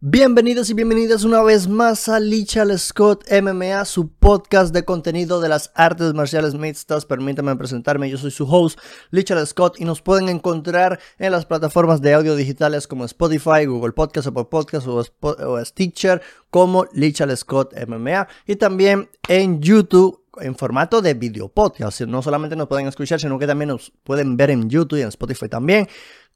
Bienvenidos y bienvenidas una vez más a Lichal Scott MMA, su podcast de contenido de las artes marciales mixtas. Permítanme presentarme, yo soy su host, Lichal Scott, y nos pueden encontrar en las plataformas de audio digitales como Spotify, Google Podcast, Apple Podcast o, o Stitcher como Lichal Scott MMA, y también en YouTube en formato de video podcast. No solamente nos pueden escuchar, sino que también nos pueden ver en YouTube y en Spotify también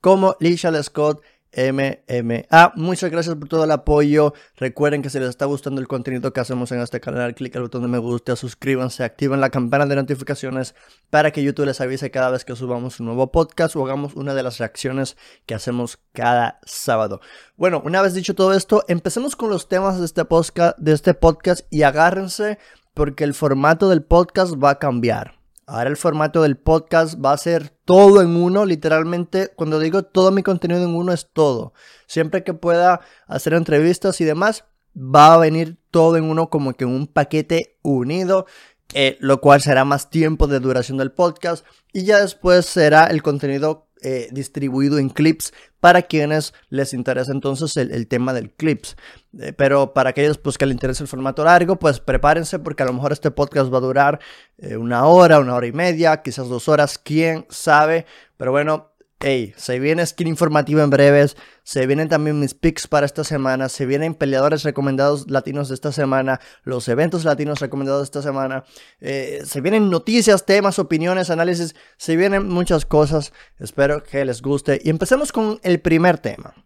como Lichal Scott MMA. Muchas gracias por todo el apoyo. Recuerden que si les está gustando el contenido que hacemos en este canal, clic el botón de me gusta, suscríbanse, activen la campana de notificaciones para que YouTube les avise cada vez que subamos un nuevo podcast o hagamos una de las reacciones que hacemos cada sábado. Bueno, una vez dicho todo esto, empecemos con los temas de este podcast, de este podcast y agárrense porque el formato del podcast va a cambiar. Ahora el formato del podcast va a ser todo en uno, literalmente. Cuando digo todo mi contenido en uno es todo. Siempre que pueda hacer entrevistas y demás, va a venir todo en uno como que en un paquete unido. Eh, lo cual será más tiempo de duración del podcast y ya después será el contenido eh, distribuido en clips para quienes les interesa entonces el, tema del clips. Eh, pero para aquellos pues, que les interesa el formato largo, pues prepárense porque a lo mejor este podcast va a durar eh, una hora, una hora y media, quizás dos horas, quién sabe. Pero bueno, Hey, se viene skin informativo en breves, se vienen también mis picks para esta semana, se vienen peleadores recomendados latinos de esta semana, los eventos latinos recomendados de esta semana, eh, se vienen noticias, temas, opiniones, análisis, se vienen muchas cosas, espero que les guste y empecemos con el primer tema.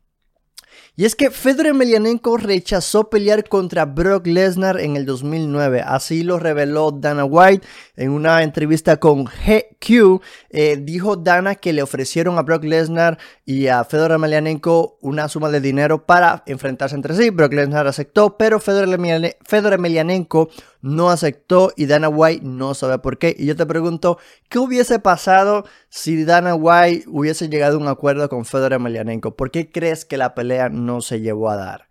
Y es que Fedor Emelianenko rechazó pelear contra Brock Lesnar en el 2009. Así lo reveló Dana White en una entrevista con GQ. Eh, dijo Dana que le ofrecieron a Brock Lesnar y a Fedor Emelianenko una suma de dinero para enfrentarse entre sí. Brock Lesnar aceptó, pero Fedor, Emelianenko no aceptó y Dana White no sabe por qué. Y yo te pregunto, ¿qué hubiese pasado si Dana White hubiese llegado a un acuerdo con Fedor Emelianenko? ¿Por qué crees que la pelea no se llevó a dar?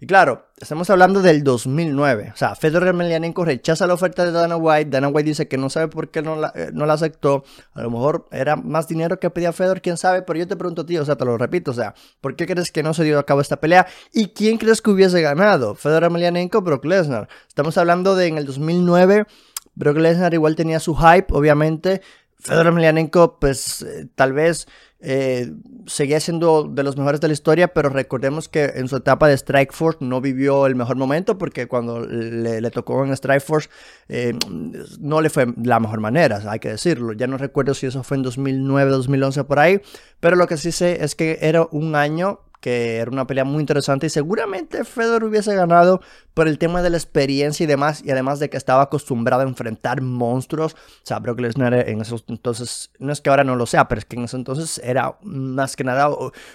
Y claro, estamos hablando del 2009. O sea, Fedor Emelianenko rechaza la oferta de Dana White. Dana White dice que no sabe por qué no la, eh, aceptó. A lo mejor era más dinero que pedía Fedor, quién sabe. Pero yo te pregunto a ti, o sea, te lo repito. O sea, ¿por qué crees que no se dio a cabo esta pelea? ¿Y quién crees que hubiese ganado? ¿Fedor Emelianenko o Brock Lesnar? Estamos hablando de en el 2009. Brock Lesnar igual tenía su hype, obviamente. Fedor Emelianenko, pues eh, tal vez eh, seguía siendo de los mejores de la historia, pero recordemos que en su etapa de Strikeforce no vivió el mejor momento porque cuando le, tocó en Strikeforce eh, no le fue la mejor manera, hay que decirlo. Ya no recuerdo si eso fue en 2009, 2011 por ahí, pero lo que sí sé es que era un año que era una pelea muy interesante y seguramente Fedor hubiese ganado por el tema de la experiencia y demás, y además de que estaba acostumbrado a enfrentar monstruos. O sea, Brock Lesnar en esos entonces, no es que ahora no lo sea, pero es que en ese entonces era más que nada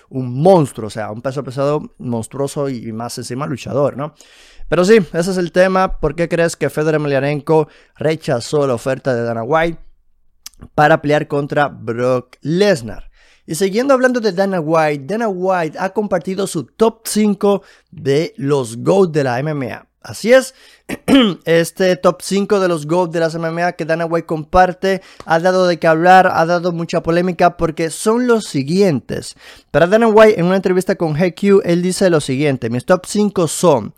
un monstruo, o sea, un peso pesado monstruoso y más encima luchador, ¿no? Pero sí, ese es el tema. ¿Por qué crees que Fedor Emelianenko rechazó la oferta de Dana White para pelear contra Brock Lesnar? Y siguiendo hablando de Dana White, Dana White ha compartido su top 5 de los GOAT de la MMA. Así es, este top 5 de los GOAT de las MMA que Dana White comparte ha dado de qué hablar, ha dado mucha polémica porque son los siguientes. Para Dana White, en una entrevista con GQ, él dice lo siguiente: Mis top 5 son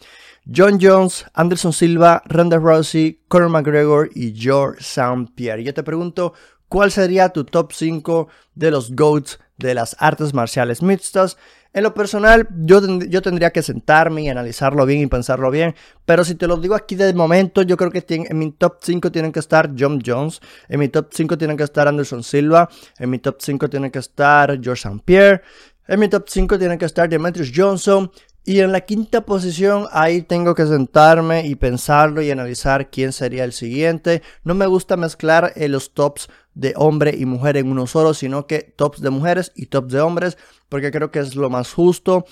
John Jones, Anderson Silva, Ronda Rousey, Conor McGregor y George St. Pierre. Yo te pregunto, ¿Cuál sería tu top 5 de los GOATs de las artes marciales mixtas? En lo personal, yo, yo tendría que sentarme y analizarlo bien y pensarlo bien. Pero si te lo digo aquí de momento, yo creo que en mi top 5 tienen que estar John Jones. En mi top 5 tienen que estar Anderson Silva. En mi top 5 tienen que estar George St. Pierre. En mi top 5 tienen que estar Demetrius Johnson. Y en la quinta posición, ahí tengo que sentarme y pensarlo y analizar quién sería el siguiente. No me gusta mezclar eh, los tops de hombre y mujer en uno solo, sino que tops de mujeres y tops de hombres, porque creo que es lo más justo.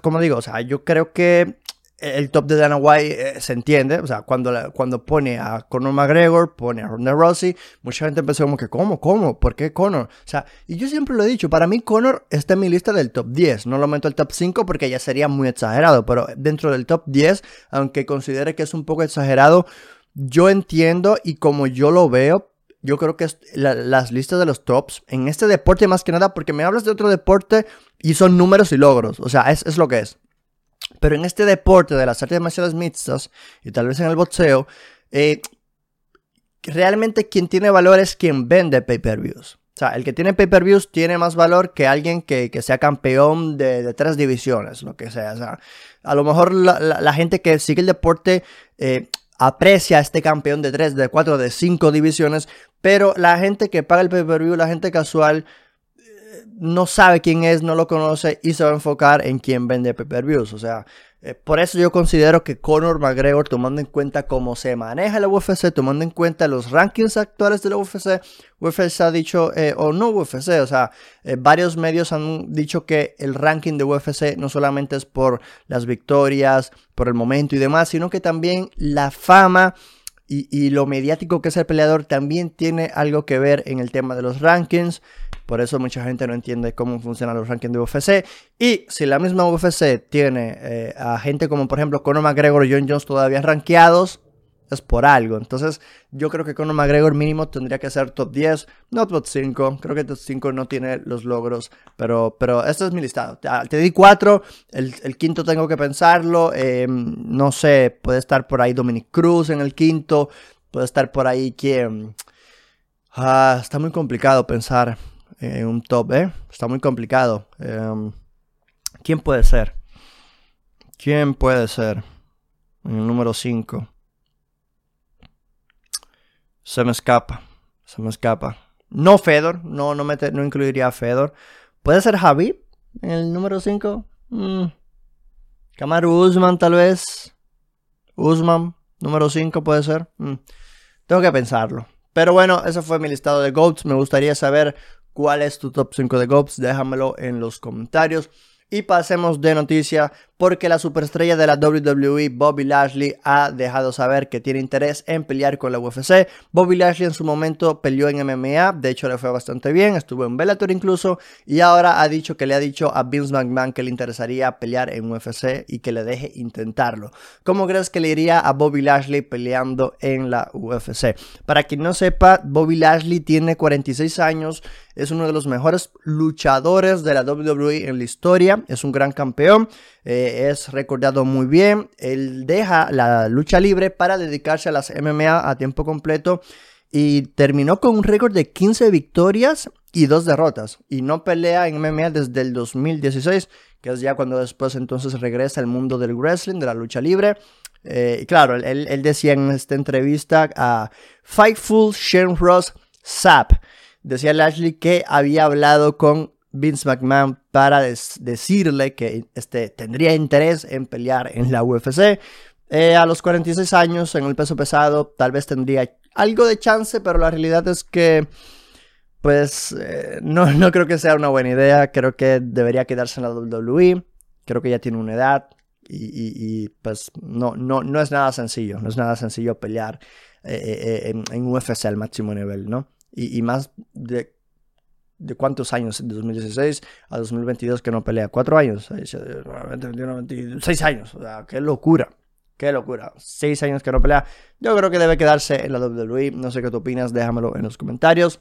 como digo, o sea, yo creo que el top de Dana White eh, se entiende, o sea, cuando, cuando pone a Conor McGregor, pone a Ronda Rousey, mucha gente empezó como que, ¿cómo? ¿Cómo? ¿Por qué Conor? O sea, y yo siempre lo he dicho, para mí Conor está en mi lista del top 10, no lo meto al top 5 porque ya sería muy exagerado, pero dentro del top 10, aunque considere que es un poco exagerado, yo entiendo y como yo lo veo, yo creo que las listas de los tops en este deporte más que nada, porque me hablas de otro deporte y son números y logros, o sea, es, es lo que es. Pero en este deporte de las artes marciales mixtas y tal vez en el boxeo, eh, realmente quien tiene valor es quien vende pay-per-views. O sea, el que tiene pay-per-views tiene más valor que alguien que, sea campeón de, tres divisiones, lo que sea. O sea, a lo mejor la, gente que sigue el deporte eh, aprecia a este campeón de tres, de cuatro, de cinco divisiones, pero la gente que paga el pay-per-view, la gente casual, no sabe quién es, no lo conoce y se va a enfocar en quién vende pay-per-views. O sea, eh, por eso yo considero que Conor McGregor, tomando en cuenta cómo se maneja la UFC, tomando en cuenta los rankings actuales de la UFC, UFC ha dicho, eh, o no UFC, o sea, eh, varios medios han dicho que el ranking de UFC no solamente es por las victorias, por el momento y demás, sino que también la fama y, lo mediático que es el peleador también tiene algo que ver en el tema de los rankings. Por eso mucha gente no entiende cómo funcionan los rankings de UFC. Y si la misma UFC tiene eh, a gente como por ejemplo Conor McGregor y John Jones todavía rankeados, es por algo. Entonces, yo creo que Conor McGregor mínimo tendría que ser top 10, no top 5. Creo que top 5 no tiene los logros, pero, pero este es mi listado. Te, di 4, el, quinto tengo que pensarlo. Em, no sé, puede estar por ahí Dominic Cruz en el quinto, puede estar por ahí quien... Ah, está muy complicado pensar en un top, ¿eh? Está muy complicado. Em, ¿Quién puede ser? ¿Quién puede ser? En el número 5. Se me escapa. Se me escapa. No Fedor. No, no, no incluiría a Fedor. ¿Puede ser Javi en el número 5? Mm. Kamaru Usman tal vez. Usman. Número 5 puede ser. Mm. Tengo que pensarlo. Pero bueno, ese fue mi listado de GOATs. Me gustaría saber cuál es tu top 5 de GOATs. Déjamelo en los comentarios. Y pasemos de noticia porque la superestrella de la WWE, Bobby Lashley, ha dejado saber que tiene interés en pelear con la UFC. Bobby Lashley en su momento peleó en MMA, de hecho le fue bastante bien, estuvo en Bellator incluso, y ahora ha dicho que le ha dicho a Vince McMahon que le interesaría pelear en UFC y que le deje intentarlo. ¿Cómo crees que le iría a Bobby Lashley peleando en la UFC? Para quien no sepa, Bobby Lashley tiene 46 años, es uno de los mejores luchadores de la WWE en la historia, es un gran campeón, eh, es recordado muy bien, él deja la lucha libre para dedicarse a las MMA a tiempo completo y terminó con un récord de 15 victorias y 2 derrotas. Y no pelea en MMA desde el 2016, que es ya cuando después entonces regresa al mundo del wrestling, de la lucha libre. Eh, claro, él, él, decía en esta entrevista a Fightful Shane Ross Sapp decía Lashley que había hablado con Vince McMahon para decirle que este, tendría interés en pelear en la UFC. Eh, a los 46 años, en el peso pesado, tal vez tendría algo de chance, pero la realidad es que, pues, eh, no, no creo que sea una buena idea. Creo que debería quedarse en la WWE. Creo que ya tiene una edad. Y, pues no, no, no es nada sencillo, no es nada sencillo pelear eh, en, en UFC al máximo nivel, ¿no? y, más de, de cuántos años, de 2016 a 2022 que no pelea, cuatro años, seis años, o sea, qué locura. Qué locura. Seis años que no pelea. Yo creo que debe quedarse en la WWE. No sé qué tú opinas. Déjamelo en los comentarios.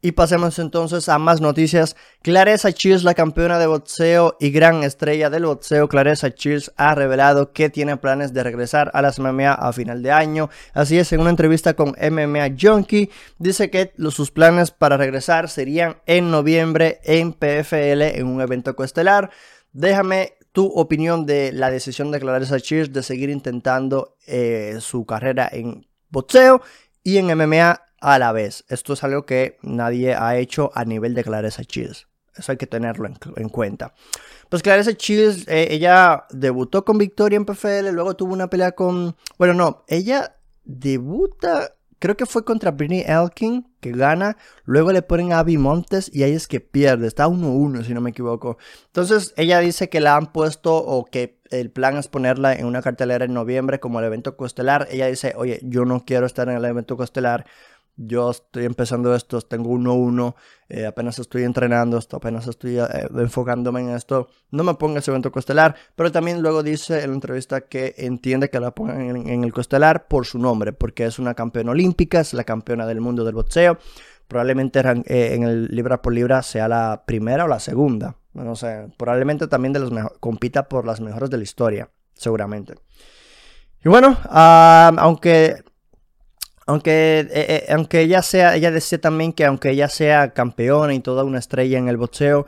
Y pasemos entonces a más noticias. Clarissa Shields, la campeona de boxeo y gran estrella del boxeo, Clarissa Shields ha revelado que tiene planes de regresar a las MMA a final de año. Así es, en una entrevista con MMA Junkie, dice que sus planes para regresar serían en noviembre en PFL en un evento coestelar. Déjame tu opinión de la decisión de Clarissa Shields de seguir intentando eh, su carrera en boxeo y en MMA a la vez. Esto es algo que nadie ha hecho a nivel de Clarissa Shields. Eso hay que tenerlo en, cuenta. Pues Clarissa Shields, eh, ella debutó con victoria en PFL, luego tuvo una pelea con... Bueno, no, ella debuta, creo que fue contra Britney Elkin, que gana, luego le ponen a Abby Montes y ahí es que pierde, está 1-1 si no me equivoco. Entonces ella dice que la han puesto o que el plan es ponerla en una cartelera en noviembre como el evento costelar. Ella dice, oye, yo no quiero estar en el evento costelar yo estoy empezando esto, tengo 1-1, eh, apenas estoy entrenando esto, apenas estoy eh, enfocándome en esto, no me ponga ese evento costelar, pero también luego dice en la entrevista que entiende que la pongan en, el costelar por su nombre, porque es una campeona olímpica, es la campeona del mundo del boxeo, probablemente eh, en el libra por libra sea la primera o la segunda no sé, probablemente también de los compita por las mejores de la historia, seguramente. Y bueno, ah, aunque aunque, eh, eh, aunque ella sea, ella decía también que aunque ella sea campeona y toda una estrella en el boxeo,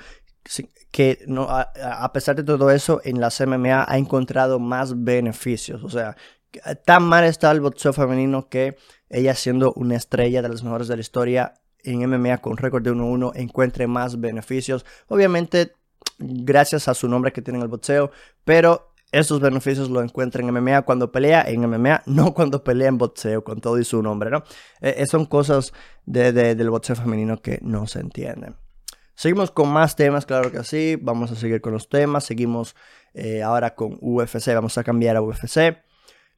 que no, a, pesar de todo eso, en las MMA ha encontrado más beneficios. O sea, tan mal está el boxeo femenino que ella siendo una estrella de las mejores de la historia en MMA con récord de 1-1 encuentre más beneficios. Obviamente, gracias a su nombre que tiene en el boxeo, pero esos beneficios los encuentra en MMA cuando pelea en MMA, no cuando pelea en boxeo con todo y su nombre, ¿no? Eh, son cosas del boxeo femenino que no se entienden. Seguimos con más temas, claro que sí. Vamos a seguir con los temas. Seguimos eh, ahora con UFC. Vamos a cambiar a UFC.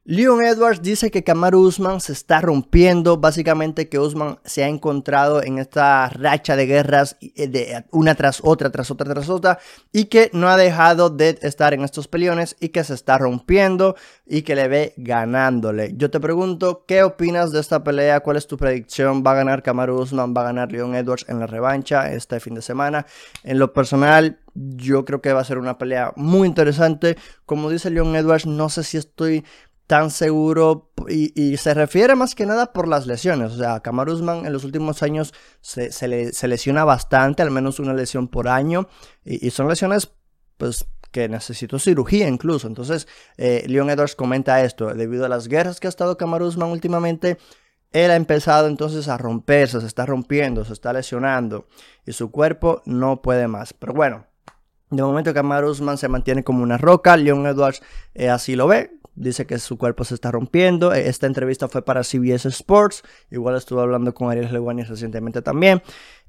Leon Edwards dice que Kamaru Usman se está rompiendo, básicamente que Usman se ha encontrado en esta racha de guerras eh, de una tras otra, tras otra, tras otra, y que no ha dejado de estar en estos peleones y que se está rompiendo y que le ve ganándole. Yo te pregunto, ¿qué opinas de esta pelea? ¿Cuál es tu predicción? ¿Va a ganar Kamaru Usman? ¿Va a ganar Leon Edwards en la revancha este fin de semana? En lo personal, yo creo que va a ser una pelea muy interesante. Como dice Leon Edwards, no sé si estoy tan seguro y, se refiere más que nada por las lesiones. O sea, Kamaru Usman en los últimos años se, se, lesiona bastante, al menos una lesión por año, y, son lesiones pues que necesitó cirugía incluso. Entonces, eh, Leon Edwards comenta esto, debido a las guerras que ha estado Kamaru Usman últimamente, él ha empezado entonces a romperse, se está rompiendo, se está lesionando y su cuerpo no puede más. Pero bueno, de momento Kamaru Usman se mantiene como una roca, Leon Edwards eh, así lo ve, dice que su cuerpo se está rompiendo. E, esta entrevista fue para CBS Sports. Igual estuve hablando con Ariel Lewani recientemente también.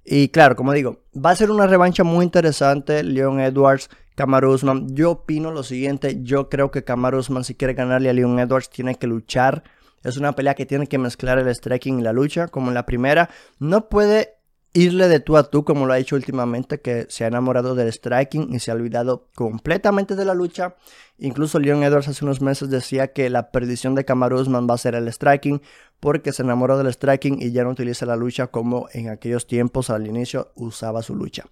Y claro, como digo, va a ser una revancha muy interesante. Leon Edwards, Kamaru Usman. Yo opino lo siguiente. Yo creo que Kamaru Usman, si quiere ganarle a Leon Edwards, tiene que luchar. Es una pelea que tiene que mezclar el striking y la lucha, como en la primera. No puede irle de tú a tú, como lo ha hecho últimamente, que se ha enamorado del striking y se ha olvidado completamente de la lucha. Incluso Leon Edwards hace unos meses decía que la perdición de Kamaru Usman va a ser el striking, porque se enamoró del striking y ya no utiliza la lucha como en aquellos tiempos al inicio usaba su lucha.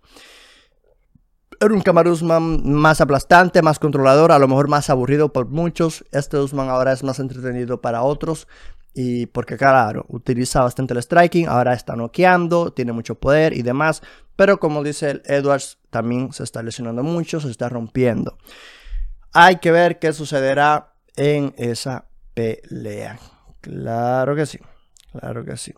Era un Kamaru Usman más aplastante, más controlador, a lo mejor más aburrido por muchos. Este Usman ahora es más entretenido para otros. Y porque, claro, utiliza bastante el striking, ahora está noqueando, tiene mucho poder y demás. Pero como dice Edwards, también se está lesionando mucho, se está rompiendo. Hay que ver qué sucederá en esa pelea. Claro que sí, claro que sí.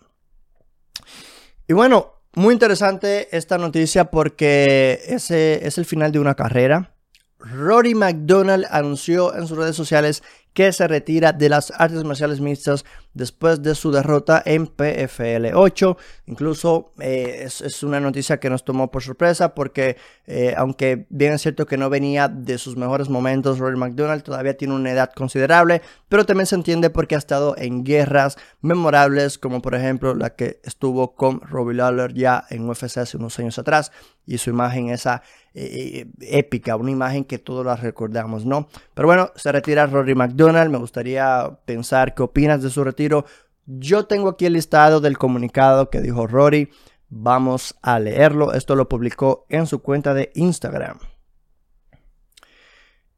Y bueno, muy interesante esta noticia porque ese es el final de una carrera. Rory McDonald anunció en sus redes sociales que se retira de las artes marciales mixtas después de su derrota en PFL 8. Incluso eh, es, una noticia que nos tomó por sorpresa porque eh, aunque bien es cierto que no venía de sus mejores momentos, Rory McDonald todavía tiene una edad considerable, pero también se entiende porque ha estado en guerras memorables como por ejemplo la que estuvo con Robbie Lawler ya en UFC hace unos años atrás y su imagen esa eh, épica, una imagen que todos la recordamos, ¿no? Pero bueno, se retira Rory McDonald, me gustaría pensar qué opinas de su retiro. Yo tengo aquí el listado del comunicado que dijo Rory, vamos a leerlo, esto lo publicó en su cuenta de Instagram.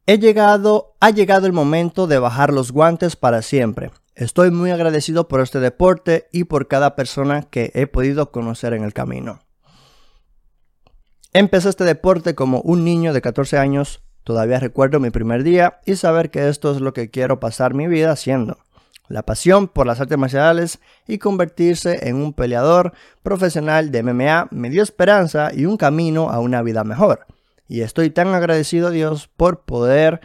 He llegado, ha llegado el momento de bajar los guantes para siempre. Estoy muy agradecido por este deporte y por cada persona que he podido conocer en el camino. Empecé este deporte como un niño de 14 años, todavía recuerdo mi primer día y saber que esto es lo que quiero pasar mi vida haciendo. La pasión por las artes marciales y convertirse en un peleador profesional de MMA me dio esperanza y un camino a una vida mejor. Y estoy tan agradecido a Dios por poder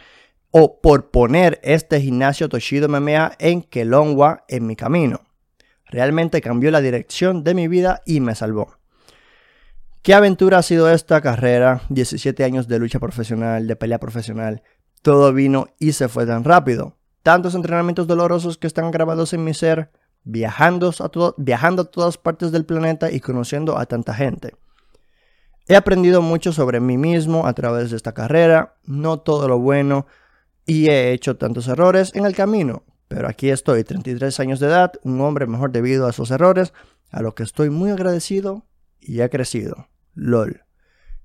o por poner este gimnasio Toshido MMA en Kelongwa en mi camino. Realmente cambió la dirección de mi vida y me salvó. ¿Qué aventura ha sido esta carrera? 17 años de lucha profesional, de pelea profesional. Todo vino y se fue tan rápido. Tantos entrenamientos dolorosos que están grabados en mi ser, viajando a, viajando a todas partes del planeta y conociendo a tanta gente. He aprendido mucho sobre mí mismo a través de esta carrera, no todo lo bueno, y he hecho tantos errores en el camino. Pero aquí estoy, 33 años de edad, un hombre mejor debido a esos errores, a lo que estoy muy agradecido y he crecido. LOL.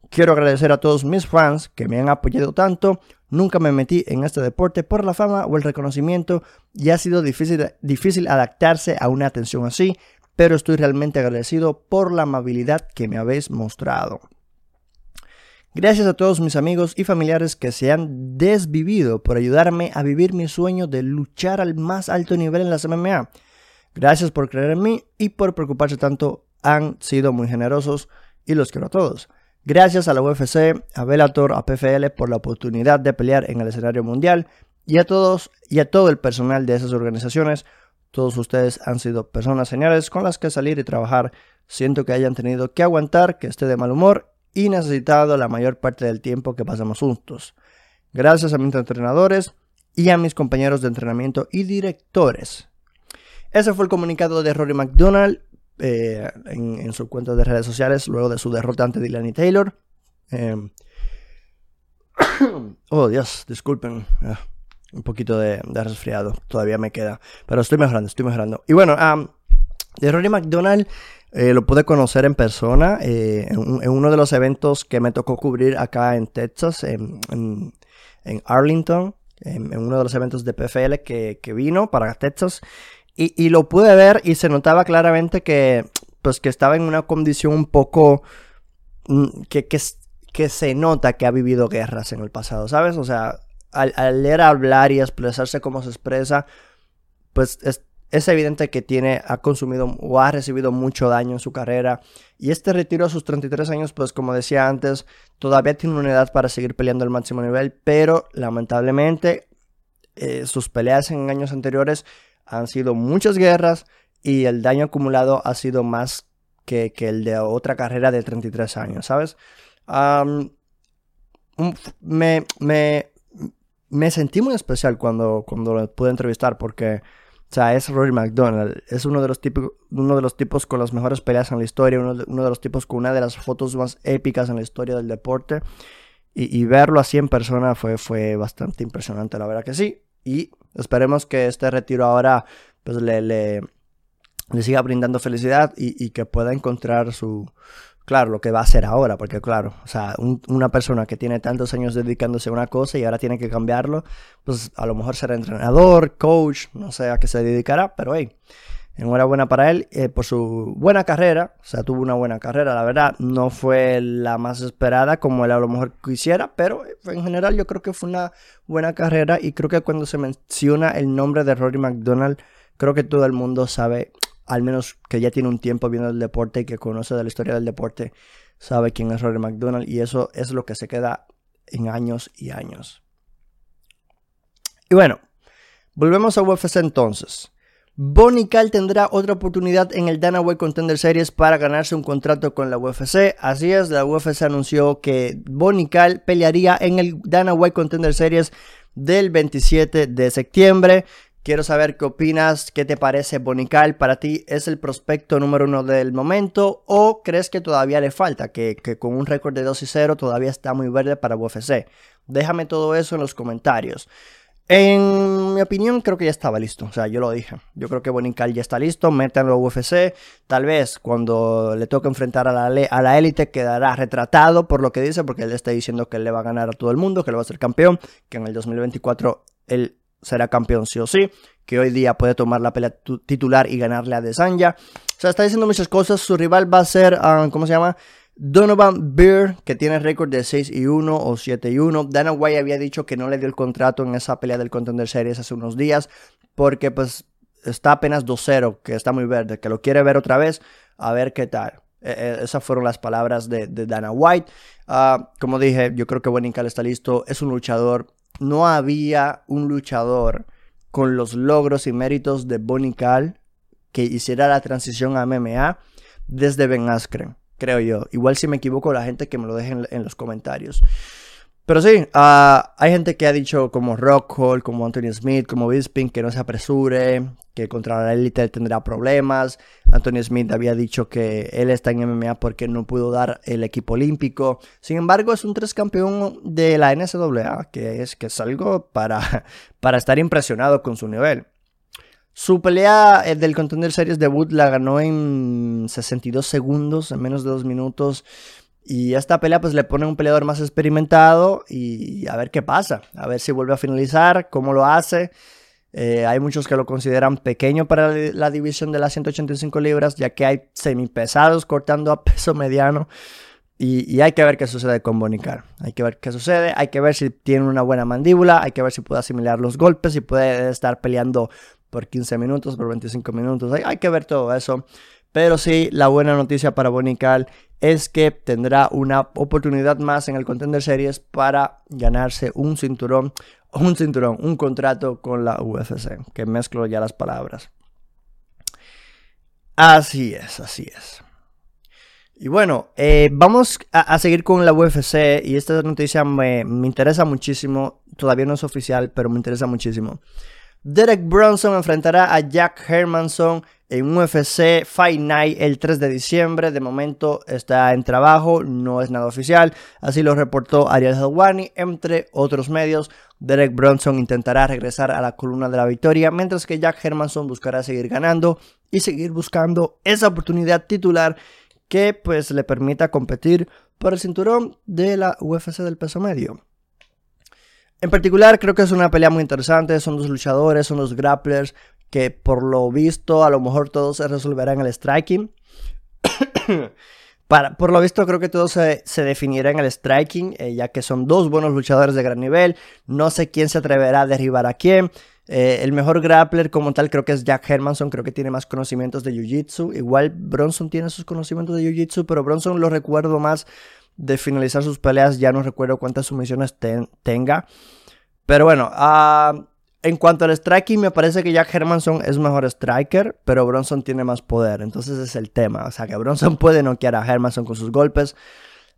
Quiero agradecer a todos mis fans que me han apoyado tanto. Nunca me metí en este deporte por la fama o el reconocimiento y ha sido difícil, adaptarse a una atención así, pero estoy realmente agradecido por la amabilidad que me habéis mostrado. Gracias a todos mis amigos y familiares que se han desvivido por ayudarme a vivir mi sueño de luchar al más alto nivel en las MMA. Gracias por creer en mí y por preocuparse tanto. Han sido muy generosos y los quiero a todos. Gracias a la UFC, a Bellator, a PFL por la oportunidad de pelear en el escenario mundial y a todos y a todo el personal de esas organizaciones. Todos ustedes han sido personas geniales con las que salir y trabajar. Siento que hayan tenido que aguantar, que esté de mal humor y necesitado la mayor parte del tiempo que pasamos juntos. Gracias a mis entrenadores y a mis compañeros de entrenamiento y directores. Ese fue el comunicado de Rory McDonald eh, en, su cuenta de redes sociales luego de su derrota ante Dylan Taylor. Em, oh, Dios, disculpen. Ah, un poquito de, resfriado todavía me queda. Pero estoy mejorando, estoy mejorando. Y bueno, de Rory McDonald eh, lo pude conocer en persona eh, en, uno de los eventos que me tocó cubrir acá en Texas, en, Arlington. En, uno de los eventos de PFL que, que vino para Texas. Y, lo pude ver y se notaba claramente que, pues, que estaba en una condición un poco mm, que, que, se nota que ha vivido guerras en el pasado, ¿sabes? O sea, al, leer hablar y expresarse como se expresa, pues es, es, evidente que tiene, ha consumido o ha recibido mucho daño en su carrera. Y este retiro a sus 33 años, pues como decía antes, todavía tiene una edad para seguir peleando al máximo nivel, pero lamentablemente eh, sus peleas en años anteriores han sido muchas guerras y el daño acumulado ha sido más que, el de otra carrera de 33 años, ¿sabes? me, me, sentí muy especial cuando, cuando lo pude entrevistar porque, o sea, es Rory McDonald, es uno de los tipos, uno de los tipos con las mejores peleas en la historia, uno de, uno de los tipos con una de las fotos más épicas en la historia del deporte. Y, verlo así en persona fue, fue bastante impresionante, la verdad que sí. Y esperemos que este retiro ahora pues le, le, siga brindando felicidad y, que pueda encontrar su, claro, lo que va a hacer ahora, porque claro, o sea, una persona que tiene tantos años dedicándose a una cosa y ahora tiene que cambiarlo, pues a lo mejor será entrenador, coach, no sé a qué se dedicará, pero hey, Enhorabuena para él eh, por su buena carrera. O sea, tuvo una buena carrera, la verdad. No fue la más esperada como él a lo mejor quisiera, pero en general yo creo que fue una buena carrera. Y creo que cuando se menciona el nombre de Rory McDonald, creo que todo el mundo sabe, al menos que ya tiene un tiempo viendo el deporte y que conoce de la historia del deporte, sabe quién es Rory McDonald. Y eso es lo que se queda en años y años. Y bueno, volvemos a UFC entonces. Bonnie Cal tendrá otra oportunidad en el Dana White Contender Series para ganarse un contrato con la UFC. Así es, la UFC anunció que Bonnie Cal pelearía en el Dana White Contender Series del 27 de septiembre. Quiero saber qué opinas, qué te parece Bonical. ¿Para ti es el prospecto número uno del momento o crees que todavía le falta, que, que con un récord de 2 y 0 todavía está muy verde para UFC? Déjame todo eso en los comentarios. En mi opinión, creo que ya estaba listo. O sea, yo lo dije. Yo creo que Bonical ya está listo. Métanlo a UFC. Tal vez cuando le toque enfrentar a la, a la élite quedará retratado por lo que dice, porque él está diciendo que él le va a ganar a todo el mundo, que él va a ser campeón, que en el 2024 él será campeón sí o sí, que hoy día puede tomar la pelea titular y ganarle a Desanya. O sea, está diciendo muchas cosas. Su rival va a ser, ah, ¿cómo se llama? Donovan Beer, que tiene récord de 6 y 1 o 7 y 1. Dana White había dicho que no le dio el contrato en esa pelea del Contender Series hace unos días porque pues está apenas 2-0, que está muy verde, que lo quiere ver otra vez, a ver qué tal. E, e, esas fueron las palabras de, Dana White. Ah, como dije, yo creo que Benical está listo, es un luchador. No había un luchador con los logros y méritos de Bonical que hiciera la transición a MMA desde Ben Askren creo yo. Igual si me equivoco, la gente que me lo deje en, los comentarios. Pero sí, ah, hay gente que ha dicho como Rockhold, como Anthony Smith, como Bisping, que no se apresure, que contra la élite tendrá problemas. Anthony Smith había dicho que él está en MMA porque no pudo dar el equipo olímpico. Sin embargo, es un tres campeón de la NCAA, que es, que es algo para, para estar impresionado con su nivel. Su pelea eh, del Contender Series debut la ganó en 62 segundos, en menos de dos minutos. Y esta pelea pues le pone un peleador más experimentado y a ver qué pasa, a ver si vuelve a finalizar, cómo lo hace. Eh, hay muchos que lo consideran pequeño para la división de las 185 libras, ya que hay semipesados cortando a peso mediano. Y, hay que ver qué sucede con Bonicar. Hay que ver qué sucede. Hay que ver si tiene una buena mandíbula. Hay que ver si puede asimilar los golpes. Si puede estar peleando por 15 minutos, por 25 minutos. Hay, que ver todo eso. Pero sí, la buena noticia para Bonical es que tendrá una oportunidad más en el Contender Series para ganarse un cinturón, un cinturón, un contrato con la UFC, que mezclo ya las palabras. Así es, así es. Y bueno, eh, vamos a, seguir con la UFC y esta noticia me interesa muchísimo, todavía no es oficial, pero me interesa muchísimo. Derek Bronson enfrentará a Jack Hermanson en UFC Fight Night el 3 de diciembre. De momento está en trabajo, no es nada oficial. Así lo reportó Ariel Helwani, entre otros medios. Derek Bronson intentará regresar a la columna de la victoria, mientras que Jack Hermanson buscará seguir ganando y seguir buscando esa oportunidad titular que pues le permita competir por el cinturón de la UFC del peso medio. En particular, creo que es una pelea muy interesante. Son dos luchadores, son dos grapplers que, por lo visto, a lo mejor todo se resolverá en el striking. Por lo visto, creo que todo se, se definirá en el striking, eh, ya que son dos buenos luchadores de gran nivel. No sé quién se atreverá a derribar a quién. Eh, el mejor grappler como tal creo que es Jack Hermanson, creo que tiene más conocimientos de Jiu-Jitsu. Igual Bronson tiene sus conocimientos de Jiu-Jitsu, pero Bronson lo recuerdo más de finalizar sus peleas, ya no recuerdo cuántas sumisiones tenga. Pero bueno, ah, en cuanto al striking, me parece que Jack Hermanson es mejor striker, pero Bronson tiene más poder. Entonces es el tema. O sea, que Bronson puede noquear a Hermanson con sus golpes.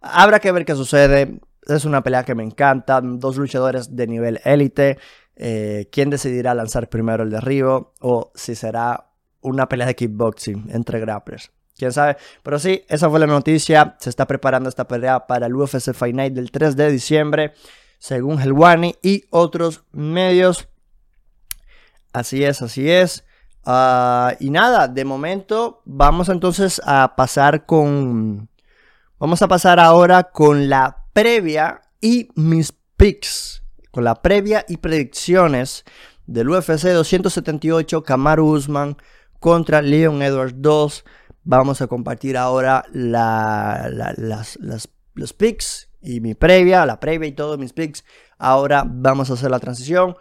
Habrá que ver qué sucede. Es una pelea que me encanta. Dos luchadores de nivel élite. Eh, ¿Quién decidirá lanzar primero el derribo? O si será una pelea de kickboxing entre grapplers quién sabe. Pero sí, esa fue la noticia. Se está preparando esta pelea para el UFC Fight Night del 3 de diciembre, según Helwani y otros medios. Así es, así es. Ah, y nada, de momento vamos entonces a pasar con... Vamos a pasar ahora con la previa y mis picks. Con la previa y predicciones del UFC 278 Kamaru Usman contra Leon Edwards 2 Vamos a compartir ahora las, los picks y mi previa, la previa y todos mis picks. Ahora vamos a hacer la transición.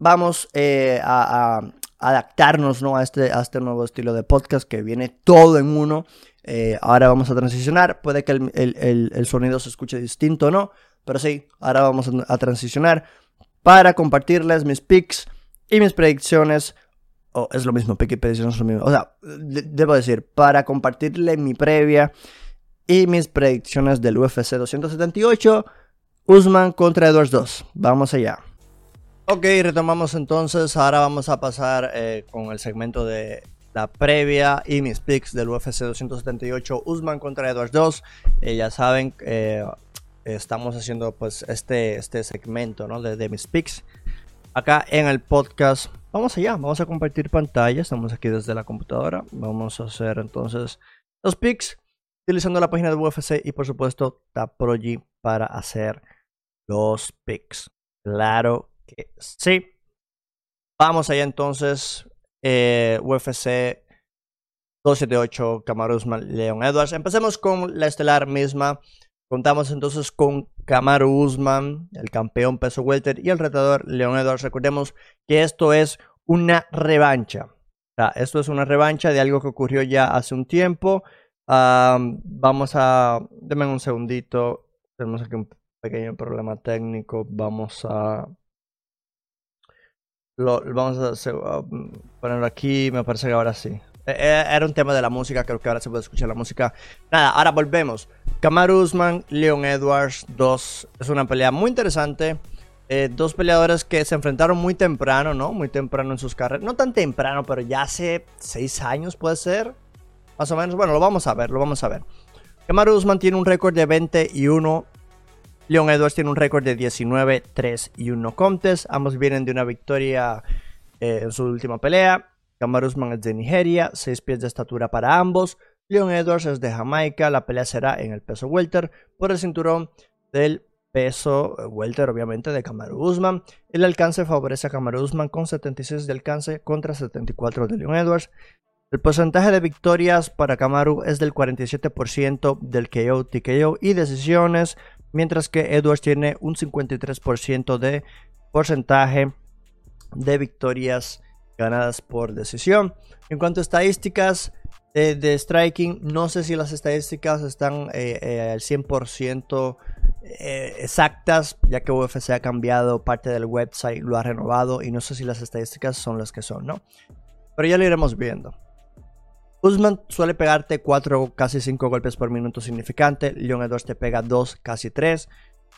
Vamos eh, a, adaptarnos ¿no? a, este, a este nuevo estilo de podcast que viene todo en uno. Eh, ahora vamos a transicionar. Puede que el, sonido se escuche distinto o no. Pero sí, ahora vamos a, a transicionar para compartirles mis picks y mis predicciones o es lo mismo, Peque es lo mismo. O sea, debo decir, para compartirle mi previa y mis predicciones del UFC 278, Usman contra Edwards 2. Vamos allá. Ok, retomamos entonces. Ahora vamos a pasar eh, con el segmento de la previa y mis picks del UFC 278, Usman contra Edwards 2. Eh, ya saben, eh, estamos haciendo pues este, este segmento ¿no? de, de mis picks acá en el podcast Vamos allá, vamos a compartir pantalla. Estamos aquí desde la computadora. Vamos a hacer entonces los picks utilizando la página de UFC y por supuesto Taproji para hacer los picks. Claro que sí. Vamos allá entonces. Eh, UFC 278 Camarus Leon Edwards. Empecemos con la estelar misma. Contamos entonces con Kamaru Usman, el campeón peso welter, y el retador Leon Edwards. Recordemos que esto es una revancha. esto es una revancha de algo que ocurrió ya hace un tiempo. vamos a... Denme un segundito. Tenemos aquí un pequeño problema técnico. Vamos a... Lo, vamos a, ponerlo aquí. Me parece que ahora sí. E, e, era un tema de la música, creo que ahora se puede escuchar la música. Nada, ahora volvemos. Kamaru Usman, Leon Edwards 2. Es una pelea muy interesante. Eh, dos peleadores que se enfrentaron muy temprano, ¿no? Muy temprano en sus carreras. No tan temprano, pero ya hace seis años puede ser. Más o menos. Bueno, lo vamos a ver, lo vamos a ver. Kamaru Usman tiene un récord de 20 y 1. Leon Edwards tiene un récord de 19, 3 y 1 contes. Ambos vienen de una victoria eh, en su última pelea. Kamaru Usman es de Nigeria, 6 pies de estatura para ambos. Leon Edwards es de Jamaica, la pelea será en el peso welter por el cinturón del peso eh, welter obviamente de Kamaru Usman. El alcance favorece a Kamaru Usman con 76 de alcance contra 74 de Leon Edwards. El porcentaje de victorias para Kamaru es del 47% del KO, TKO y decisiones, mientras que Edwards tiene un 53% de porcentaje de victorias ganadas por decisión. En cuanto a estadísticas de, striking, no sé si las estadísticas están eh, eh, al 100% eh, exactas, ya que UFC ha cambiado parte del website, lo ha renovado y no sé si las estadísticas son las que son, ¿no? Pero ya lo iremos viendo. Usman suele pegarte 4, casi 5 golpes por minuto significante. Leon Edwards te pega 2, casi 3.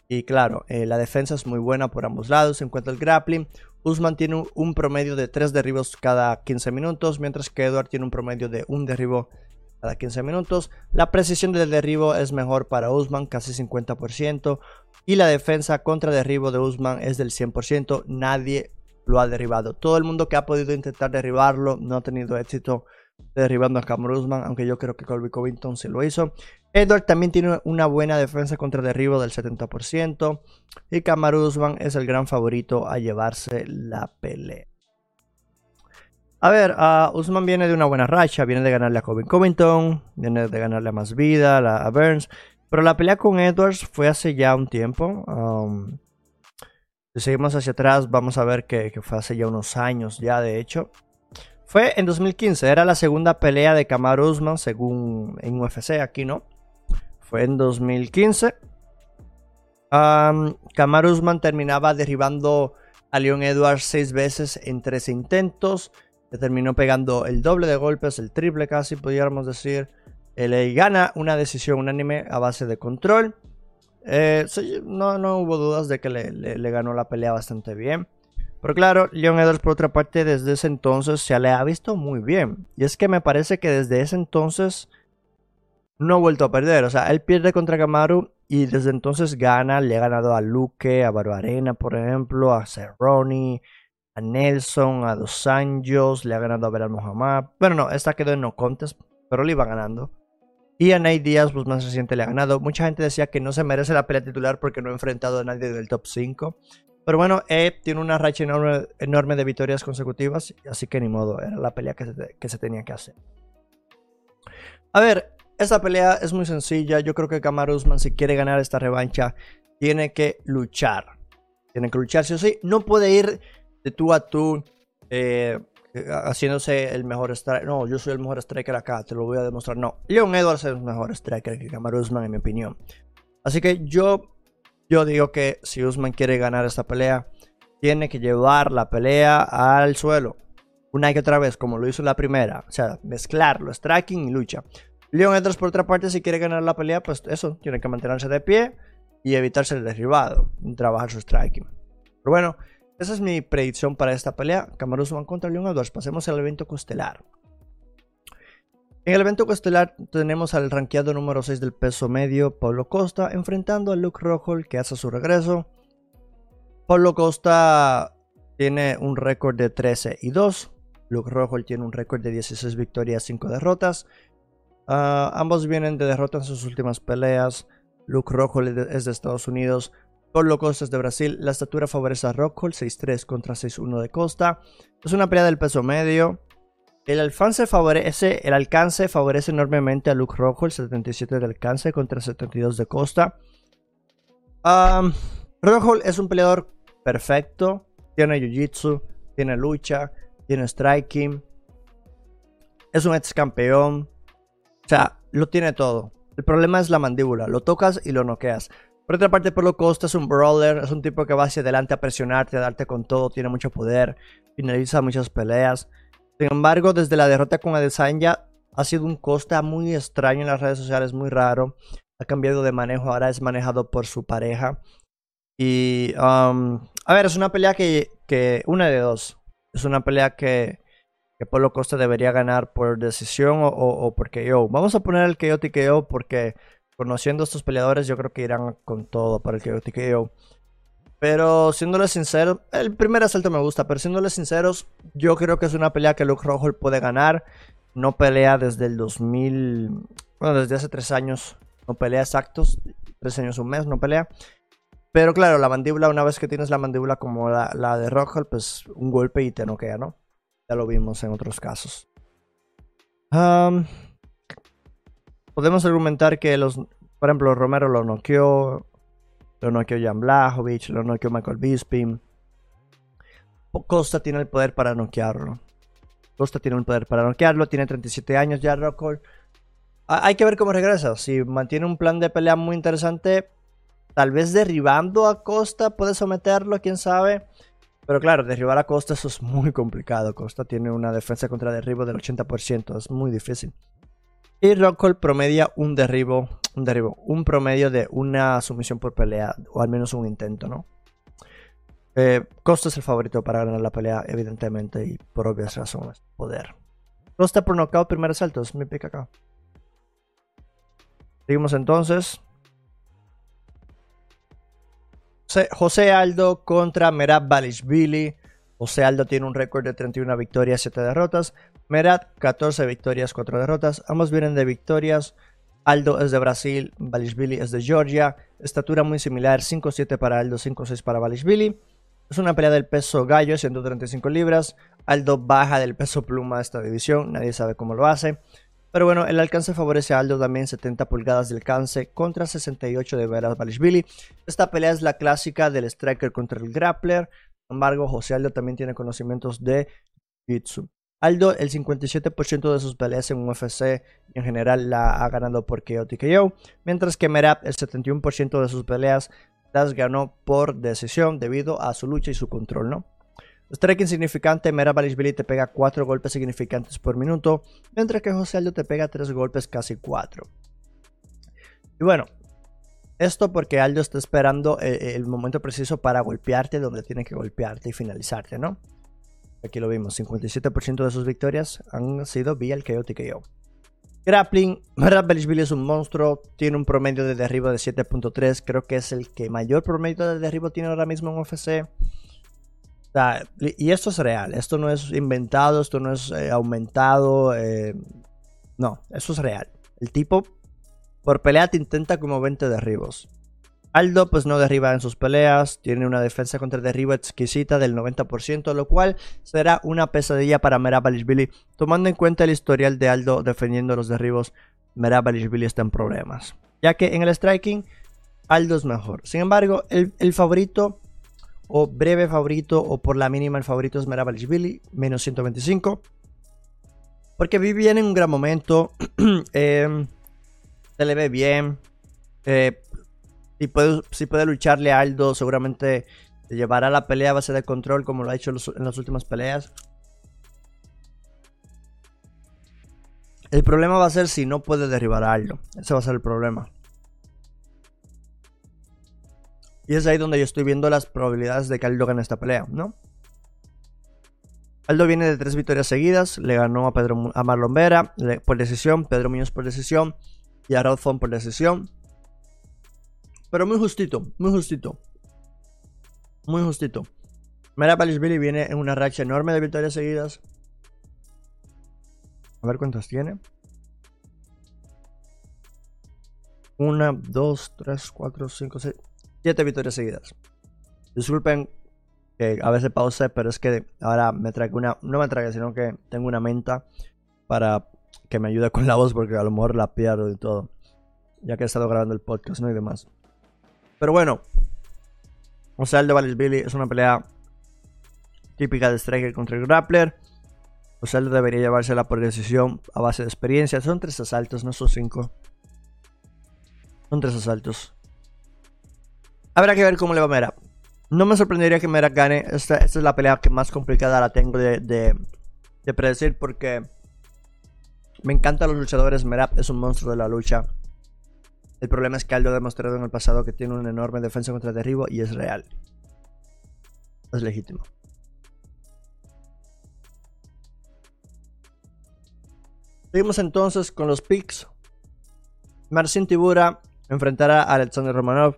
Y claro, la defensa es muy buena por ambos lados. En cuanto al grappling, Usman tiene un promedio de 3 derribos cada 15 minutos, mientras que Edward tiene un promedio de un derribo cada 15 minutos. La precisión del derribo es mejor para Usman, casi 50%, y la defensa contra derribo de Usman es del 100%. Nadie lo ha derribado. Todo el mundo que ha podido intentar derribarlo no ha tenido éxito derribando a Cameron Usman, aunque yo creo que Colby Covington se lo hizo. Edward también tiene una buena defensa contra derribo del 70%. Y Kamaru Usman es el gran favorito a llevarse la pelea. A ver, uh, Usman viene de una buena racha. Viene de ganarle a Colby Covington. Viene de ganarle a Más Vida, a Burns. Pero la pelea con Edwards fue hace ya un tiempo. Um, si seguimos hacia atrás, vamos a ver que, que, fue hace ya unos años, ya de hecho. Fue en 2015, era la segunda pelea de Kamaru Usman según en UFC, aquí no. Fue en 2015. Um, Usman terminaba derribando a Leon Edwards seis veces en tres intentos. Le terminó pegando el doble de golpes, el triple casi, podríamos decir. Le gana una decisión unánime a base de control. Eh, no, no, hubo dudas de que le, ganó la pelea bastante bien. Pero claro, Leon Edwards por otra parte desde ese entonces se le ha visto muy bien. Y es que me parece que desde ese entonces no ha vuelto a perder. O sea, él pierde contra Kamaru y desde entonces gana. Le ha ganado a Luque, a Barbarena, por ejemplo, a Cerrone, a Nelson, a Dos Anjos. Le ha ganado a Beral Mohamed. Bueno, no, esta quedó en no contest, pero le iba ganando. Y a Nate Díaz, pues más reciente le ha ganado. Mucha gente decía que no se merece la pelea titular porque no ha enfrentado a nadie del top 5. Pero bueno, Ed tiene una racha enorme, de victorias consecutivas, así que ni modo, era la pelea que se, que se tenía que hacer. A ver, esta pelea es muy sencilla. Yo creo que Kamaru Usman, si quiere ganar esta revancha, tiene que luchar. Tiene que luchar, sí o sí. No puede ir de tú a tú eh, haciéndose el mejor striker. No, yo soy el mejor striker acá, te lo voy a demostrar. No, Leon Edwards es el mejor striker que Kamaru Usman, en mi opinión. Así que yo, yo digo que si Usman quiere ganar esta pelea, tiene que llevar la pelea al suelo. Una y otra vez, como lo hizo la primera. O sea, mezclarlo, striking y lucha. Leon Edwards, por otra parte, si quiere ganar la pelea, pues eso, tiene que mantenerse de pie y evitarse el derribado, y trabajar su striking. Pero bueno, esa es mi predicción para esta pelea. Kamaru Usman contra Leon Edwards. Pasemos al evento costelar. En el evento costelar tenemos al ranqueado número 6 del peso medio, Pablo Costa, enfrentando a Luke Rockhold, que hace su regreso. Pablo Costa tiene un récord de 13 y 2. Luke Rockhold tiene un récord de 16 victorias, 5 derrotas. Ah, ambos vienen de derrota en sus últimas peleas. Luke Rockhold es de Estados Unidos. Pablo Costa es de Brasil. La estatura favorece a Rockhold, 6-3 contra 6-1 de Costa. Es una pelea del peso medio. El alcance favorece, el alcance favorece enormemente a Luke Rockhold, 77 de alcance contra 72 de Costa. Um, Rockhold es un peleador perfecto. Tiene jiu-jitsu, tiene lucha, tiene striking. Es un ex campeón. O sea, lo tiene todo. El problema es la mandíbula. Lo tocas y lo noqueas. Por otra parte, Polo Costa es un brawler. Es un tipo que va hacia adelante a presionarte, a darte con todo. Tiene mucho poder. Finaliza muchas peleas. Sin embargo, desde la derrota con Adesanya ha sido un Costa muy extraño en las redes sociales, muy raro. Ha cambiado de manejo. Ahora es manejado por su pareja. Y, um, a ver, es una pelea que, que, una de dos. Es una pelea que que Polo Costa debería ganar por decisión o, o, por KO. Vamos a poner el KO TKO porque conociendo a estos peleadores yo creo que irán con todo para el KO TKO. Pero siéndole sincero, el primer asalto me gusta, pero siéndole sinceros, yo creo que es una pelea que Luke Rockhold puede ganar. no pelea desde el 2000, bueno, desde hace tres años, no pelea exactos, tres años, un mes, no pelea. Pero claro, la mandíbula, una vez que tienes la mandíbula como la, de Rockhold, pues un golpe y te noquea, ¿no? Ya lo vimos en otros casos. podemos argumentar que los, por ejemplo, Romero lo noqueó, lo noqueó Jan Blachowicz, lo noqueó Michael Bisping. Costa tiene el poder para noquearlo. Costa tiene el poder para noquearlo, tiene 37 años ya Rockhold. Hay que ver cómo regresa. Si mantiene un plan de pelea muy interesante, tal vez derribando a Costa puede someterlo, quién sabe. Pero claro, derribar a Costa eso es muy complicado. Costa tiene una defensa contra derribo del 80%, es muy difícil. Y Rockhold promedia un derribo, un derribo, un promedio de una sumisión por pelea, o al menos un intento, ¿no? Eh, Costa es el favorito para ganar la pelea, evidentemente, y por obvias razones. Poder. Costa por knockout, primer asalto, es mi pick acá. Seguimos entonces. José Aldo contra Merab Balishvili. José Aldo tiene un récord de 31 victorias, 7 derrotas. Merab 14 victorias, 4 derrotas. Ambos vienen de victorias. Aldo es de Brasil, Balishvili es de Georgia. Estatura muy similar, 5-7 para Aldo, 5-6 para Balishvili. Es una pelea del peso gallo, 135 libras. Aldo baja del peso pluma de esta división, nadie sabe cómo lo hace. Pero bueno, el alcance favorece a Aldo también 70 pulgadas de alcance contra 68 de Veras Balishvili. Esta pelea es la clásica del striker contra el grappler. Sin embargo, José Aldo también tiene conocimientos de Jiu-Jitsu. Aldo, el 57% de sus peleas en UFC en general la ha ganado por KO TKO, mientras que Merab, el 71% de sus peleas las ganó por decisión debido a su lucha y su control, ¿no? Strike insignificante, Mera Balishvili te pega 4 golpes significantes por minuto, mientras que José Aldo te pega 3 golpes casi 4. Y bueno, esto porque Aldo está esperando eh, eh, el momento preciso para golpearte donde tiene que golpearte y finalizarte, ¿no? Aquí lo vimos, 57% de sus victorias han sido vía el KO. Grappling, Merab Balishvili es un monstruo, tiene un promedio de derribo de 7.3, creo que es el que mayor promedio de derribo tiene ahora mismo en UFC y esto es real, esto no es inventado, esto no es eh, aumentado. Eh, no, eso es real. El tipo por pelea te intenta como 20 derribos. Aldo pues no derriba en sus peleas, tiene una defensa contra derribo exquisita del 90%, lo cual será una pesadilla para Merab Balishvili. Tomando en cuenta el historial de Aldo defendiendo los derribos, Merab Balishvili está en problemas. Ya que en el striking, Aldo es mejor. Sin embargo, el, el favorito o breve favorito o por la mínima el favorito es Merabalishvili, menos 125. Porque vi bien en un gran momento. Em, se le ve bien. Eh, si, puede, si puede lucharle a Aldo, seguramente llevará la pelea a base de control como lo ha hecho en las últimas peleas. El problema va a ser si no puede derribar a Aldo. Ese va a ser el problema. Y es ahí donde yo estoy viendo las probabilidades de que Aldo gane esta pelea, ¿no? Aldo viene de tres victorias seguidas, le ganó a, Pedro, a Marlon Vera por decisión, Pedro Muñoz por decisión y a Rodfon por decisión. Pero muy justito, muy justito. Muy justito. Mera Palisvili viene en una racha enorme de victorias seguidas. A ver cuántas tiene. 1, 2, 3, 4, 5, 6 siete victorias seguidas. Disculpen que a veces pause, pero es que ahora me traigo una, no me traigo, sino que tengo una menta para que me ayude con la voz porque a lo mejor la pierdo y todo. Ya que he estado grabando el podcast, ¿no? Y demás. Pero bueno. O sea, el de es una pelea típica de Striker contra el Grappler. O sea, él debería llevársela por decisión a base de experiencia. Son tres asaltos, no son cinco. Son tres asaltos. Habrá que ver cómo le va a. No me sorprendería que Mera gane. Esta, es la pelea que más complicada la tengo de, predecir porque me encantan los luchadores. Mera es un monstruo de la lucha. El problema es que Aldo ha demostrado en el pasado que tiene una enorme defensa contra derribo y es real. Es legítimo. Seguimos entonces con los picks. Marcin Tibura enfrentará a Alexander Romanov.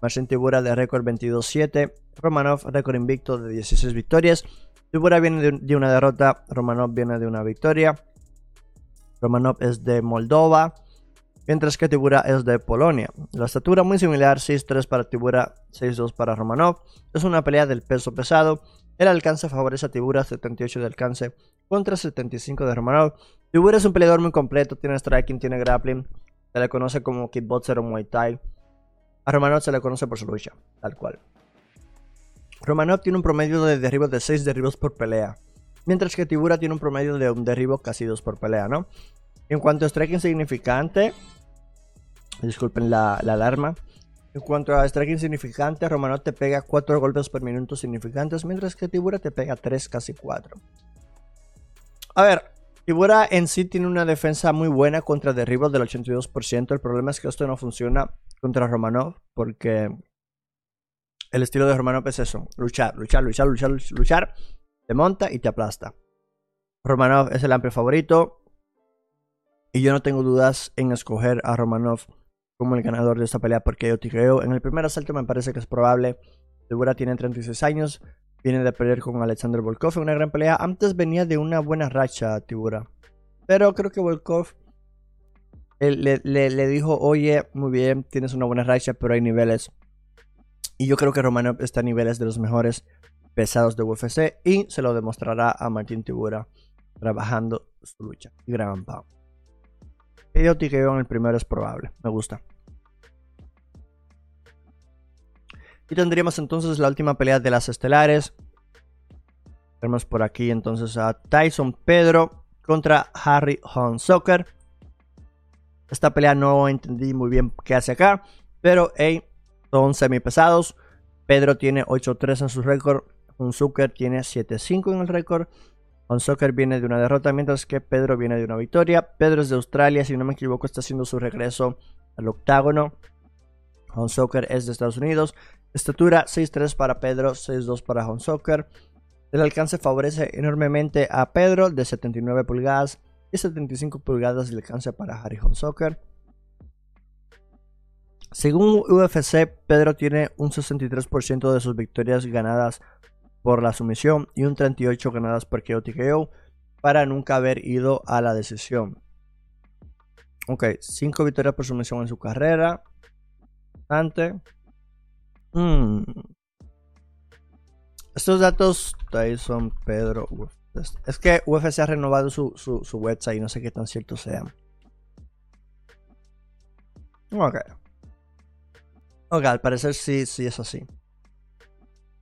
Marcin Tibura de récord 22-7. Romanov récord invicto de 16 victorias. Tibura viene de, una derrota. Romanov viene de una victoria. Romanov es de Moldova, mientras que Tibura es de Polonia. La estatura muy similar, 6-3 para Tibura, 6-2 para Romanov. Es una pelea del peso pesado. El alcance favorece a Tibura, 78 de alcance contra 75 de Romanov. Tibura es un peleador muy completo, tiene striking, tiene grappling. Se le conoce como kickboxer o muay thai. A Romanov se le conoce por su lucha, tal cual. Romanov tiene un promedio de derribos de 6 derribos por pelea. Mientras que Tibura tiene un promedio de un derribo casi 2 por pelea, ¿no? En cuanto a striking significante, disculpen la, alarma. En cuanto a striking significante, Romanov te pega 4 golpes por minuto significantes, mientras que Tibura te pega 3, casi 4. A ver, Tibura en sí tiene una defensa muy buena contra derribos del 82%. El problema es que esto no funciona contra Romanov porque el estilo de Romanov es eso, luchar, luchar, luchar, luchar, luchar, te monta y te aplasta. Romanov es el amplio favorito y yo no tengo dudas en escoger a Romanov como el ganador de esta pelea porque yo creo en el primer asalto me parece que es probable. Tibura tiene 36 años, viene de pelear con Alexander Volkov en una gran pelea. Antes venía de una buena racha Tibura, pero creo que Volkov le, dijo, oye, muy bien, tienes una buena racha, pero hay niveles y yo creo que Romanov está a niveles de los mejores pesados de UFC y se lo demostrará a Martín Tibura trabajando su lucha. Y gran pau. yo en el primero es probable. Me gusta. Y tendríamos entonces la última pelea de las estelares. Tenemos por aquí entonces a Tyson Pedro contra Harry Soccer. Esta pelea no entendí muy bien qué hace acá. Pero hey, son semipesados. Pedro tiene 8-3 en su récord. Zucker tiene 7-5 en el récord. Zucker viene de una derrota, mientras que Pedro viene de una victoria. Pedro es de Australia, si no me equivoco, está haciendo su regreso al octágono. Zucker es de Estados Unidos. Estatura 6-3 para Pedro, 6-2 para Zucker. El alcance favorece enormemente a Pedro de 79 pulgadas y 75 pulgadas de alcance para Harry Zucker. Según UFC, Pedro tiene un 63% de sus victorias ganadas por la sumisión y un 38% ganadas por KO para nunca haber ido a la decisión. Ok, 5 victorias por sumisión en su carrera. Bastante. Hmm. Estos datos Tyson, Pedro. Es que UFC ha renovado su, su website y no sé qué tan cierto sean. Ok. Ok, al parecer sí, sí es así.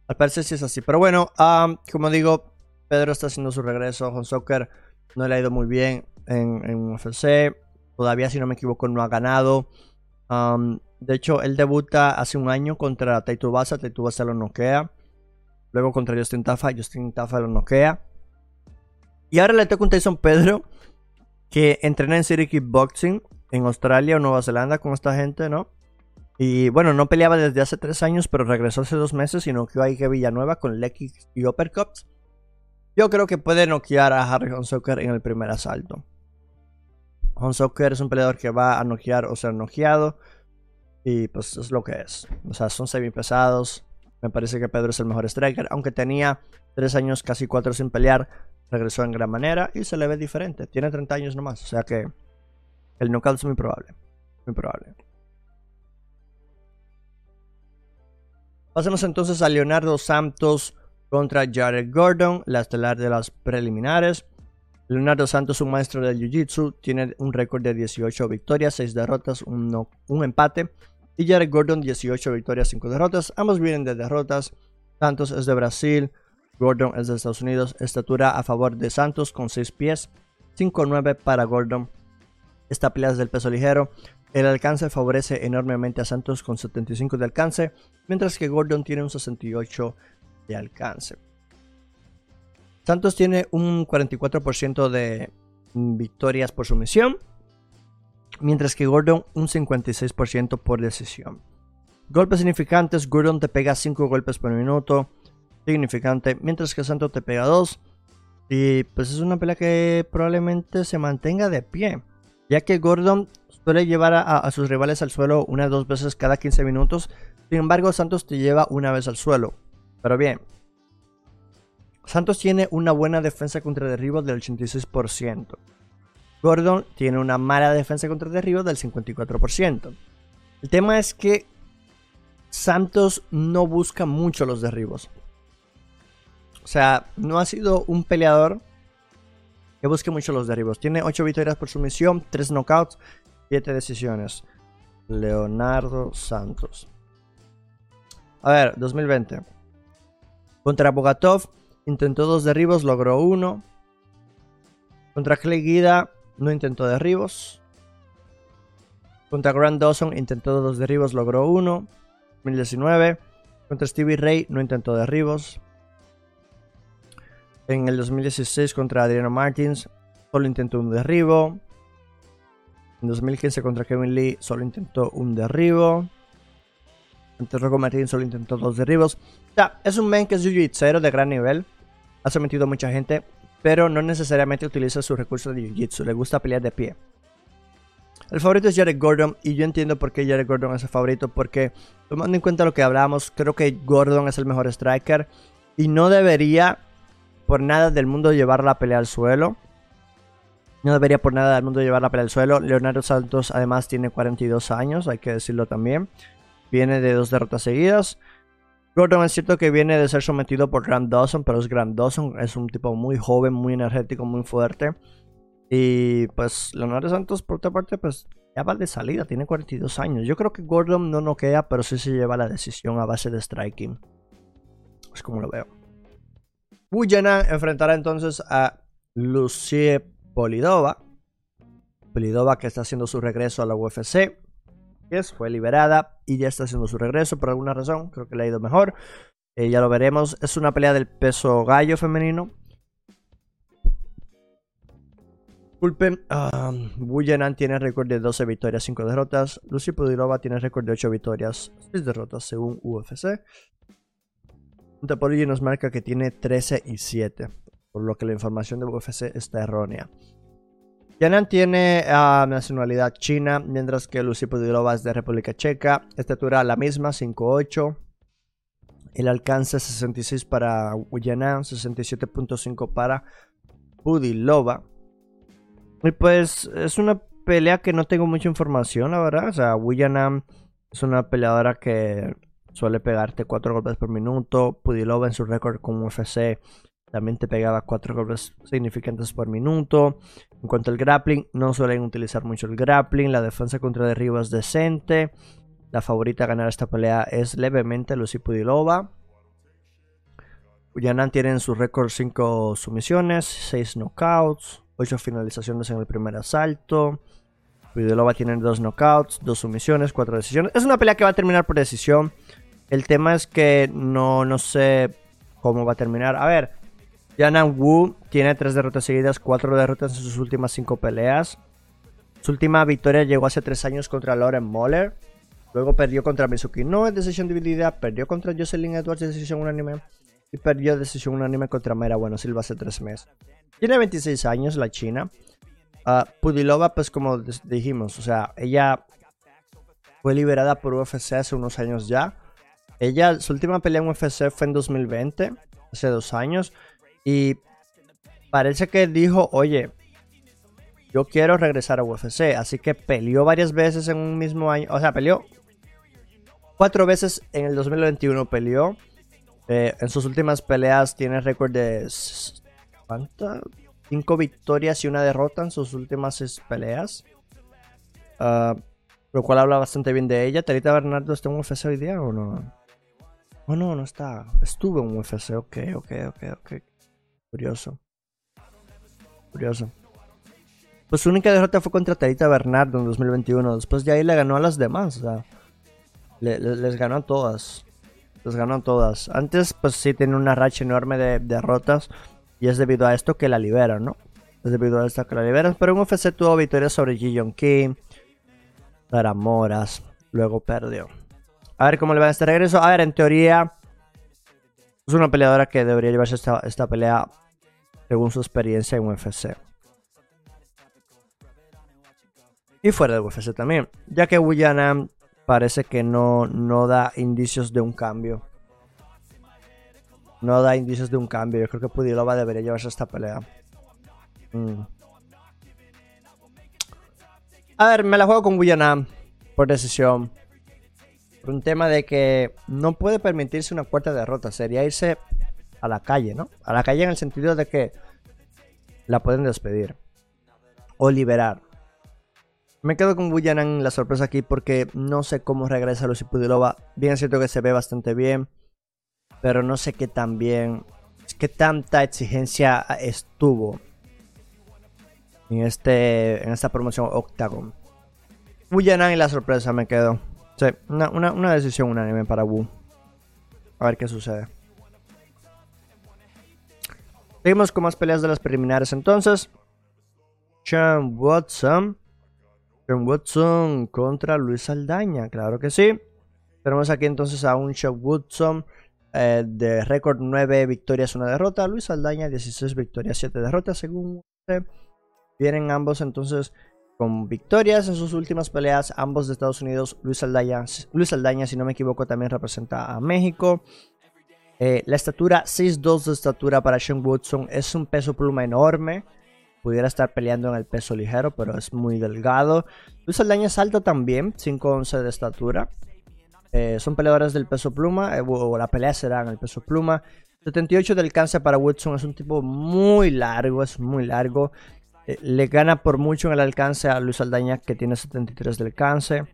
Al parecer sí es así. Pero bueno, como digo, Pedro está haciendo su regreso. Con Soccer no le ha ido muy bien en, en UFC. Todavía, si no me equivoco, no ha ganado. de hecho, él debuta hace un año contra Taito Basa. Taito Basa lo noquea. Luego contra Justin Tafa. Justin Tafa lo noquea. Y ahora le toca un Tyson Pedro que entrena en City Kickboxing en Australia o Nueva Zelanda con esta gente, ¿no? Y bueno, no peleaba desde hace tres años, pero regresó hace dos meses y noqueó a Ike Villanueva con Lecky y uppercuts. Yo creo que puede noquear a Harry Honsocker en el primer asalto. Honsocker es un peleador que va a noquear o ser noqueado. Y pues es lo que es. O sea, son semi pesados. Me parece que Pedro es el mejor striker. Aunque tenía tres años, casi cuatro sin pelear, regresó en gran manera y se le ve diferente. Tiene 30 años nomás. O sea que el knockout es muy probable. Muy probable. Pasemos entonces a Leonardo Santos contra Jared Gordon, la estelar de las preliminares. Leonardo Santos, un maestro del Jiu-Jitsu, tiene un récord de 18 victorias, 6 derrotas, un, un empate. Y Jared Gordon, 18 victorias, 5 derrotas. Ambos vienen de derrotas. Santos es de Brasil, Gordon es de Estados Unidos. Estatura a favor de Santos con 6 pies, 5-9 para Gordon. Esta pelea es del peso ligero. El alcance favorece enormemente a Santos con 75 de alcance, mientras que Gordon tiene un 68 de alcance. Santos tiene un 44% de victorias por sumisión, mientras que Gordon un 56% por decisión. Golpes significantes, Gordon te pega 5 golpes por minuto, significante, mientras que Santos te pega 2. Y pues es una pelea que probablemente se mantenga de pie, ya que Gordon suele llevar a, sus rivales al suelo una o dos veces cada 15 minutos. Sin embargo, Santos te lleva una vez al suelo. Pero bien, Santos tiene una buena defensa contra derribos del 86%. Gordon tiene una mala defensa contra derribos del 54%. El tema es que Santos no busca mucho los derribos. O sea, no ha sido un peleador que busque mucho los derribos. Tiene 8 victorias por sumisión, 3 knockouts, 7 decisiones. Leonardo Santos. A ver, 2020. Contra Bogatov intentó dos derribos, logró uno. Contra Clay Guida no intentó derribos. Contra Grant Dawson intentó dos derribos, logró uno. 2019. Contra Stevie Ray no intentó derribos. En el 2016 contra Adriano Martins solo intentó un derribo. En 2015 contra Kevin Lee solo intentó un derribo. Ante Rocco Martin solo intentó dos derribos. O sea, es un men que es jiu-jitsu de gran nivel. Ha sometido a mucha gente, pero no necesariamente utiliza sus recursos de jiu-jitsu. Le gusta pelear de pie. El favorito es Jared Gordon y yo entiendo por qué Jared Gordon es el favorito porque tomando en cuenta lo que hablábamos, creo que Gordon es el mejor striker y no debería por nada del mundo llevar la pelea al suelo. No debería por nada del mundo llevar la pelea al suelo. Leonardo Santos además tiene 42 años, hay que decirlo también. Viene de dos derrotas seguidas. Gordon es cierto que viene de ser sometido por Grant Dawson, pero es Grant Dawson, es un tipo muy joven, muy energético, muy fuerte. Y pues Leonardo Santos, por otra parte, pues ya va de salida, tiene 42 años. Yo creo que Gordon no noquea, pero sí se lleva la decisión a base de striking. Es como lo veo. Bujana enfrentará entonces a Lucie Polidova. Polidova que está haciendo su regreso a la UFC. Que fue liberada y ya está haciendo su regreso por alguna razón. Creo que le ha ido mejor. Eh, ya lo veremos. Es una pelea del peso gallo femenino. Disculpen, um, tiene récord de 12 victorias, 5 derrotas. Lucy Polidova tiene récord de 8 victorias, 6 derrotas según UFC. Tapology nos marca que tiene 13 y 7, por lo que la información de UFC está errónea. Yanan tiene uh, nacionalidad china, mientras que Lucy Pudilova es de República Checa. Estatura la misma, 5'8". El alcance 66 para Yanan, 67.5 para Pudilova. Y pues es una pelea que no tengo mucha información, la verdad. O sea, Wuyanam es una peleadora que suele pegarte 4 golpes por minuto. Pudilova en su récord con UFC también te pegaba 4 golpes significantes por minuto. En cuanto al grappling, no suelen utilizar mucho el grappling. La defensa contra derribo es decente. La favorita a ganar esta pelea es levemente Lucy Pudilova. Yanan tiene en su récord 5 sumisiones, 6 knockouts, 8 finalizaciones en el primer asalto. Pudilova tiene 2 knockouts, 2 sumisiones, 4 decisiones. Es una pelea que va a terminar por decisión. El tema es que no, no sé cómo va a terminar. A ver, Yanan Wu tiene 3 derrotas seguidas, 4 derrotas en sus últimas 5 peleas. Su última victoria llegó hace 3 años contra Lauren Moller. Luego perdió contra Mizuki No es decisión dividida. Perdió contra Jocelyn Edwards, decisión unánime. Y perdió decisión unánime contra Mera Bueno Silva hace 3 meses. Tiene 26 años la china. Uh, Pudilova, pues como dijimos, o sea, ella fue liberada por UFC hace unos años ya. Ella, su última pelea en UFC fue en 2020, hace dos años. Y parece que dijo, oye, yo quiero regresar a UFC. Así que peleó varias veces en un mismo año. O sea, peleó cuatro veces en el 2021. Peleó. Eh, en sus últimas peleas tiene récord de... ¿Cuántas? Cinco victorias y una derrota en sus últimas peleas. Uh, lo cual habla bastante bien de ella. ¿Terita Bernardo está en UFC hoy día o no? Oh, no, no está. Estuvo en UFC. Ok, ok, ok, ok. Curioso. Curioso. Pues su única derrota fue contra Terita Bernardo en 2021. Después de ahí le ganó a las demás. O sea, les ganó a todas. Les ganó a todas. Antes, pues sí, tenía una racha enorme de derrotas. Y es debido a esto que la liberan, ¿no? Es debido a esto que la liberan. Pero en UFC tuvo victorias sobre Yong Kim. Para Moras. Luego perdió. A ver cómo le va a este regreso. A ver, en teoría. Es una peleadora que debería llevarse esta, pelea según su experiencia en UFC. Y fuera de UFC también. Ya que Wuyanam parece que no, no da indicios de un cambio. No da indicios de un cambio. Yo creo que Pudilova debería llevarse esta pelea. Mm. A ver, me la juego con Guyanam por decisión. Un tema de que no puede permitirse una cuarta derrota. Sería irse a la calle, ¿no? A la calle en el sentido de que la pueden despedir. O liberar. Me quedo con Buyanan la sorpresa aquí porque no sé cómo regresa Lucy Pudilova. Bien es cierto que se ve bastante bien, pero no sé qué tan bien, qué tanta exigencia estuvo en, este, en esta promoción Octagon. Buyanan y la sorpresa me quedo. Sí, una, una, una decisión unánime para Wu. A ver qué sucede. Seguimos con más peleas de las preliminares entonces. Sean Watson Sean Woodson contra Luis Aldaña, claro que sí. Tenemos aquí entonces a un Sean Woodson eh, de récord 9 victorias, 1 derrota. Luis Aldaña 16 victorias, 7 derrotas, según Vienen ambos entonces con victorias en sus últimas peleas, ambos de Estados Unidos. Luis Aldaña, Luis si no me equivoco, también representa a México. Eh, la estatura 6'2 de estatura para Sean Woodson es un peso pluma enorme pudiera estar peleando en el peso ligero, pero es muy delgado. Luis Aldaña es alto también, 5'11 de estatura. Eh, son peleadores del peso pluma, eh, o la pelea será en el peso pluma. 78 de alcance para Woodson, es un tipo muy largo, es muy largo. Eh, le gana por mucho en el alcance a Luis Aldaña, que tiene 73 de alcance.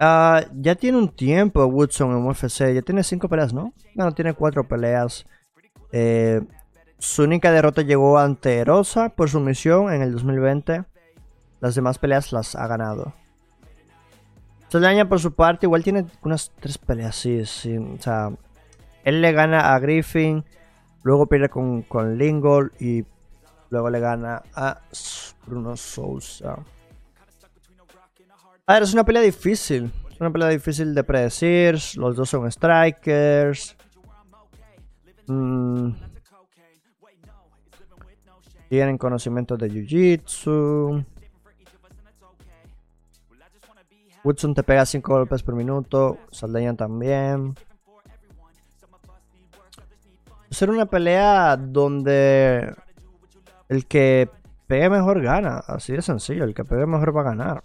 Ah, ya tiene un tiempo Woodson en UFC, ya tiene 5 peleas, ¿no? No, tiene 4 peleas. Eh, su única derrota llegó ante Rosa por sumisión en el 2020. Las demás peleas las ha ganado. Saldaña por su parte igual tiene unas tres peleas, sí, sí. O sea, él le gana a Griffin, luego pierde con, con Lingol y luego le gana a Bruno Sousa. A ver, es una pelea difícil. Es una pelea difícil de predecir. Los dos son strikers. Mmm tienen conocimiento de Jiu-Jitsu. Woodson te pega 5 golpes por minuto. Saldaña también. Ser una pelea donde el que pegue mejor gana. Así de sencillo. El que pegue mejor va a ganar.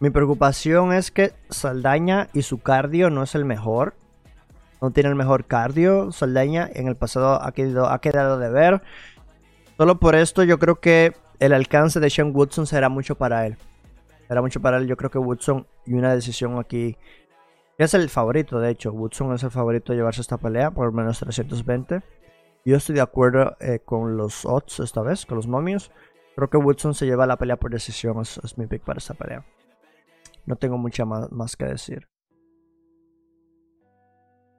Mi preocupación es que Saldaña y su cardio no es el mejor no tiene el mejor cardio. Saldaña en el pasado ha quedado, ha quedado de ver. Solo por esto yo creo que el alcance de Sean Woodson será mucho para él. Será mucho para él. Yo creo que Woodson y una decisión aquí. Es el favorito, de hecho. Woodson es el favorito de llevarse esta pelea por menos 320. Yo estoy de acuerdo eh, con los odds esta vez, con los momios. Creo que Woodson se lleva la pelea por decisión. Es, es mi pick para esta pelea. No tengo mucha más, más que decir.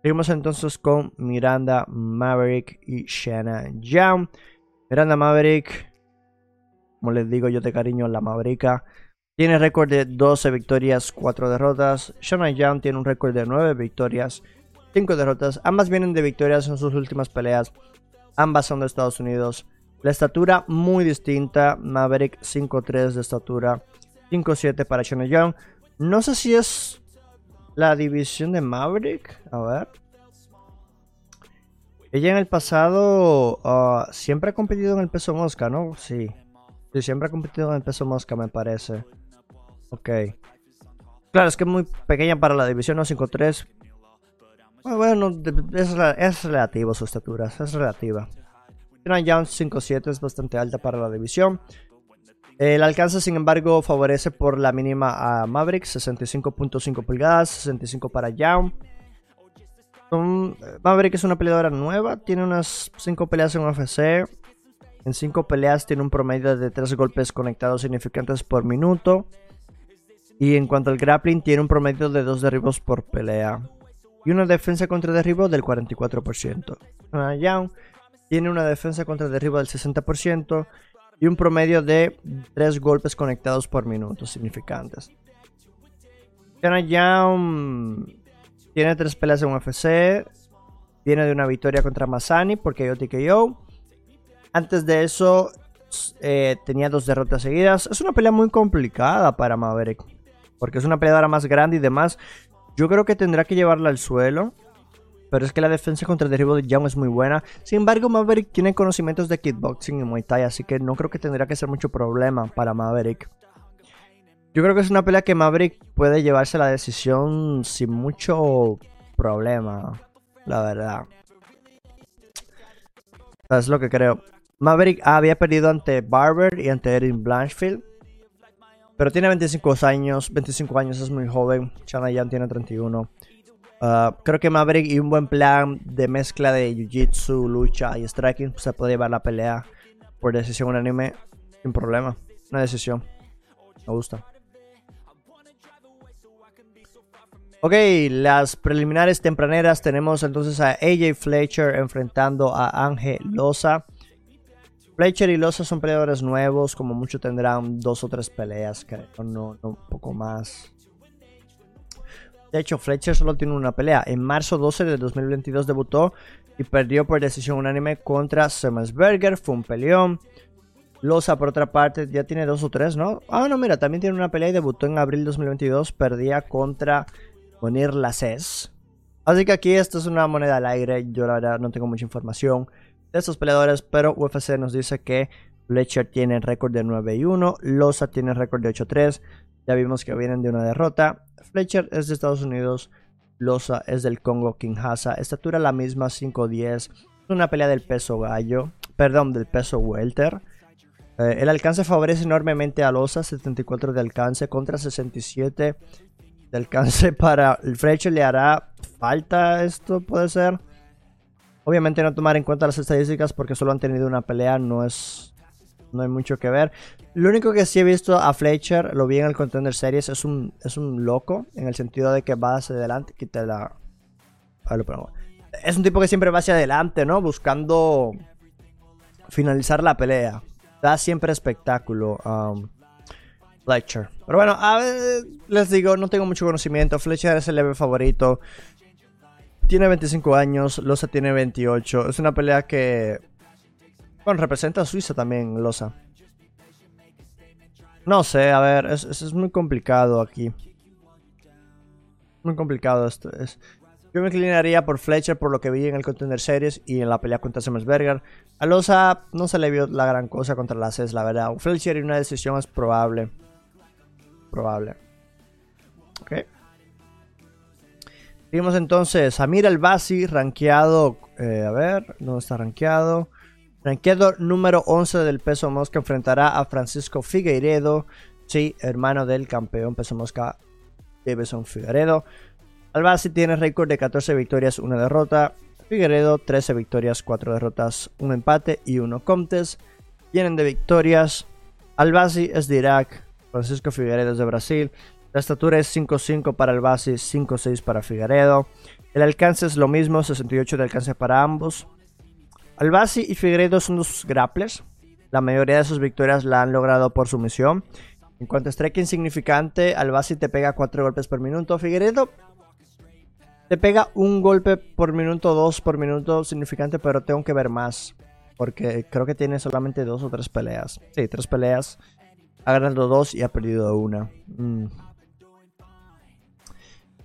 Seguimos entonces con Miranda Maverick y Shanna Young. Miranda Maverick, como les digo yo de cariño, la Maverick, tiene récord de 12 victorias, 4 derrotas. Shanna Young tiene un récord de 9 victorias, 5 derrotas. Ambas vienen de victorias en sus últimas peleas. Ambas son de Estados Unidos. La estatura muy distinta. Maverick 5'3 de estatura, 5'7 para Shanna Young. No sé si es la división de Maverick. A ver. Ella en el pasado ah, siempre ha competido en el peso mosca, ¿no? Sí. Sí, siempre ha competido en el peso mosca, me parece. Ok. Claro, es que es muy pequeña para la división, ¿no? 5'3. Bueno, es, relativo su estatura, es relativa. Una Jones 5'7 es bastante alta para la división. El alcance, sin embargo, favorece por la mínima a Maverick, 65.5 pulgadas, 65 para Young. Maverick es una peleadora nueva, tiene unas 5 peleas en UFC. En 5 peleas tiene un promedio de 3 golpes conectados significantes por minuto. Y en cuanto al grappling, tiene un promedio de 2 derribos por pelea. Y una defensa contra derribo del 44%. Young tiene una defensa contra derribo del 60% y un promedio de 3 golpes conectados por minuto significantes. Yana Young tiene 3 peleas en UFC, viene de una victoria contra Masani porque yo TKO. Antes de eso eh, tenía dos derrotas seguidas. Es una pelea muy complicada para Maverick. Porque es una peleadora más grande y demás. Yo creo que tendrá que llevarla al suelo. Pero es que la defensa contra el derribo de Young es muy buena. Sin embargo, Maverick tiene conocimientos de kickboxing y Muay Thai, así que no creo que tendría que ser mucho problema para Maverick. Yo creo que es una pelea que Maverick puede llevarse la decisión sin mucho problema, la verdad. Es lo que creo. Maverick había perdido ante Barber y ante Erin Blanchfield. Pero tiene 25 años, 25 años, es muy joven. Chana tiene 31. Ah, creo que Maverick y un buen plan de mezcla de Jiu-Jitsu, lucha y striking se puede llevar la pelea por decisión unánime sin problema. Una decisión. Me gusta. Ok, las preliminares tempraneras tenemos entonces a AJ Fletcher enfrentando a Ángel Loza. Fletcher y Loza son peleadores nuevos, como mucho tendrán dos o tres peleas, creo, no, no un poco más. De hecho, Fletcher solo tiene una pelea. En marzo 12 de 2022 debutó y perdió por decisión unánime contra Semelsberger. Fue un peleón. Loza, por otra parte, ya tiene dos o tres, ¿no? Ah, no, mira, también tiene una pelea y debutó en abril 2022. Perdía contra Monir Laces. Así que aquí esto es una moneda al aire. Yo la verdad no tengo mucha información de estos peleadores, pero UFC nos dice que Fletcher tiene récord de 9 y 1, Loza tiene récord de 8-3. Ya vimos que vienen de una derrota. Fletcher es de Estados Unidos. Loza es del Congo Kinshasa. Estatura la misma, 5'10. Una pelea del peso gallo. Perdón, del peso welter. Eh, el alcance favorece enormemente a Loza. 74 de alcance contra 67 de alcance para el Fletcher. ¿Le hará falta esto? Puede ser. Obviamente no tomar en cuenta las estadísticas porque solo han tenido una pelea. No es no hay mucho que ver. Lo único que sí he visto a Fletcher, lo vi en el Contender Series, es un, es un loco, en el sentido de que va hacia adelante, quita la... Es un tipo que siempre va hacia adelante, ¿no? Buscando finalizar la pelea. Da siempre espectáculo. Um, Fletcher. Pero bueno, les digo, no tengo mucho conocimiento. Fletcher es el leve favorito. Tiene 25 años, Losa tiene 28. Es una pelea que bueno, representa a Suiza también, Losa. No sé, a ver, es, es, muy complicado aquí. Muy complicado esto. Es. Yo me inclinaría por Fletcher por lo que vi en el Contender Series y en la pelea contra Semelsberger. A Losa no se le vio la gran cosa contra la CES, la verdad. Fletcher y una decisión es probable. Probable. Seguimos entonces. Amir Albasi, rankeado. Eh, a ver, ¿dónde está rankeado? Ranqueado número 11 del peso mosca enfrentará a Francisco Figueiredo, sí, hermano del campeón peso mosca Davison Figueiredo. Albasi tiene récord de 14 victorias, 1 derrota. Figueiredo 13 victorias, 4 derrotas, 1 empate y 1 contest. Vienen de victorias. Albasi es de Irak, Francisco Figueiredo es de Brasil. La estatura es 5'5 para Albasi, 5'6 para Figueiredo. El alcance es lo mismo, 68 de alcance para ambos. Albasi y Figueiredo son dos grapplers. La mayoría de sus victorias la han logrado por sumisión. En cuanto a striking significante, Albasi te pega 4 golpes por minuto. Figueiredo te pega un golpe por minuto, dos por minuto significante, pero tengo que ver más. Porque creo que tiene solamente dos o tres peleas. Sí, tres peleas. Ha ganado dos y ha perdido una. Mm.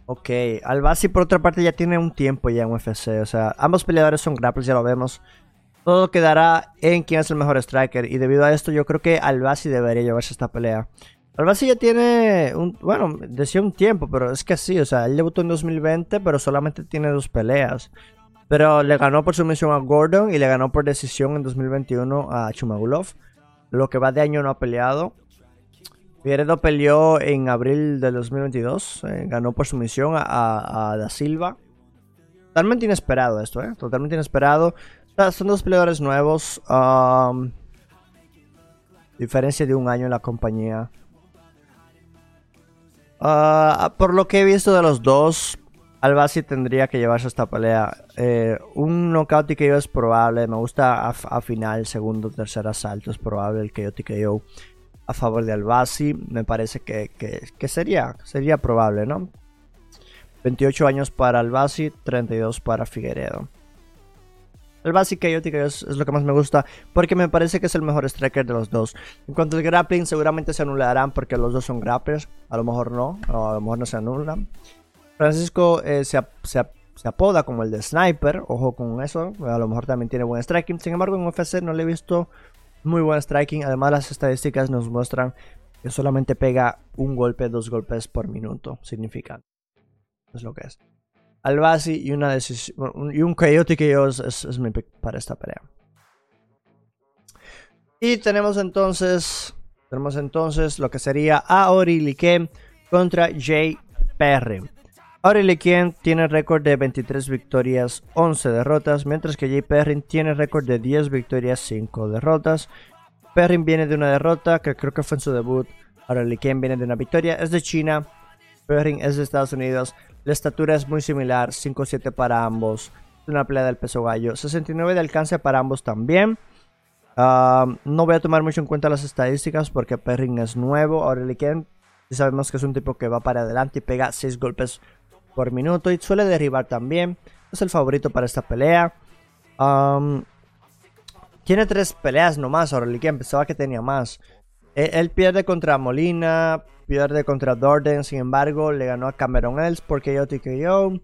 Ok, Albasi por otra parte ya tiene un tiempo ya en UFC. O sea, ambos peleadores son grapplers, ya lo vemos. Todo quedará en quién es el mejor striker. Y debido a esto, yo creo que Albasi debería llevarse esta pelea. Albasi ya tiene un. Bueno, decía un tiempo, pero es que sí, o sea, él debutó en 2020, pero solamente tiene dos peleas. Pero le ganó por sumisión a Gordon y le ganó por decisión en 2021 a Chumagulov. Lo que va de año no ha peleado. Figueredo peleó en abril del 2022. Eh, ganó por sumisión a, a Da Silva. Totalmente inesperado esto, ¿eh? Totalmente inesperado. Son dos peleadores nuevos. Um, diferencia de un año en la compañía. Uh, por lo que he visto de los dos, Albasi tendría que llevarse esta pelea. Eh, un knockout TKO es probable. Me gusta a, final, segundo, tercer asalto. Es probable el KO TKO a favor de Albasi. Me parece que, que, sería, sería probable, ¿no? 28 años para Albasi, 32 para Figueredo. Básico y es, es lo que más me gusta porque me parece que es el mejor striker de los dos. En cuanto al grappling, seguramente se anularán porque los dos son grapplers. A lo mejor no, o a lo mejor no se anulan. Francisco eh, se, se apoda como el de Sniper, ojo con eso, a lo mejor también tiene buen striking, sin embargo en UFC no le he visto muy buen striking, además las estadísticas nos muestran que solamente pega un golpe, dos golpes por minuto, significa es lo que es. Albasi y una decisión y un Coyote que yo es, mi pick para esta pelea. Y tenemos entonces tenemos entonces lo que sería Aori Liken contra Jay Perry. Aurelien tiene récord de 23 victorias, 11 derrotas, mientras que Jay Perrin tiene récord de 10 victorias, 5 derrotas. Perrin viene de una derrota, que creo que fue en su debut. Aurelien viene de una victoria, es de China. Perrin es de Estados Unidos. La estatura es muy similar, 5-7 para ambos. Una pelea del peso gallo. 69 de alcance para ambos también. Ah, no voy a tomar mucho en cuenta las estadísticas porque Perrin es nuevo. Aurelien sabemos que es un tipo que va para adelante y pega 6 golpes por minuto y suele derribar también. Es el favorito para esta pelea. tiene tres peleas nomás. Aureliquien pensaba que tenía más. E, él, pierde contra Molina, pierde contra Dorden. Sin embargo, le ganó a Cameron Els porque yo TKO.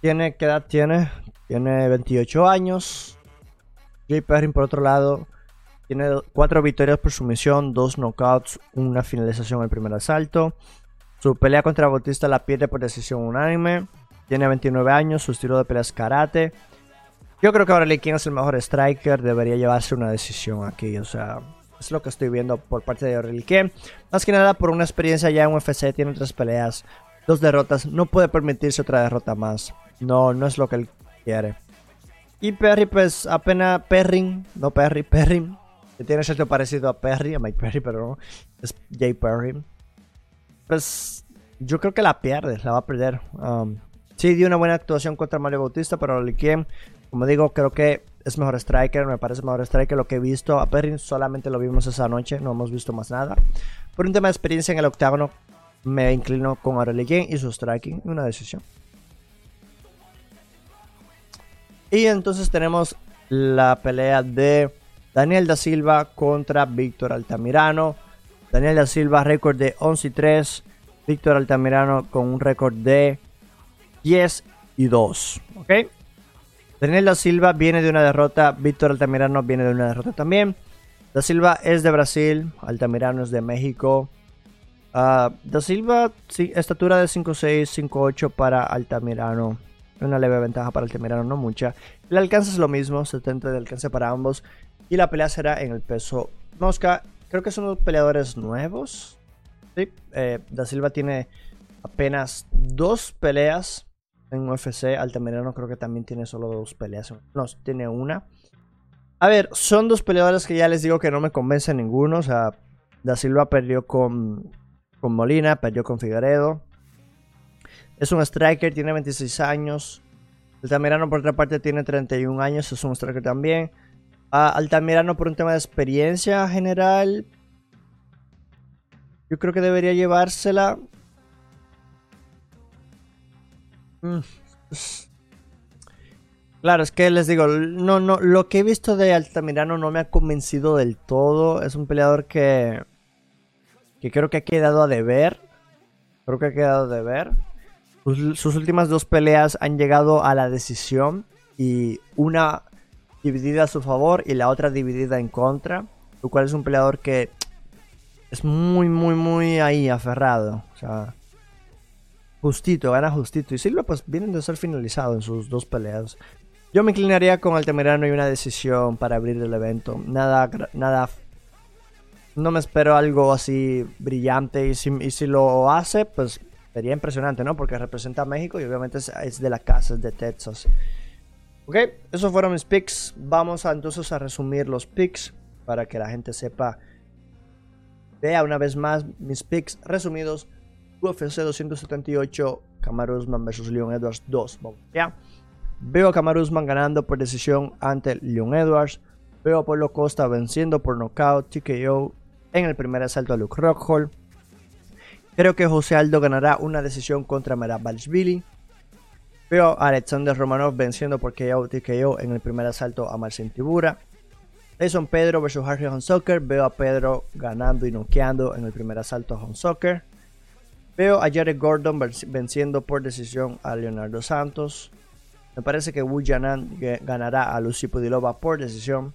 Tiene, ¿Qué edad tiene? Tiene 28 años. Jay Perrin, por otro lado, tiene cuatro victorias por sumisión, dos knockouts, una finalización el primer asalto. Su pelea contra Bautista la pierde por decisión unánime. Tiene 29 años, su estilo de pelea es karate. Yo creo que ahora quien es el mejor striker, debería llevarse una decisión aquí. O sea, es lo que estoy viendo por parte de Aurelien. Más que nada por una experiencia ya en UFC, tiene tres peleas, dos derrotas. No puede permitirse otra derrota más. No, no es lo que él quiere. Y Perry, pues apenas Perrin, no Perry, Perrin, que tiene cierto parecido a Perry, a Mike Perry, pero no, es Jay Perry pues yo creo que la pierde, la va a perder. Um, sí, dio una buena actuación contra Mario Bautista, pero quien, como digo, creo que es mejor striker, me parece mejor striker. Lo que he visto a Perrin solamente lo vimos esa noche, no hemos visto más nada. Por un tema de experiencia en el octágono, me inclino con Aurelien y su striking, una decisión. Y entonces tenemos la pelea de Daniel da Silva contra Víctor Altamirano. Daniel da Silva, récord de 11 y 3. Víctor Altamirano con un récord de 10 y 2. ¿Ok? Daniel da Silva viene de una derrota. Víctor Altamirano viene de una derrota también. Da Silva es de Brasil. Altamirano es de México. Uh, da Silva, sí, estatura de 5'6, 5'8 para Altamirano. Una leve ventaja para Altamirano, no mucha. El alcance es lo mismo, 70 de alcance para ambos. Y la pelea será en el peso mosca. Creo que son los peleadores nuevos. Sí, eh, Da Silva tiene apenas dos peleas en UFC. Altamirano creo que también tiene solo dos peleas. No, tiene una. A ver, son dos peleadores que ya les digo que no me convencen ninguno. O sea, Da Silva perdió con, con Molina, perdió con Figueredo. Es un striker, tiene 26 años. Altamirano por otra parte tiene 31 años, es un striker también. Altamirano por un tema de experiencia general. Yo creo que debería llevársela. Mm, claro, es que les digo, no, no, lo que he visto de Altamirano no me ha convencido del todo. Es un peleador que, que creo que ha quedado a deber. Creo que ha quedado a deber. sus últimas dos peleas han llegado a la decisión y una dividida a su favor y la otra dividida en contra. Lo cual es un peleador que es muy, muy, muy ahí aferrado. O sea, justito, gana justito. Y Silva pues vienen de ser finalizado en sus dos peleas. Yo me inclinaría con Altamirano y una decisión para abrir el evento. Nada, nada. No me espero algo así brillante. Y si, y si lo hace, pues sería impresionante, ¿no? Porque representa a México y obviamente es, de la casa, es de Texas. Ok, esos fueron mis picks. Vamos entonces a resumir los picks para que la gente sepa. Vea una vez más mis picks resumidos. UFC 278, Kamaru Usman vs Leon Edwards 2. ya. Veo a Kamaru Usman ganando por decisión ante Leon Edwards. Veo a Polo Costa venciendo por nocaut TKO en el primer asalto a Luke Rockhold. Creo que José Aldo ganará una decisión contra Merab. Veo a Alexander Romanov venciendo por KO TKO en el primer asalto a Marcin Tibura. Jason Pedro versus Harry Soccer. Veo a Pedro ganando y noqueando en el primer asalto a Soccer. Veo a Jared Gordon venciendo por decisión a Leonardo Santos. Me parece que Wu Yanan ganará a Lucy Pudilova por decisión.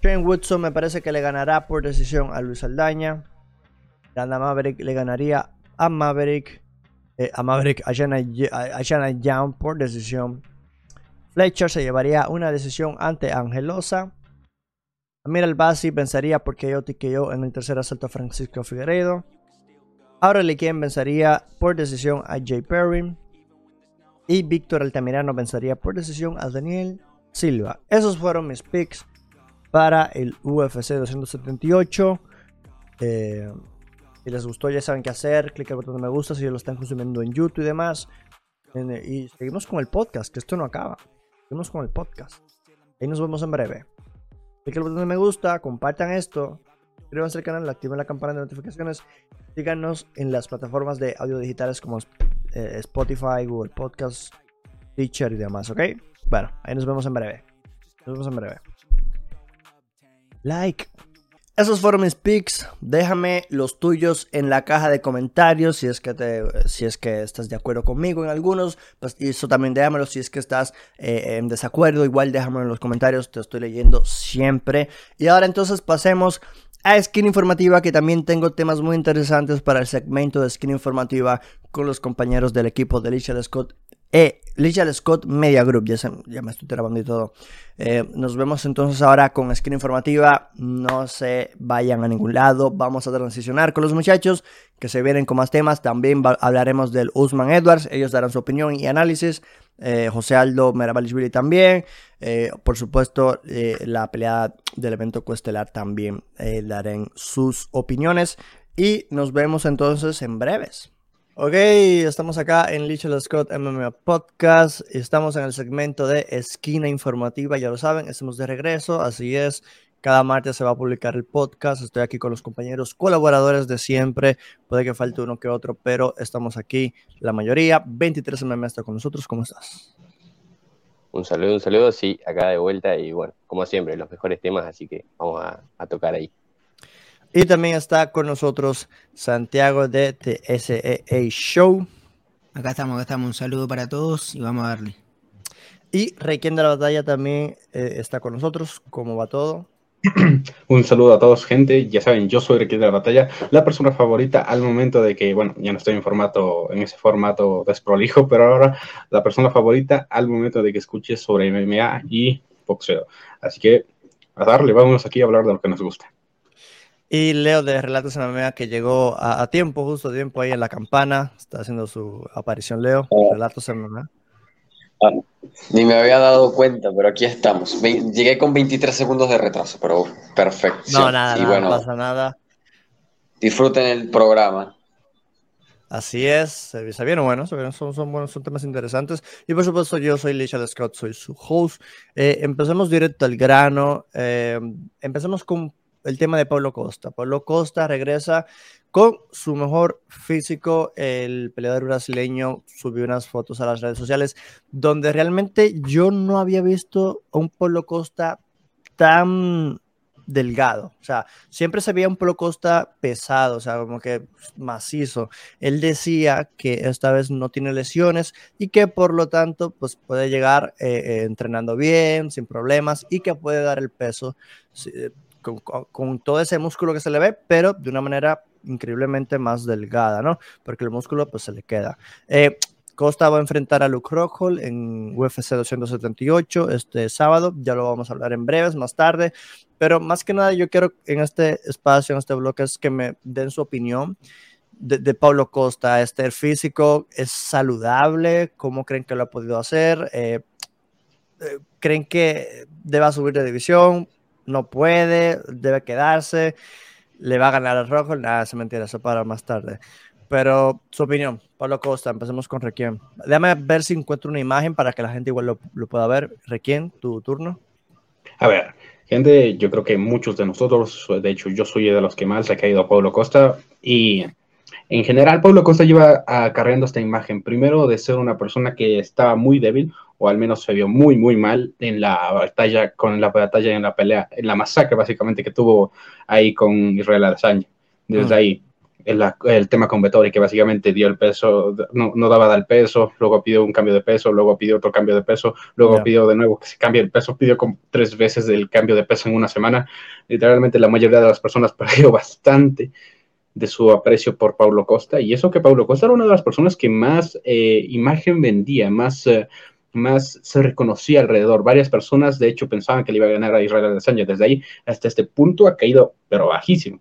Shane Woodson me parece que le ganará por decisión a Luis Aldaña. Dana Maverick le ganaría a Maverick. Eh, a Maverick, a Young por decisión. Fletcher se llevaría una decisión ante Angelosa. Amir Albasi pensaría porque yo yo en el tercer asalto a Francisco Figueiredo. Aureli vencería por decisión a Jay Perry. Y Víctor Altamirano vencería por decisión a Daniel Silva. Esos fueron mis picks para el UFC 278. Eh, si les gustó, ya saben qué hacer. Clic el botón de me gusta si lo están consumiendo en YouTube y demás. Y seguimos con el podcast, que esto no acaba. Seguimos con el podcast. Ahí nos vemos en breve. Clic el botón de me gusta, compartan esto. Suscríbanse al canal, activen la campana de notificaciones. Síganos en las plataformas de audio digitales como eh, Spotify, Google Podcasts, Teacher y demás, ¿ok? Bueno, ahí nos vemos en breve. Nos vemos en breve. Like. Esos fueron mis picks. Déjame los tuyos en la caja de comentarios si es que te, si es que estás de acuerdo conmigo en algunos. Pues eso también déjamelo si es que estás eh, en desacuerdo. Igual déjamelo en los comentarios. Te estoy leyendo siempre. Y ahora entonces pasemos a Skin Informativa, que también tengo temas muy interesantes para el segmento de Skin Informativa con los compañeros del equipo de Alicia Scott eh, Scott Media Group, ya, ya me estoy trabando y todo. Eh, nos vemos entonces ahora con Skin Informativa. No se vayan a ningún lado. Vamos a transicionar con los muchachos que se vienen con más temas. También hablaremos del Usman Edwards. Ellos darán su opinión y análisis. Eh, José Aldo Merabalishvili también. Eh, por supuesto, la pelea del evento coestelar también darán sus opiniones. Y nos vemos entonces en breves. Ok, estamos acá en Lichel Scott MMA Podcast. Estamos en el segmento de esquina informativa, ya lo saben, estamos de regreso, así es. Cada martes se va a publicar el podcast. Estoy aquí con los compañeros colaboradores de siempre. Puede que falte uno que otro, pero estamos aquí la mayoría. 23 MMA está con nosotros. ¿Cómo estás? Un saludo, un saludo. Sí, acá de vuelta y bueno, como siempre, los mejores temas, así que vamos a tocar ahí. Y también está con nosotros Santiago de TSEA Show. Acá estamos, acá estamos. Un saludo para todos y vamos a darle. Y Requiem de la Batalla también eh, está con nosotros. ¿Cómo va todo? Un saludo a todos, gente. Ya saben, yo soy Requiem de la Batalla, la persona favorita al momento de que, bueno, ya no estoy en formato, en ese formato desprolijo, pero ahora la persona favorita al momento de que escuches sobre MMA y boxeo. Así que a darle, vamos aquí a hablar de lo que nos gusta. Y Leo de Relatos en la que llegó a, tiempo, justo a tiempo ahí en la campana. Está haciendo su aparición, Leo. Oh. Relatos en la ah, ni me había dado cuenta, pero aquí estamos. Llegué con 23 segundos de retraso, pero perfecto. No, nada, no pasa nada. Disfruten el programa. Así es, se bien bueno, son, son, buenos, son temas interesantes. Y por supuesto, yo soy Licha Scott, soy su host. Eh, empecemos directo al grano. Eh, empecemos con el tema de Pablo Costa. Pablo Costa regresa con su mejor físico. El peleador brasileño subió unas fotos a las redes sociales donde realmente yo no había visto a un Pablo Costa tan delgado. O sea, siempre se veía un Pablo Costa pesado, o sea, como que macizo. Él decía que esta vez no tiene lesiones y que por lo tanto pues puede llegar eh, eh, entrenando bien, sin problemas y que puede dar el peso con, todo ese músculo que se le ve, pero de una manera increíblemente más delgada, ¿no? Porque el músculo pues se le queda. Eh, Costa va a enfrentar a Luke Rockhold en UFC 278 este sábado, ya lo vamos a hablar en breves, más tarde, pero más que nada yo quiero en este espacio, en este bloque, es que me den su opinión de, Pablo Costa, este físico es saludable, ¿cómo creen que lo ha podido hacer? Eh, eh, ¿Creen que deba subir de división? No puede, debe quedarse, le va a ganar al rojo, nada, se mentira, eso para más tarde. Pero su opinión, Pablo Costa, empecemos con Requiem. Déjame ver si encuentro una imagen para que la gente igual lo, pueda ver. Requiem, tu turno. A ver, gente, yo creo que muchos de nosotros, de hecho yo soy de los que más ha caído a Pablo Costa y en general, Pablo Costa lleva acarreando esta imagen, primero de ser una persona que estaba muy débil, o al menos se vio muy, muy mal en la batalla, con la batalla en la pelea, en la masacre básicamente que tuvo ahí con Israel Adesanya. Desde mm. ahí, el, tema con Vettori, que básicamente dio el peso, no, no daba el peso, luego pidió un cambio de peso, luego pidió otro cambio de peso, luego pidió de nuevo que se cambie el peso, pidió como tres veces el cambio de peso en una semana. Literalmente la mayoría de las personas perdió bastante de su aprecio por Paulo Costa, y eso que Paulo Costa era una de las personas que más eh, imagen vendía, más... Eh, más se reconocía alrededor. Varias personas, de hecho, pensaban que le iba a ganar a Israel Adesanya. Desde ahí hasta este punto ha caído, pero bajísimo.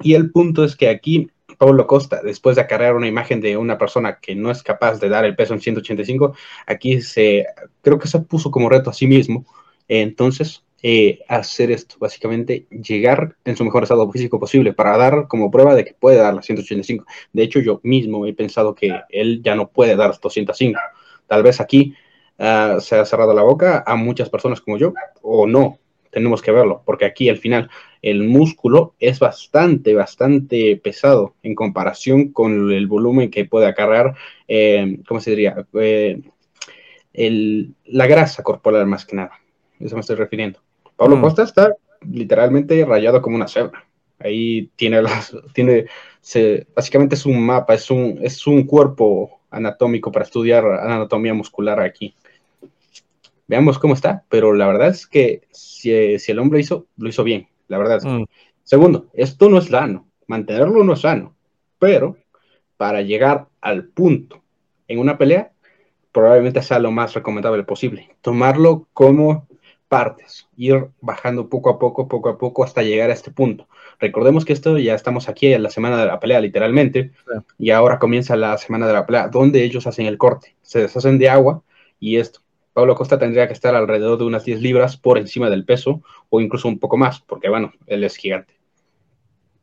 Y el punto es que aquí Pablo Costa, después de acarrear una imagen de una persona que no es capaz de dar el peso en 185, aquí se, creo que se puso como reto a sí mismo. Entonces, eh, hacer esto, básicamente llegar en su mejor estado físico posible para dar como prueba de que puede dar la 185. De hecho, yo mismo he pensado que él ya no puede dar 205. Tal vez aquí uh, se ha cerrado la boca a muchas personas como yo, o no, tenemos que verlo, porque aquí al final el músculo es bastante, bastante pesado en comparación con el volumen que puede acarrear, eh, ¿cómo se diría? Eh, el, la grasa corporal más que nada. Eso me estoy refiriendo. Pablo mm. Costa está literalmente rayado como una cebra. Ahí tiene las, tiene, se, básicamente es un mapa, es un, es un cuerpo anatómico para estudiar anatomía muscular aquí. Veamos cómo está, pero la verdad es que si, el hombre hizo, lo hizo bien, la verdad. Mm. Segundo, esto no es sano, mantenerlo no es sano, pero para llegar al punto en una pelea, probablemente sea lo más recomendable posible. Tomarlo como partes, ir bajando poco a poco, poco a poco, hasta llegar a este punto. Recordemos que esto ya estamos aquí en la semana de la pelea, literalmente, y ahora comienza la semana de la pelea, donde ellos hacen el corte, se deshacen de agua y esto. Pablo Costa tendría que estar alrededor de unas 10 libras por encima del peso, o incluso un poco más, porque bueno, él es gigante.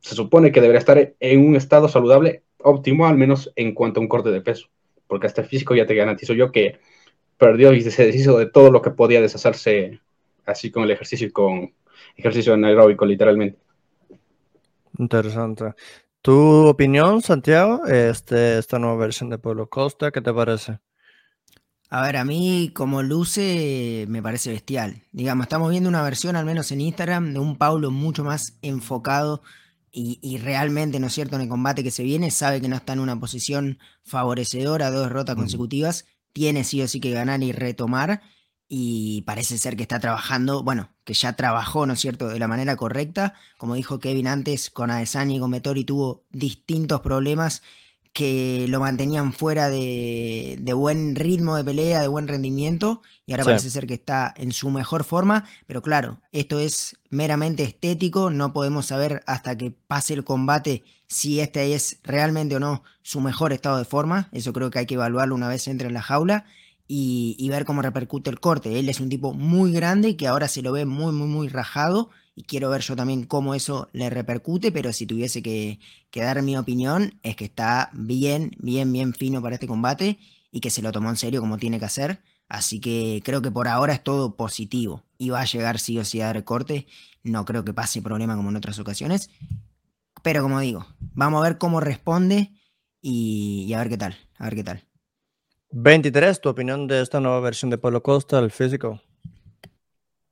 Se supone que debería estar en un estado saludable óptimo, al menos en cuanto a un corte de peso, porque hasta el físico ya te garantizo yo que perdió y se deshizo de todo lo que podía deshacerse así con el ejercicio y con ejercicio anaeróbico, literalmente. Interesante. ¿Tu opinión, Santiago? Este, esta nueva versión de Pueblo Costa, ¿qué te parece? A ver, a mí como luce me parece bestial. Digamos, estamos viendo una versión, al menos en Instagram, de un Paulo mucho más enfocado y, realmente, ¿no es cierto?, en el combate que se viene, sabe que no está en una posición favorecedora, dos derrotas consecutivas, tiene sí o sí que ganar y retomar y parece ser que está trabajando, bueno, que ya trabajó, ¿no es cierto?, de la manera correcta. Como dijo Kevin antes, con Adesanya y con Metori tuvo distintos problemas que lo mantenían fuera de, buen ritmo de pelea, de buen rendimiento, y ahora parece ser que está en su mejor forma, pero claro, esto es meramente estético, no podemos saber hasta que pase el combate si este es realmente o no su mejor estado de forma, eso creo que hay que evaluarlo una vez entre en la jaula, y, ver cómo repercute el corte. Él es un tipo muy grande que ahora se lo ve muy, muy, muy rajado y quiero ver yo también cómo eso le repercute, pero si tuviese que, dar mi opinión es que está bien, bien, bien fino para este combate y que se lo tomó en serio como tiene que hacer. Así que creo que por ahora es todo positivo y va a llegar sí o sí a dar corte. No creo que pase problema como en otras ocasiones. Pero como digo, vamos a ver cómo responde y, y a ver qué tal, a ver qué tal. 23, tu opinión de esta nueva versión de Polo Costa, el físico.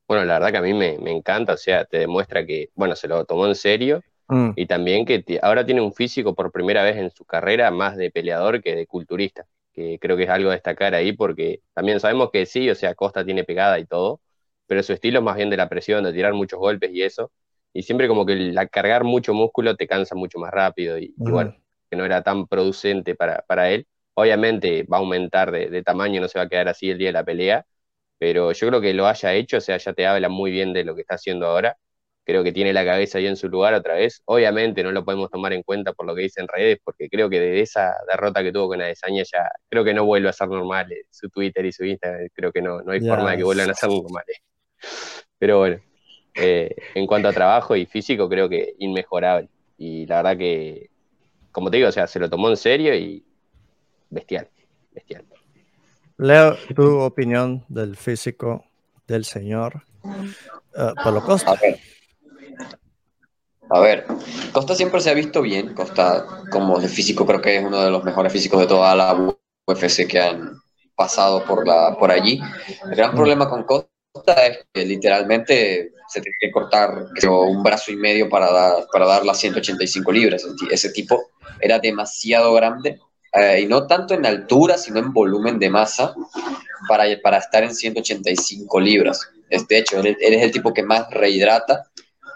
Bueno, la verdad que a mí me, encanta, o sea, te demuestra que, bueno, se lo tomó en serio mm. y también que ahora tiene un físico por primera vez en su carrera más de peleador que de culturista, que creo que es algo a destacar ahí porque también sabemos que sí, o sea, Costa tiene pegada y todo, pero su estilo es más bien de la presión, de tirar muchos golpes y eso, y siempre como que la cargar mucho músculo te cansa mucho más rápido y, bueno, que no era tan producente para, para él Obviamente va a aumentar de, tamaño, no se va a quedar así el día de la pelea, pero yo creo que lo haya hecho, o sea, ya te habla muy bien de lo que está haciendo ahora. Creo que tiene la cabeza ahí en su lugar otra vez. Obviamente no lo podemos tomar en cuenta por lo que dice en redes, porque creo que desde esa derrota que tuvo con Adesanya ya creo que no vuelve a ser normal eh, su Twitter y su Instagram. Creo que no, no hay forma de que vuelvan a ser normales. Pero bueno, eh, en cuanto a trabajo y físico, creo que inmejorable. Y la verdad que, como te digo, o sea, se lo tomó en serio y bestial, bestial. Leo, tu opinión del físico del señor uh, Pablo Costa. A ver. Costa siempre se ha visto bien. Costa, como de físico, creo que es uno de los mejores físicos de toda la UFC que han pasado por, la, por allí. El gran problema con Costa Costa es que literalmente se tiene que cortar un brazo y medio para dar, para dar las 185 libras. Ese tipo era demasiado grande, eh, y no tanto en altura, sino en volumen de masa, para, para estar en 185 libras. De hecho, él, es el tipo que más rehidrata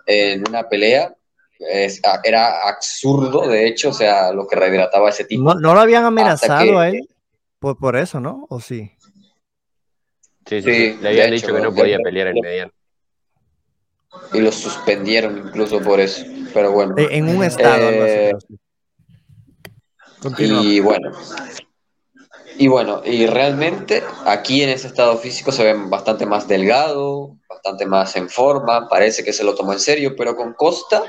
en una pelea. era absurdo, de hecho, o sea, lo que rehidrataba ese tipo. No, lo habían amenazado a él por, por eso, ¿no? ¿O sí? Sí, sí, le habían dicho que no podía pelear en mediano. Y lo suspendieron incluso por eso, pero bueno. En un estado, eh, Y bueno, y bueno, y realmente aquí en ese estado físico se ve bastante más delgado, bastante más en forma, parece que se lo tomó en serio, pero con Costa,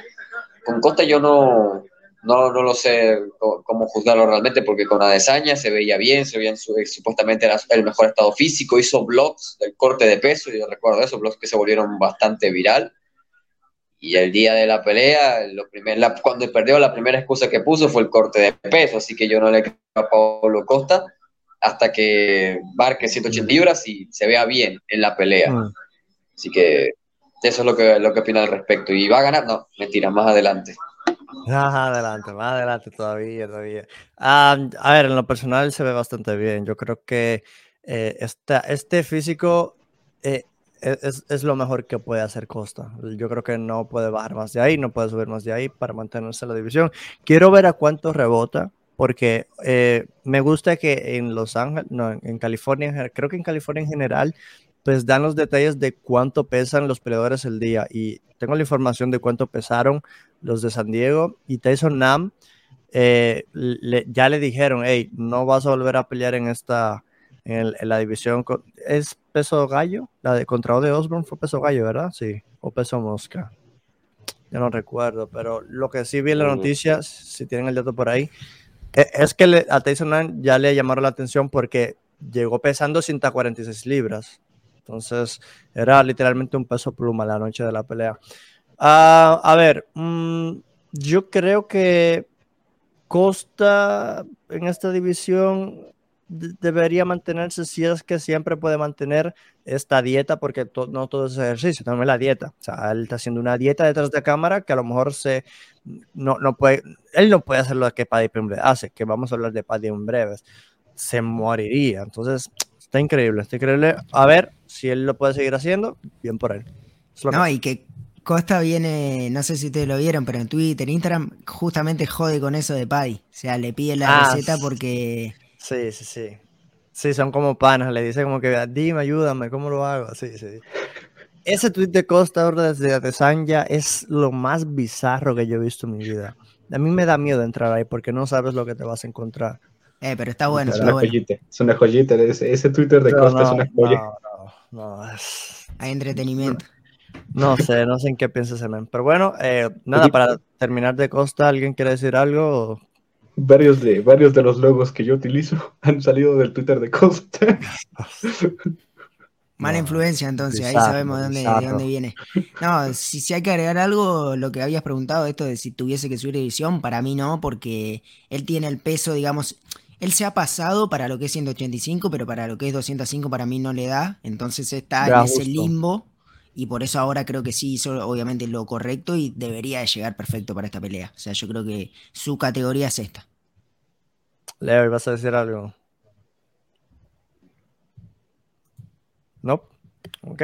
con Costa yo no, no, no lo sé cómo juzgarlo realmente, porque con Adesanya se veía bien, se veía su, supuestamente era el mejor estado físico, hizo blogs del corte de peso, yo recuerdo esos blogs que se volvieron bastante viral. Y el día de la pelea, lo primer, cuando perdió, la primera excusa que puso fue el corte de peso, así que yo no le creo a Pablo Costa hasta que marque 180 libras y se vea bien en la pelea. Mm. Así que eso es lo que, lo que opina al respecto. ¿Y va a ganar? No, mentira, más adelante. Más adelante, más adelante todavía, todavía. a ver, en lo personal se ve bastante bien. Yo creo que eh, este físico eh, es, es, lo mejor que puede hacer Costa. Yo creo que no puede bajar más de ahí, no puede subir más de ahí para mantenerse en la división. Quiero ver a cuánto rebota porque eh, me gusta que en Los Ángeles, no, en California, creo que en California en general, pues dan los detalles de cuánto pesan los peleadores el día. Y tengo la información de cuánto pesaron los de San Diego y Tyson Nam. Eh, ya le dijeron, hey, no vas a volver a pelear en esta, en, la división. ¿Es peso gallo? La de contra de Osborne fue peso gallo, ¿verdad? Sí, o peso mosca. Yo no recuerdo, pero lo que sí vi en la noticia, si tienen el dato por ahí, e, es que a Tyson ya le llamaron la atención porque llegó pesando 146 libras. Entonces era literalmente un peso pluma la noche de la pelea. Ah, a ver, mm, yo creo que Costa en esta división debería mantenerse si es que siempre puede mantener esta dieta, porque no todo es ejercicio, también la dieta. O sea, él está haciendo una dieta detrás de cámara que a lo mejor se no, no puede, él no puede hacer lo que Paddy Pimble hace, que vamos a hablar de Paddy en breves. Se moriría. Entonces, está increíble, está increíble. A ver si él lo puede seguir haciendo, bien por él. No, y que Costa viene, no sé si ustedes lo vieron, pero en Twitter, Instagram, justamente jode con eso de Paddy. O sea, le pide la ah, receta porque Sí, sí, sí. Sí, son como panas, le dice como que, dime, ayúdame, ¿cómo lo hago? Sí, sí. Ese tweet de Costa desde Sanja es lo más bizarro que yo he visto en mi vida. A mí me da miedo entrar ahí porque no sabes lo que te vas a encontrar. Eh, pero está bueno. Es una joyita, es una joyita. Ese, Twitter de Costa es una joya. No, no, es... Hay entretenimiento. No sé, no sé en qué piensa ese men. Pero bueno, eh, nada, para terminar de Costa, ¿alguien quiere decir algo? Varios de, varios de los logos que yo utilizo han salido del Twitter de Costa. Mala influencia, entonces, ahí sabemos de dónde, de dónde, viene. No, si, si, hay que agregar algo, lo que habías preguntado, esto de si tuviese que subir edición, para mí no, porque él tiene el peso, digamos, él se ha pasado para lo que es 185, pero para lo que es 205 para mí no le da, entonces está en ese limbo, y por eso ahora creo que sí hizo obviamente lo correcto y debería de llegar perfecto para esta pelea. O sea, yo creo que su categoría es esta. Leo, ¿vas a decir algo? No. Ok.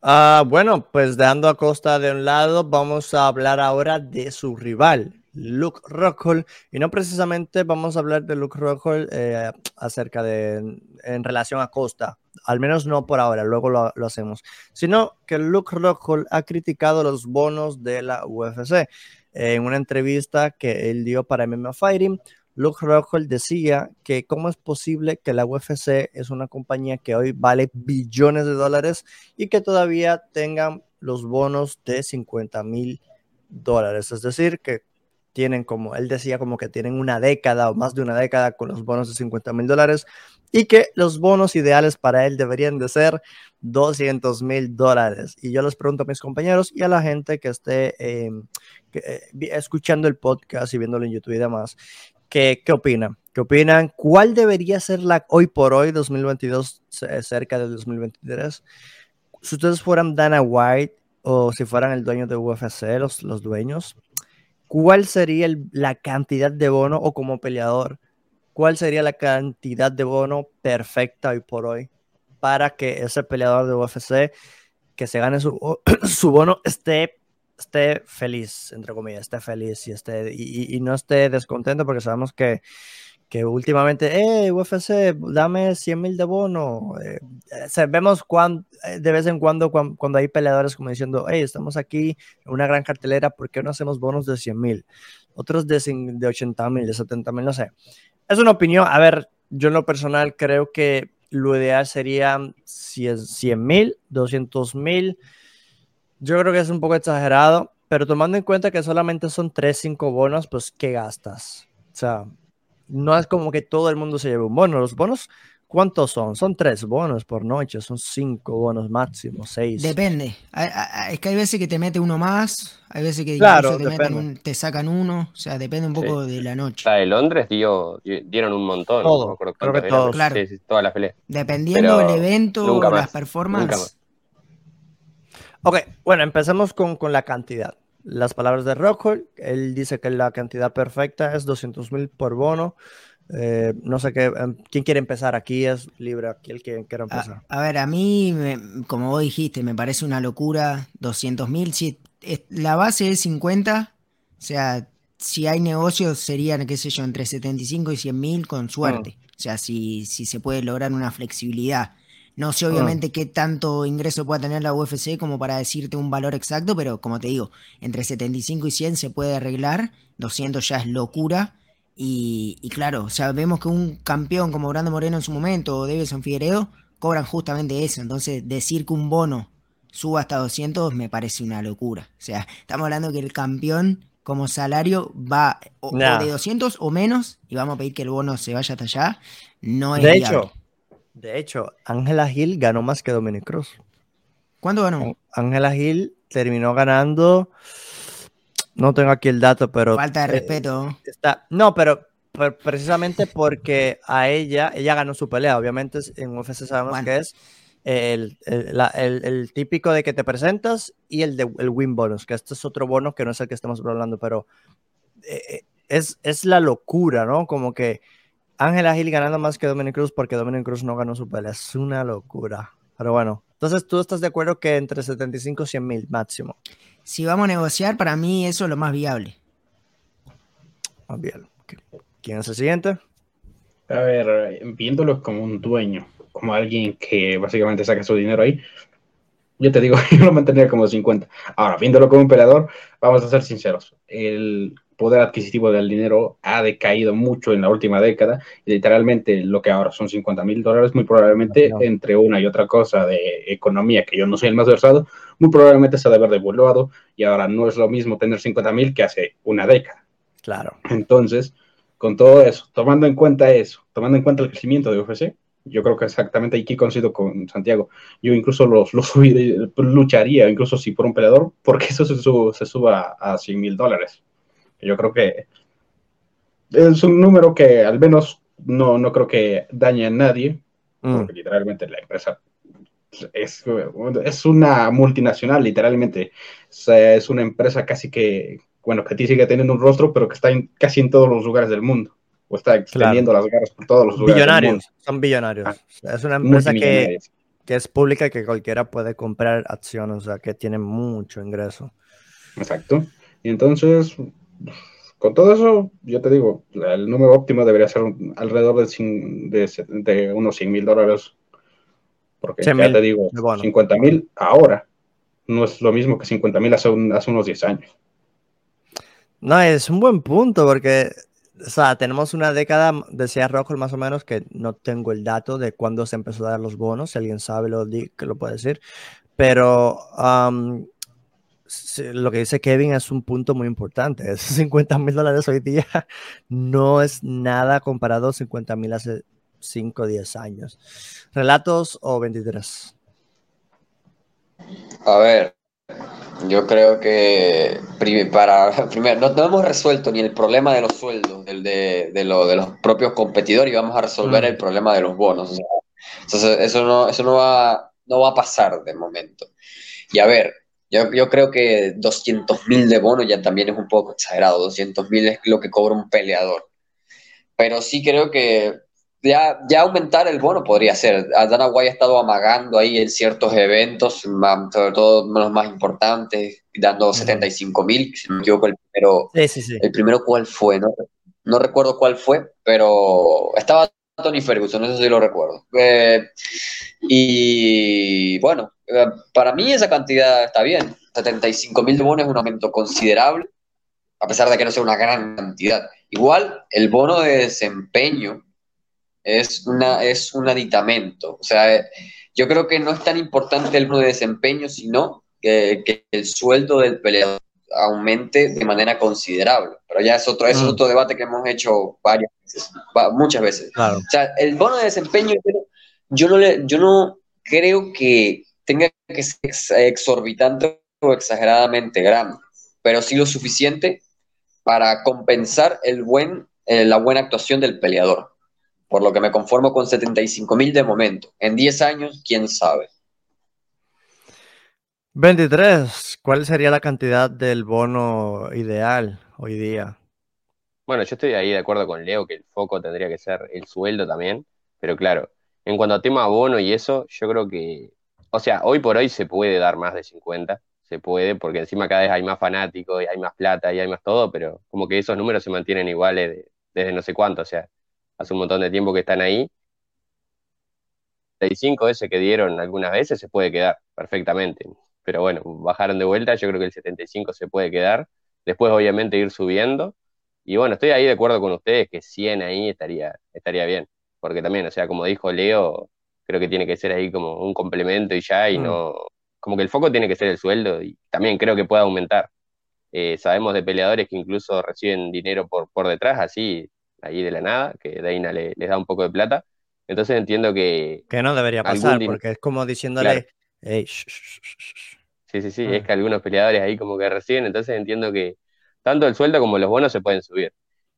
Ah, bueno, pues dejando a Costa de un lado, vamos a hablar ahora de su rival, Luke Rockhold. Y no precisamente vamos a hablar de Luke Rockhold eh, acerca de, en relación a Costa, al menos no por ahora, luego lo, lo hacemos, sino que Luke Rockhold ha criticado los bonos de la UFC. En una entrevista que él dio para MMA Fighting, Luke Rockhold decía que cómo es posible que la UFC es una compañía que hoy vale billones de dólares y que todavía tengan los bonos de 50 mil dólares. Es decir, que tienen como, él decía como que tienen una década o más de una década con los bonos de 50 mil dólares y que los bonos ideales para él deberían de ser 200 mil dólares. Y yo les pregunto a mis compañeros y a la gente que esté em, eh, escuchando el podcast y viéndolo en YouTube y demás, ¿Qué, ¿Qué opinan? ¿Qué opinan? ¿Cuál debería ser la hoy por hoy, 2022, cerca del 2023? si ustedes fueran Dana White o si fueran el dueño de UFC, los, los dueños, ¿cuál sería la cantidad de bono o como peleador? ¿Cuál sería la cantidad de bono perfecta hoy por hoy para que ese peleador de UFC que se gane su, su bono esté, esté feliz, entre comillas, esté feliz y, esté, y, no esté descontento porque sabemos que que últimamente, eh, UFC, dame 100 mil de bono. Eh, eh vemos eh, de vez en cuando, cuando, hay peleadores como diciendo, hey, estamos aquí en una gran cartelera, ¿por qué no hacemos bonos de 100 mil? Otros de, de 80 mil, de 70 mil, no sé. Es una opinión. A ver, yo en lo personal creo que lo ideal sería 100 mil, 200 mil. Yo creo que es un poco exagerado, pero tomando en cuenta que solamente son 3, 5 bonos, pues ¿qué gastas? O sea, no es como que todo el mundo se lleve un bono. Los bonos, ¿cuántos son? Son tres bonos por noche, son cinco bonos máximo, seis. Depende. Es que hay veces que te mete uno más, hay veces que te, sacan uno, o sea, depende un poco de la noche. La de Londres dio, dieron un montón. Todo, creo que todos. Claro. todas las peleas. Dependiendo del evento, o las performances. Ok, bueno, empecemos con, con la cantidad las palabras de Rockhold. Él dice que la cantidad perfecta es 200 mil por bono. Eh, no sé qué, em, quién quiere empezar aquí, es libre aquí el que quiera empezar. A, ver, a mí, como vos dijiste, me parece una locura 200 mil. Si la base es 50, o sea, si hay negocios serían, qué sé yo, entre 75 y 100 mil con suerte. Mm. O sea, si, si se puede lograr una flexibilidad. No sé obviamente qué tanto ingreso pueda tener la UFC como para decirte un valor exacto, pero como te digo, entre 75 y 100 se puede arreglar, 200 ya es locura. Y, claro, o sea, vemos que un campeón como Brando Moreno en su momento o Davidson Figueredo cobran justamente eso. Entonces, decir que un bono suba hasta 200 me parece una locura. O sea, estamos hablando que el campeón como salario va o, de 200 o menos y vamos a pedir que el bono se vaya hasta allá. No es de hecho, de hecho, Ángela Gil ganó más que Dominic Cruz. ¿Cuándo ganó? Ángela Gil terminó ganando. No tengo aquí el dato, pero. Falta de eh, respeto. está, no, pero, precisamente porque a ella, ella ganó su pelea. Obviamente en UFC sabemos que es el, el, típico de que te presentas y el de el win bonus, que este es otro bono que no es el que estamos hablando, pero eh, eh, es, es la locura, ¿no? Como que Ángela Gil ganando más que Dominic Cruz porque Dominic Cruz no ganó su pelea. Es una locura. Pero bueno, entonces tú estás de acuerdo que entre 75 y 100 mil máximo. Si vamos a negociar, para mí eso es lo más viable. Más bien. ¿Quién es el siguiente? A ver, viéndolo como un dueño, como alguien que básicamente saca su dinero ahí, yo te digo, yo lo mantendría como 50. Ahora, viéndolo como un peleador, vamos a ser sinceros. El poder adquisitivo del dinero ha decaído mucho en la última década y literalmente lo que ahora son 50 mil dólares, muy probablemente entre una y otra cosa de economía, que yo no soy el más versado, muy probablemente se ha de haber devaluado y ahora no es lo mismo tener 50 mil que hace una década. Claro. Entonces, con todo eso, tomando en cuenta eso, tomando en cuenta el crecimiento de UFC, yo creo que exactamente aquí coincido con Santiago. Yo incluso los, los lucharía, incluso si por un peleador, porque eso se, se suba a 100 mil dólares. Yo creo que es un número que al menos no, no creo que dañe a nadie, mm. porque literalmente la empresa es, es, una multinacional, literalmente. es una empresa casi que, bueno, que sigue teniendo un rostro, pero que está en, casi en todos los lugares del mundo. O está extendiendo las garras por todos los lugares. Billonarios, son billonarios. Ah, es una empresa que, que, es pública y que cualquiera puede comprar acciones, o sea, que tiene mucho ingreso. Exacto. Y entonces, con todo eso, yo te digo, el número óptimo debería ser alrededor de, de, unos 100 mil dólares. Porque ya te digo, 50 mil ahora no es lo mismo que 50 mil hace, hace unos 10 años. No, es un buen punto porque, o sea, tenemos una década, decía Rojo más o menos, que no tengo el dato de cuándo se empezó a dar los bonos, si alguien sabe lo que lo puede decir, pero lo que dice Kevin es un punto muy importante. Esos 50 mil dólares hoy día no es nada comparado a 50 mil hace 5 o 10 años. ¿Relatos o 23? A ver, yo creo que para primero no, hemos resuelto ni el problema de los sueldos el de, de, lo, de los propios competidores y vamos a resolver mm. el problema de los bonos. entonces, eso no, eso no va no va a pasar de momento. Y a ver, yo, yo creo que 200 mil de bono ya también es un poco exagerado, 200 mil es lo que cobra un peleador. Pero sí creo que ya, ya aumentar el bono podría ser. Dana White ha estado amagando ahí en ciertos eventos, sobre todo los más importantes, dando 75 mil, si no me equivoco, el primero, el primero cuál fue, ¿no? no recuerdo cuál fue, pero estaba Tony Ferguson, eso sí lo recuerdo. Eh, y bueno, para mí esa cantidad está bien. 75 mil de bono es un aumento considerable, a pesar de que no sea una gran cantidad. Igual, el bono de desempeño es, una, es un aditamento. O sea, yo creo que no es tan importante el bono de desempeño, sino que el sueldo del peleador aumente de manera considerable. Pero ya es otro, es mm. otro debate que hemos hecho varias veces, muchas veces. O sea, el bono de desempeño, yo no, le, yo no creo que tenga que ser exorbitante o exageradamente grande, pero sí lo suficiente para compensar el buen, eh, la buena actuación del peleador. Por lo que me conformo con 75 mil de momento. En 10 años, quién sabe. 23. ¿Cuál sería la cantidad del bono ideal hoy día? Bueno, yo estoy ahí de acuerdo con Leo que el foco tendría que ser el sueldo también, pero claro, en cuanto a tema bono y eso, yo creo que, o sea, hoy por hoy se puede dar más de 50, se puede, porque encima cada vez hay más fanáticos y hay más plata y hay más todo, pero como que esos números se mantienen iguales desde no sé cuánto, o sea, hace un montón de tiempo que están ahí. 35 ese que dieron algunas veces se puede quedar perfectamente pero bueno, bajaron de vuelta, yo creo que el 75 se puede quedar, después obviamente ir subiendo, y bueno, estoy ahí de acuerdo con ustedes que 100 ahí estaría, estaría bien, porque también, o sea, como dijo Leo, creo que tiene que ser ahí como un complemento y ya, y mm. no, como que el foco tiene que ser el sueldo, y también creo que puede aumentar. Eh, sabemos de peleadores que incluso reciben dinero por, por detrás, así, ahí de la nada, que Deina les da un poco de plata. Entonces entiendo que... Que no debería pasar, porque es como diciéndole, Sí, sí, sí, es mm. que algunos peleadores ahí como que reciben, entonces entiendo que tanto el sueldo como los bonos se pueden subir.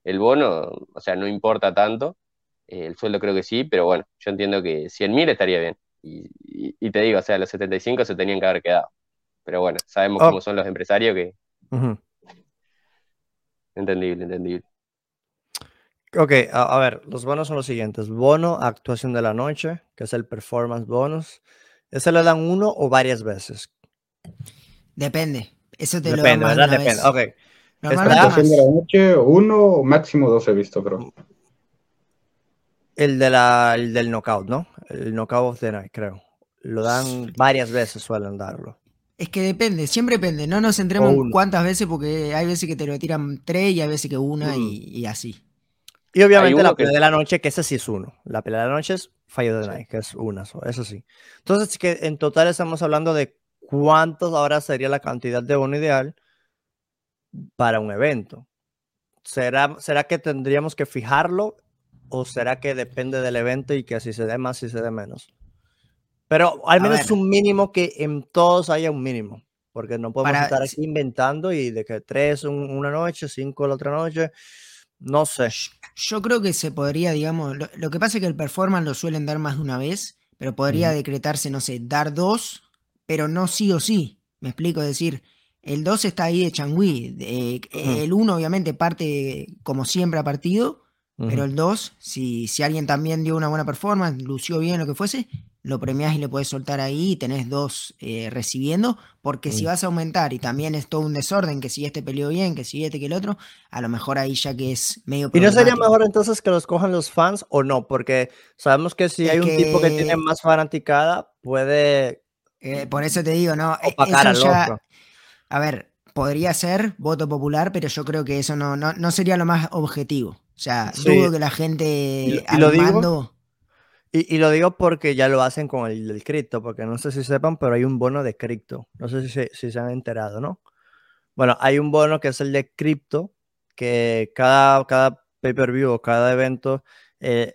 El bono, o sea, no importa tanto, eh, el sueldo creo que sí, pero bueno, yo entiendo que 100.000 estaría bien. Y, te digo, o sea, los 75 se tenían que haber quedado. Pero bueno, sabemos oh. cómo son los empresarios que... Entendible, entendible. Ok, a, ver, los bonos son los siguientes. Bono, actuación de la noche, que es el performance bonus. ¿Ese lo dan uno o varias veces? Depende. Eso te lo dan. Depende. Ok. Normalmente de la noche, uno o máximo dos he visto, creo. El, de la, el del knockout, ¿no? El knockout of the night, creo. Lo dan varias veces, suelen darlo. Es que depende, siempre depende. No nos centremos en cuántas veces, porque hay veces que te lo tiran tres y hay veces que una y, mm. así. Y obviamente la pelea de la noche, que ese sí es uno. La pelea de la noche es Fallo de Night, que es una, eso sí. Entonces, que en total estamos hablando de cuántos ahora sería la cantidad de bono ideal para un evento. ¿Será, ¿Será que tendríamos que fijarlo o será que depende del evento y que si se dé más, si se dé menos? Pero al menos un mínimo que en todos haya un mínimo, porque no podemos estar aquí inventando y de que tres una noche, cinco la otra noche. No sé. Yo creo que se podría, digamos, lo, que pasa es que el performance lo suelen dar más de una vez, pero podría decretarse, no sé, dar dos, pero no sí o sí. Me explico, es decir, el 2 está ahí de Changui. el 1 obviamente parte como siempre a partido, pero el 2, si, si alguien también dio una buena performance, lució bien, lo que fuese, lo premiás y le puedes soltar ahí y tenés dos eh, recibiendo, porque si vas a aumentar y también es todo un desorden, que si este peleó bien, que si este, que el otro, a lo mejor ahí ya que es medio... ¿Y no sería mejor entonces que los cojan los fans o no? Porque sabemos que si hay un tipo que tiene más fanaticada, puede... Eh, por eso te digo, ¿no? E, eso ya, a ver, podría ser voto popular, pero yo creo que eso no, no, sería lo más objetivo. O sea, dudo que la gente al mando... Y, lo digo porque ya lo hacen con el, cripto, porque no sé si sepan, pero hay un bono de cripto. No sé si se, han enterado, ¿no? Bueno, hay un bono que es el de cripto, que cada, cada pay-per-view o cada evento, eh,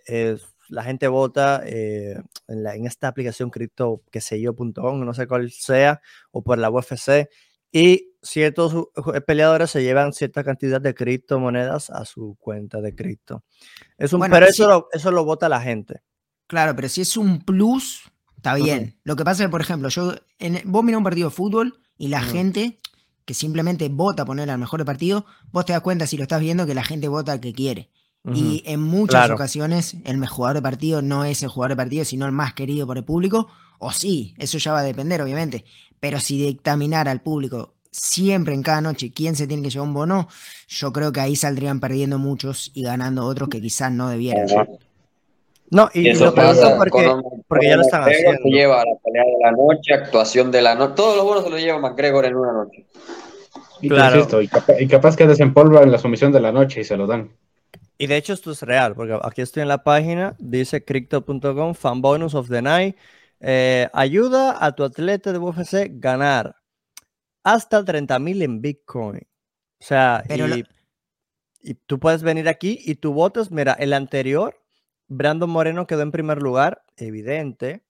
la gente vota eh, en, esta aplicación cripto, que sé yo, no sé cuál sea, o por la UFC, y ciertos peleadores se llevan cierta cantidad de criptomonedas a su cuenta de cripto. Es un, pero eso, eso lo vota la gente. Claro, pero si es un plus, Está bien. Lo que pasa es que, por ejemplo, yo en, vos mirás un partido de fútbol y la gente que simplemente vota poner al mejor partido, vos te das cuenta si lo estás viendo que la gente vota al que quiere. Y en muchas ocasiones el mejor jugador de partido no es el jugador de partido, sino el más querido por el público. O sí, eso ya va a depender, obviamente. Pero si dictaminar al público siempre en cada noche quién se tiene que llevar un bono, yo creo que ahí saldrían perdiendo muchos y ganando otros que quizás no debieran. No, y, eso pasa porque, porque ya lo están haciendo. Se lleva la pelea de la noche, actuación de la noche, todos los bonos se los lleva McGregor en una noche. Y, claro. y, capaz, que desempolva en la sumisión de la noche y se lo dan. Y de hecho esto es real, porque aquí estoy en la página, dice crypto.com, fan bonus of the night, eh, ayuda a tu atleta de UFC ganar hasta 30 mil en Bitcoin. O sea, y, y, tú puedes venir aquí y tu voto mira, el anterior, Brandon Moreno quedó en primer lugar, evidente.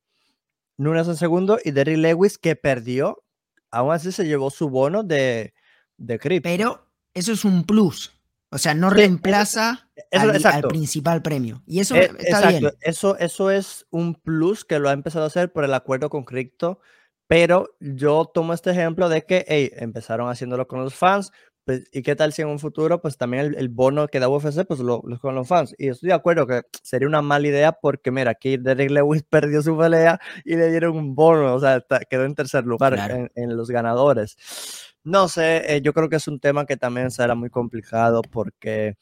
Nunes en segundo y Derry Lewis que perdió, aún así se llevó su bono de, de Pero eso es un plus. O sea, no reemplaza al, principal premio. Y eso e, está bien. Eso, eso es un plus que lo ha empezado a hacer por el acuerdo con Crypto. Pero yo tomo este ejemplo de que hey, empezaron haciéndolo con los fans. Pues, ¿Y qué tal si en un futuro, pues también el, bono que da UFC, pues lo, con los fans? Y estoy de acuerdo que sería una mala idea porque, mira, aquí Derek Lewis perdió su pelea y le dieron un bono, o sea, quedó en tercer lugar en, en los ganadores. No sé, eh, yo creo que es un tema que también será muy complicado porque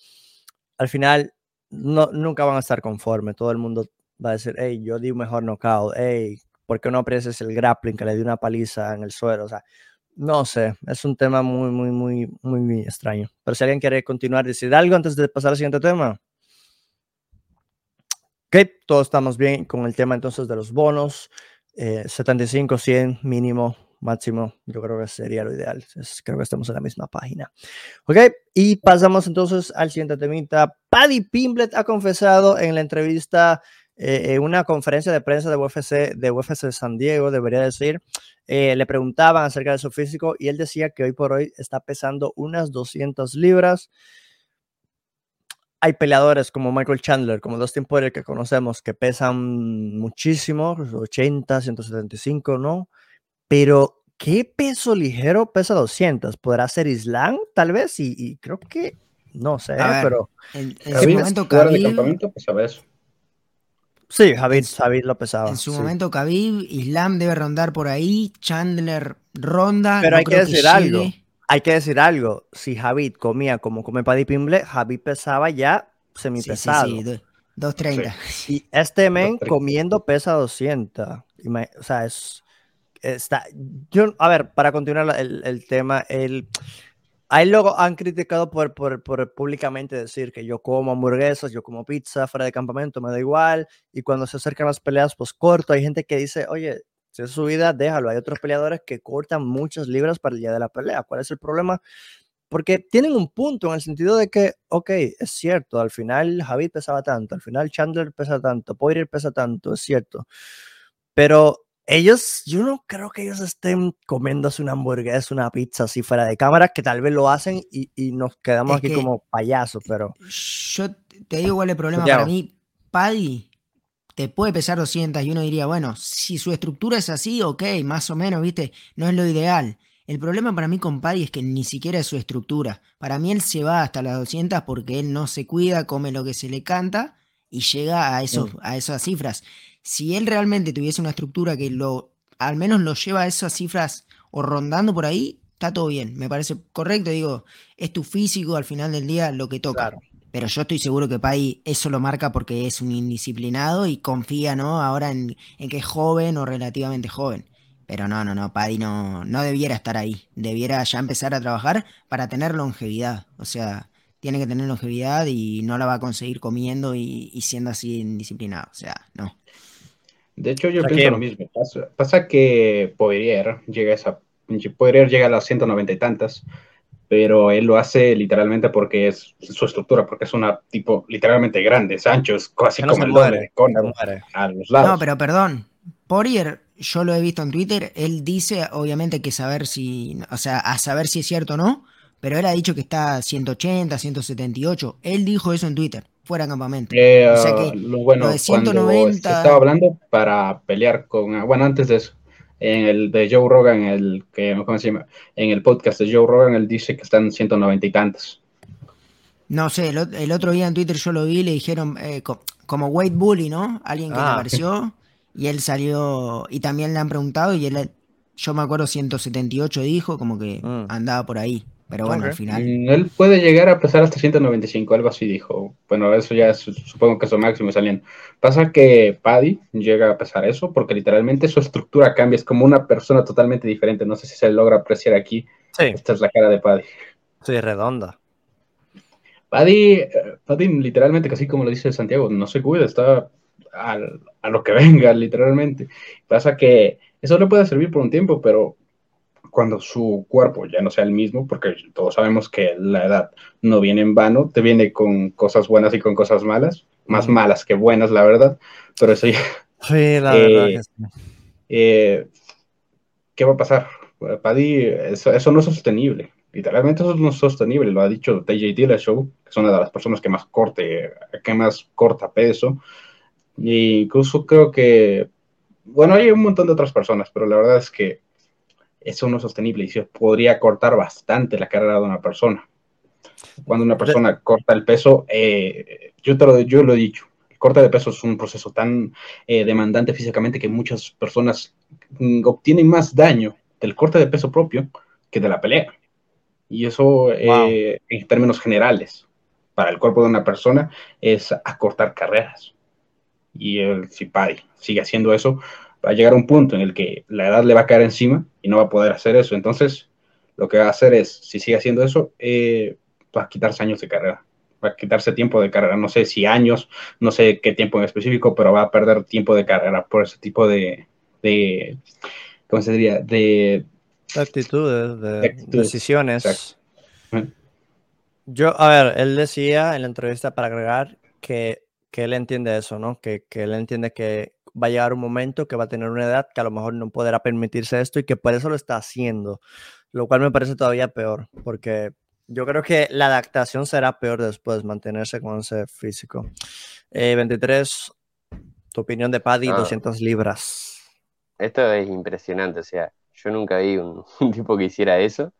al final no, nunca van a estar conformes. Todo el mundo va a decir, hey, yo di un mejor knockout, hey, ¿por qué no aprecias el grappling que le di una paliza en el suelo? O sea, no sé, es un tema muy, muy, muy, muy, extraño. Pero si alguien quiere continuar, decir algo antes de pasar al siguiente tema. Ok, todos estamos bien con el tema entonces de los bonos. 75, eh, 100 mínimo máximo, yo creo que sería lo ideal. creo que estamos en la misma página. Ok, y pasamos entonces al siguiente temita. Paddy Pimblet ha confesado en la entrevista, eh, en una conferencia de prensa de UFC, de UFC San Diego, debería decir, eh, le preguntaban acerca de su físico y él decía que hoy por hoy está pesando unas 200 libras. Hay peleadores como Michael Chandler, como Dustin Poirier que conocemos, que pesan muchísimo, 80, 175, ¿no? Pero, ¿qué peso ligero pesa 200? ¿Podrá ser Islam, tal vez? Y, creo que, no sé, pero... En, su momento, Khabib... eso. Sí, Javid, lo pesaba. En su momento, Khabib, Islam debe rondar por ahí, Chandler ronda. Pero hay que decir algo. Hay que decir algo. Si Javid comía como come Paddy Pimble, Javid pesaba ya semipesado. Sí, sí, 230. Y este men comiendo pesa 200. O sea, es está, yo, a ver, para continuar el, el tema, el, a él luego han criticado por, por, por, públicamente decir que yo como hamburguesas, yo como pizza fuera de campamento, me da igual, y cuando se acercan las peleas, pues corto, hay gente que dice, oye, si es su vida, déjalo, hay otros peleadores que cortan muchas libras para el día de la pelea, ¿cuál es el problema? Porque tienen un punto en el sentido de que, ok, es cierto, al final Javid pesaba tanto, al final Chandler pesa tanto, Poirier pesa tanto, es cierto, pero ellos, yo no creo que ellos estén comiéndose una hamburguesa, una pizza así fuera de cámara, que tal vez lo hacen y, y nos quedamos aquí como payasos, pero... Yo te digo cuál es el problema para mí. Paddy te puede pesar 200 y uno diría, bueno, si su estructura es así, ok, más o menos, viste, no es lo ideal. El problema para mí con Paddy es que ni siquiera es su estructura. Para mí él se va hasta las 200 porque él no se cuida, come lo que se le canta y llega a, esos, a esas cifras si él realmente tuviese una estructura que lo, al menos lo lleva a esas cifras o rondando por ahí, está todo bien. Me parece correcto. Digo, es tu físico al final del día lo que toca. Pero yo estoy seguro que Pai eso lo marca porque es un indisciplinado y confía, ¿no? Ahora en, que es joven o relativamente joven. Pero no, no, no, Paddy no, no debiera estar ahí. Debiera ya empezar a trabajar para tener longevidad. O sea, tiene que tener longevidad y no la va a conseguir comiendo y, y siendo así indisciplinado. O sea, no. De hecho, yo pienso lo mismo. Pasa, que Poirier llega a esa, Poirier llega a las 190 y tantas, pero él lo hace literalmente porque es su estructura, porque es una tipo literalmente grande, es ancho, es casi como el de a los lados. No, pero perdón, Poirier, yo lo he visto en Twitter, él dice obviamente que saber si, o sea, a saber si es cierto o no, pero él ha dicho que está 180, 178, él dijo eso en Twitter. Fuera de campamento. Eh, o sea que lo bueno, de 190... estaba hablando para pelear con, bueno, antes de eso, en el de Joe Rogan, el que ¿cómo se llama? en el podcast de Joe Rogan, él dice que están 190 y tantos. No sé, el, otro día en Twitter yo lo vi y le dijeron eh, como Wade Bully, ¿no? Alguien que le ah. apareció y él salió y también le han preguntado y él, yo me acuerdo 178 dijo, como que mm. andaba por ahí. Pero bueno, al final. Mm, él puede llegar a pesar hasta 195, algo así dijo. Bueno, eso ya supongo que es su máximo saliendo. Pasa que Paddy llega a pesar eso porque literalmente su estructura cambia. Es como una persona totalmente diferente. No sé si se logra apreciar aquí. Sí. Esta es la cara de Paddy. Sí, redonda. Paddy, eh, Paddy literalmente, casi como lo dice Santiago, no se cuida, está a lo que venga, literalmente. Pasa que eso le puede servir por un tiempo, pero cuando su cuerpo ya no sea el mismo, porque todos sabemos que la edad no viene en vano, te viene con cosas buenas y con cosas malas, más malas que buenas, la verdad, pero eso ya... Sí, la verdad. Eh, eh, ¿Qué va a pasar? Paddy, eso, eso, no es sostenible. Literalmente eso no es sostenible, lo ha dicho TJ Dillashaw, que es una de las personas que más corte, que más corta peso. Y incluso creo que, bueno, hay un montón de otras personas, pero la verdad es que eso no es sostenible y se podría cortar bastante la carrera de una persona. Cuando una persona corta el peso, eh, yo, te lo, yo lo he dicho, el corte de peso es un proceso tan eh, demandante físicamente que muchas personas mm, obtienen más daño del corte de peso propio que de la pelea. Y eso, eh, en términos generales, para el cuerpo de una persona, es acortar carreras. Y el, si sigue haciendo eso, va a llegar a un punto en el que la edad le va a caer encima y no va a poder hacer eso. Entonces, lo que va a hacer es, si sigue haciendo eso, eh, va a quitarse años de carrera. Va a quitarse tiempo de carrera. No sé si años, no sé qué tiempo en específico, pero va a perder tiempo de carrera por ese tipo de, de ¿cómo se diría? De, actitudes, de, decisiones. Yo, a ver, él decía en la entrevista para agregar que, que él entiende eso, ¿no? Que, que él entiende que, va a llegar un momento que va a tener una edad que a lo mejor no podrá permitirse esto y que por eso lo está haciendo, lo cual me parece todavía peor, porque yo creo que la adaptación será peor después, mantenerse con ese físico. 23, eh, tu opinión de Paddy, 200 ah. libras. Esto es impresionante, o sea, yo nunca vi un, tipo que hiciera eso.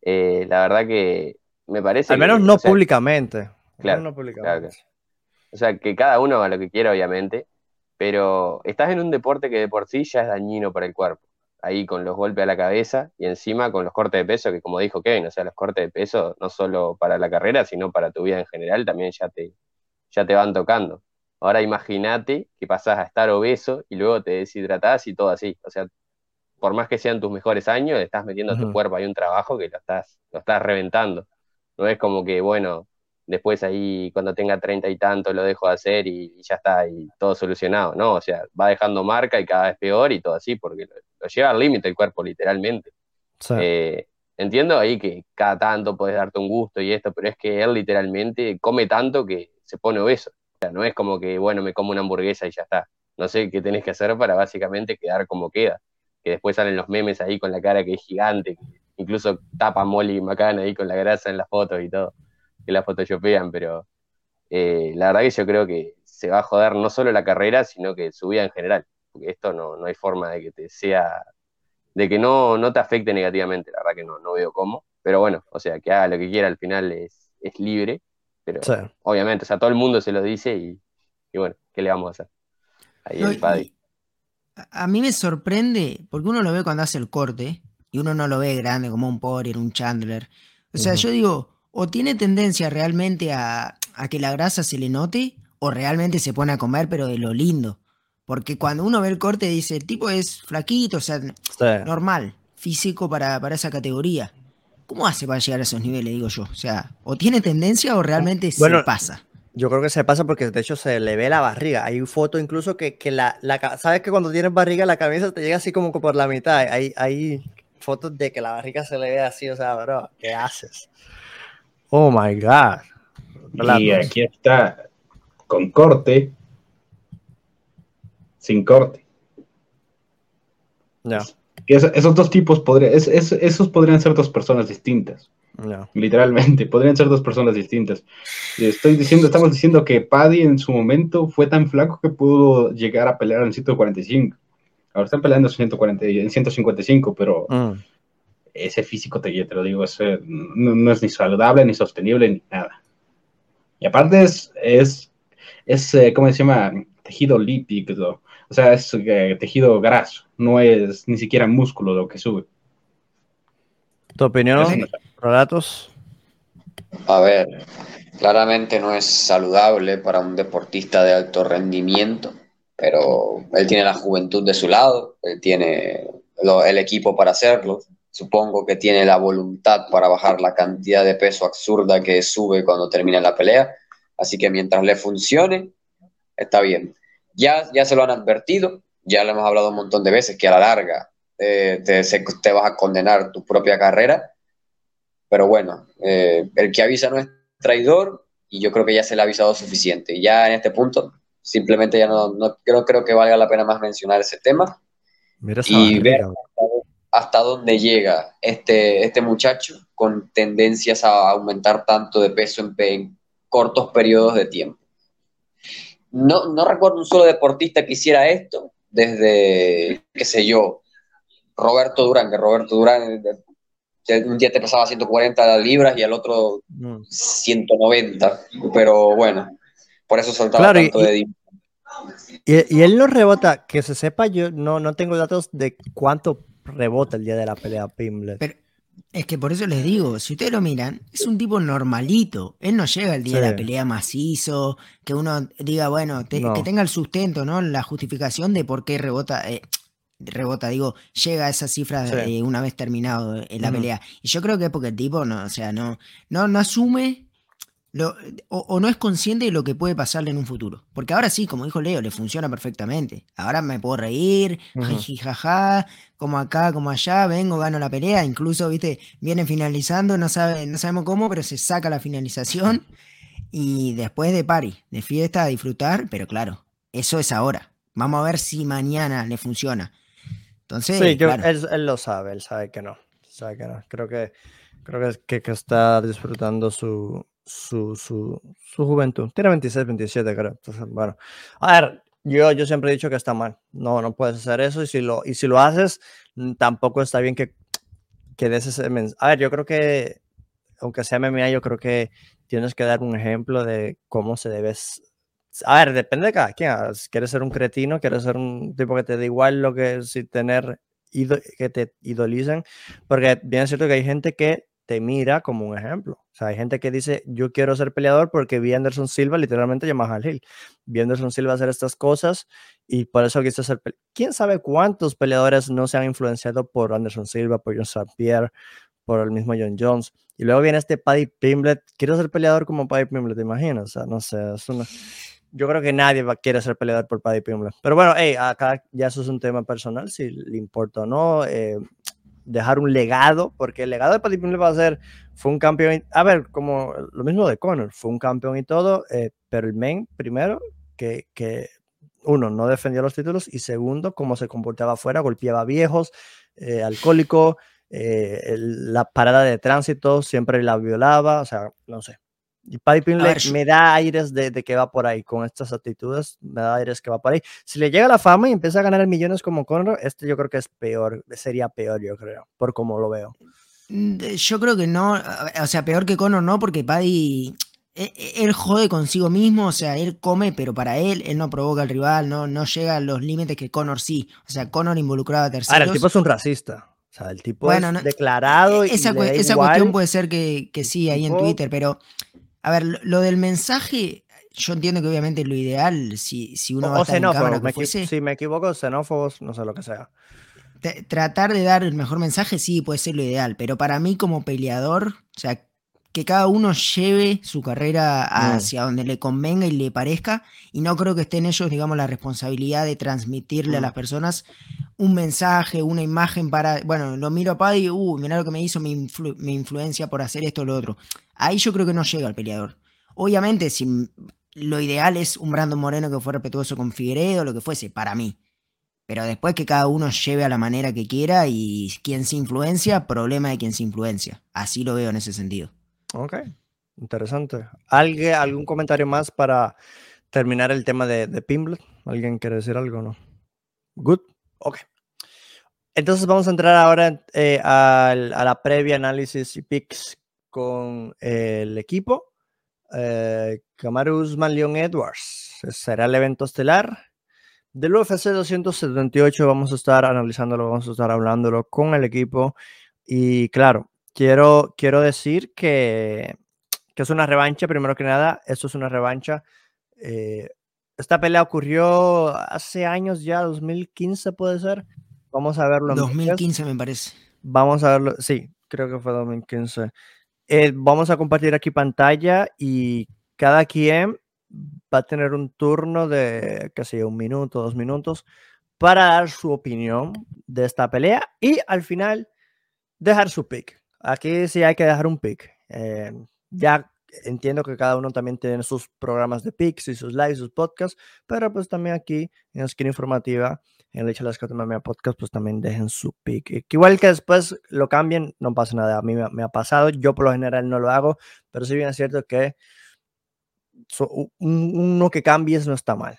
Eh, la verdad que me parece... Al menos no, públicamente. Claro, no públicamente. O sea, que cada uno haga lo que quiera, obviamente, pero estás en un deporte que de por sí ya es dañino para el cuerpo. Ahí con los golpes a la cabeza y encima con los cortes de peso, que como dijo Kevin, o sea, los cortes de peso no solo para la carrera, sino para tu vida en general también ya te, ya te van tocando. Ahora imagínate que pasás a estar obeso y luego te deshidratás y todo así. O sea, por más que sean tus mejores años, estás metiendo a tu cuerpo ahí un trabajo que lo estás, lo estás reventando. No es como que, bueno, después ahí cuando tenga treinta y tanto lo dejo de hacer y, ya está, y todo solucionado, ¿no? O sea, va dejando marca y cada vez peor y todo así, porque lo, lleva al límite el cuerpo, literalmente. Eh, entiendo ahí que cada tanto puedes darte un gusto y esto, pero es que él literalmente come tanto que se pone obeso. O sea, no es como que, bueno, me como una hamburguesa y ya está. No sé qué tenés que hacer para básicamente quedar como queda. Que después salen los memes ahí con la cara que es gigante, incluso tapa Molly McCann ahí con la grasa en las fotos y todo que la photoshopean, pero eh, la verdad que yo creo que se va a joder no solo la carrera, sino que su vida en general, porque esto no, no hay forma de que te sea, de que no, no te afecte negativamente, la verdad que no, no veo cómo, pero bueno, o sea, que haga lo que quiera al final es, es libre, pero obviamente, o sea, todo el mundo se lo dice y, bueno, ¿qué le vamos a hacer? Ahí el Paddy. A mí me sorprende, porque uno lo ve cuando hace el corte, y uno no lo ve grande como un Poirier, un Chandler. O sea, yo digo, o tiene tendencia realmente a, que la grasa se le note, o realmente se pone a comer, pero de lo lindo. Porque cuando uno ve el corte dice, el tipo es flaquito, o sea, normal, físico para, para, esa categoría. ¿Cómo hace para llegar a esos niveles, digo yo? O sea, o tiene tendencia o realmente se pasa. Yo creo que se pasa porque de hecho se le ve la barriga. Hay foto incluso que, la, la, ¿Sabes que cuando tienes barriga la cabeza te llega así como por la mitad? Hay, hay fotos de que la barriga se le ve así, o sea, bro, ¿qué haces? Oh my God. Y aquí está con corte, sin corte. Ya. esos dos tipos podrían, esos podrían ser dos personas distintas. Literalmente, podrían ser dos personas distintas. Estoy diciendo, estamos diciendo que Paddy en su momento fue tan flaco que pudo llegar a pelear en 145. Ahora están peleando en, 140, en 155, pero mm. Ese físico, te, te lo digo, no, es ni saludable, ni sostenible, ni nada. Y aparte es, es, es eh, ¿cómo se llama? Tejido lípido. O sea, es eh, tejido graso, no es ni siquiera músculo lo que sube. ¿Tu opinión, relatos? A ver, claramente no es saludable para un deportista de alto rendimiento, pero él tiene la juventud de su lado, él tiene el equipo para hacerlo, supongo que tiene la voluntad para bajar la cantidad de peso absurda que sube cuando termina la pelea, así que mientras le funcione, está bien. Ya, ya se lo han advertido, ya le hemos hablado un montón de veces que a la larga eh, te, te, vas a condenar tu propia carrera, pero bueno, eh, el que avisa no es traidor y yo creo que ya se le ha avisado suficiente. Ya en este punto, simplemente ya no, no creo, creo que valga la pena más mencionar ese tema y ver hasta, dónde llega este, este muchacho con tendencias a aumentar tanto de peso en, en cortos periodos de tiempo. No, no recuerdo un solo deportista que hiciera esto desde, qué sé yo, Roberto Durán, que Roberto Durán un día te pasaba 140 libras y al otro 190, pero bueno, por eso soltaba tanto y, de y, y, él no rebota, que se sepa, yo no, no tengo datos de cuánto rebota el día de la pelea Pimble. Pero es que por eso les digo, si ustedes lo miran, es un tipo normalito. Él no llega el día de la pelea macizo, que uno diga, bueno, que tenga el sustento, ¿no? La justificación de por qué rebota. Eh, rebota, digo, llega a esa cifra una vez terminado en la pelea. Y yo creo que es porque el tipo no, o sea, no, no, no asume lo, o, no es consciente de lo que puede pasarle en un futuro. Porque ahora sí, como dijo Leo, le funciona perfectamente. Ahora me puedo reír, jajaja, como acá, como allá, vengo, gano la pelea. Incluso, viste, viene finalizando, no, sabe, no sabemos cómo, pero se saca la finalización. Y después de party, de fiesta, a disfrutar, pero claro, eso es ahora. Vamos a ver si mañana le funciona. Entonces, sí, él, lo sabe, él sabe que no. Sabe que no. Creo que, creo que, que está disfrutando su, su, su, su juventud. Tiene 26, 27, creo. Entonces, bueno, a ver, yo, yo siempre he dicho que está mal. No, no puedes hacer eso. Y si lo, y si lo haces, mm, tampoco está bien que, que des ese mensaje. A ver, yo creo que, aunque sea MMA, yo creo que tienes que dar un ejemplo de cómo se debe. A ver, depende de cada quien. Quieres ser un cretino, quieres ser un tipo que te da igual lo que si tener que te idolicen, porque bien es cierto que hay gente que te mira como un ejemplo. O sea, hay gente que dice, yo quiero ser peleador porque vi a Anderson Silva literalmente llamar al Hill. Vi a Anderson Silva hacer estas cosas y por eso quise ser peleador. ¿Quién sabe cuántos peleadores no se han influenciado por Anderson Silva, por John St. Pierre, por el mismo John Jones? Y luego viene este Paddy Pimblet. Quiero ser peleador como Paddy Pimblet, ¿te imaginas? O sea, no sé, es una... Yo creo que nadie va, quiere ser peleador por Paddy Pimblet. Pero bueno, hey, acá ya eso es un tema personal, si le importa o no. Eh, dejar un legado, porque el legado de Paddy Pimble va a ser, fue un campeón, a ver, como lo mismo de Conor, fue un campeón y todo, eh, pero el main, primero, que, que, uno, no defendía los títulos y segundo, cómo se comportaba afuera, golpeaba viejos, eh, alcohólico, eh, la parada de tránsito siempre la violaba, o sea, no sé, y Paddy Pimble me da aires de, que va por ahí, con estas actitudes, me da aires que va por ahí. Si le llega la fama y empieza a ganar millones como Conor, este yo creo que es peor, sería peor, yo creo, por como lo veo. Mm, yo creo que no, o sea, peor que Conor no, porque Paddy, e, e, él jode consigo mismo, o sea, él come, pero para él, él no provoca al rival, no, no llega a los límites que Conor sí. O sea, Conor involucraba a terceros. Ahora, el tipo es un racista. O sea, el tipo es declarado. E, esa, y esa cuestión puede ser que, que sí, ahí en Twitter, pero a ver, lo del mensaje, yo entiendo que obviamente lo ideal, si, si uno va a estar en cámara fuese, Si me equivoco, xenófobos, no sé lo que sea. Tratar de dar el mejor mensaje, sí, puede ser lo ideal, pero para mí como peleador, o sea, que cada uno lleve su carrera mm. hacia donde le convenga y le parezca, y no creo que esté en ellos, digamos, la responsabilidad de transmitirle a mm. las personas un mensaje, una imagen para, bueno, lo miro a Paddy, uh, mira lo que me hizo mi, influencia por hacer esto o lo otro. Ahí yo creo que no llega el peleador. Obviamente, si lo ideal es un Brandon Moreno que fue respetuoso con Figueredo, lo que fuese, para mí. Pero después que cada uno lleve a la manera que quiera y quien se influencia, problema de quien se influencia. Así lo veo en ese sentido. Ok, interesante. ¿Algue, ¿Algún comentario más para terminar el tema de, de Pimblet? ¿Alguien quiere decir algo no? Good. Ok. Entonces vamos a entrar ahora eh, a, la previa análisis y picks con el equipo. Eh, Leon Edwards. Será el evento estelar del UFC 278. Vamos a estar analizándolo, vamos a estar hablándolo con el equipo. Y claro, quiero, quiero decir que, que es una revancha, primero que nada. Esto es una revancha. Eh, esta pelea ocurrió hace años ya, 2015 puede ser. Vamos a verlo. 2015 me parece. Vamos a verlo, sí, creo que fue 2015. Eh, vamos a compartir aquí pantalla y cada quien va a tener un turno de, sé un minuto, dos minutos, para dar su opinión de esta pelea y al final dejar su pick. Aquí sí hay que dejar un pick. Eh, ya entiendo que cada uno también tiene sus programas de picks y sus lives, sus podcasts, pero pues también aquí en la esquina informativa, en el Las Mea Podcast, pues también dejen su pick. Igual que después lo cambien, no pasa nada. A mí me, ha pasado, yo por lo general no lo hago, pero sí bien es cierto que uno que cambies no está mal.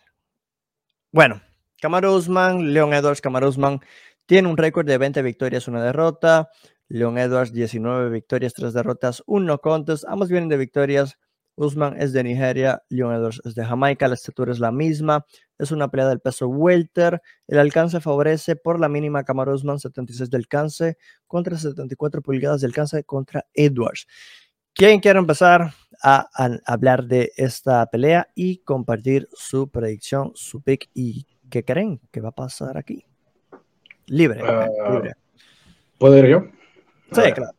Bueno, Camaro Usman, Leon Edwards, Camaro Usman tiene un récord de 20 victorias, una derrota. Leon Edwards, 19 victorias, 3 derrotas, 1 contest. Ambos vienen de victorias. Usman es de Nigeria, Leon Edwards es de Jamaica, la estatura es la misma. Es una pelea del peso welter. El alcance favorece por la mínima Kamaru Usman, 76 de alcance contra 74 pulgadas de alcance contra Edwards. ¿Quién quiere empezar a, hablar de esta pelea y compartir su predicción, su pick y qué creen que va a pasar aquí? Libre, uh, libre. ¿Puedo ir yo? Sí, claro.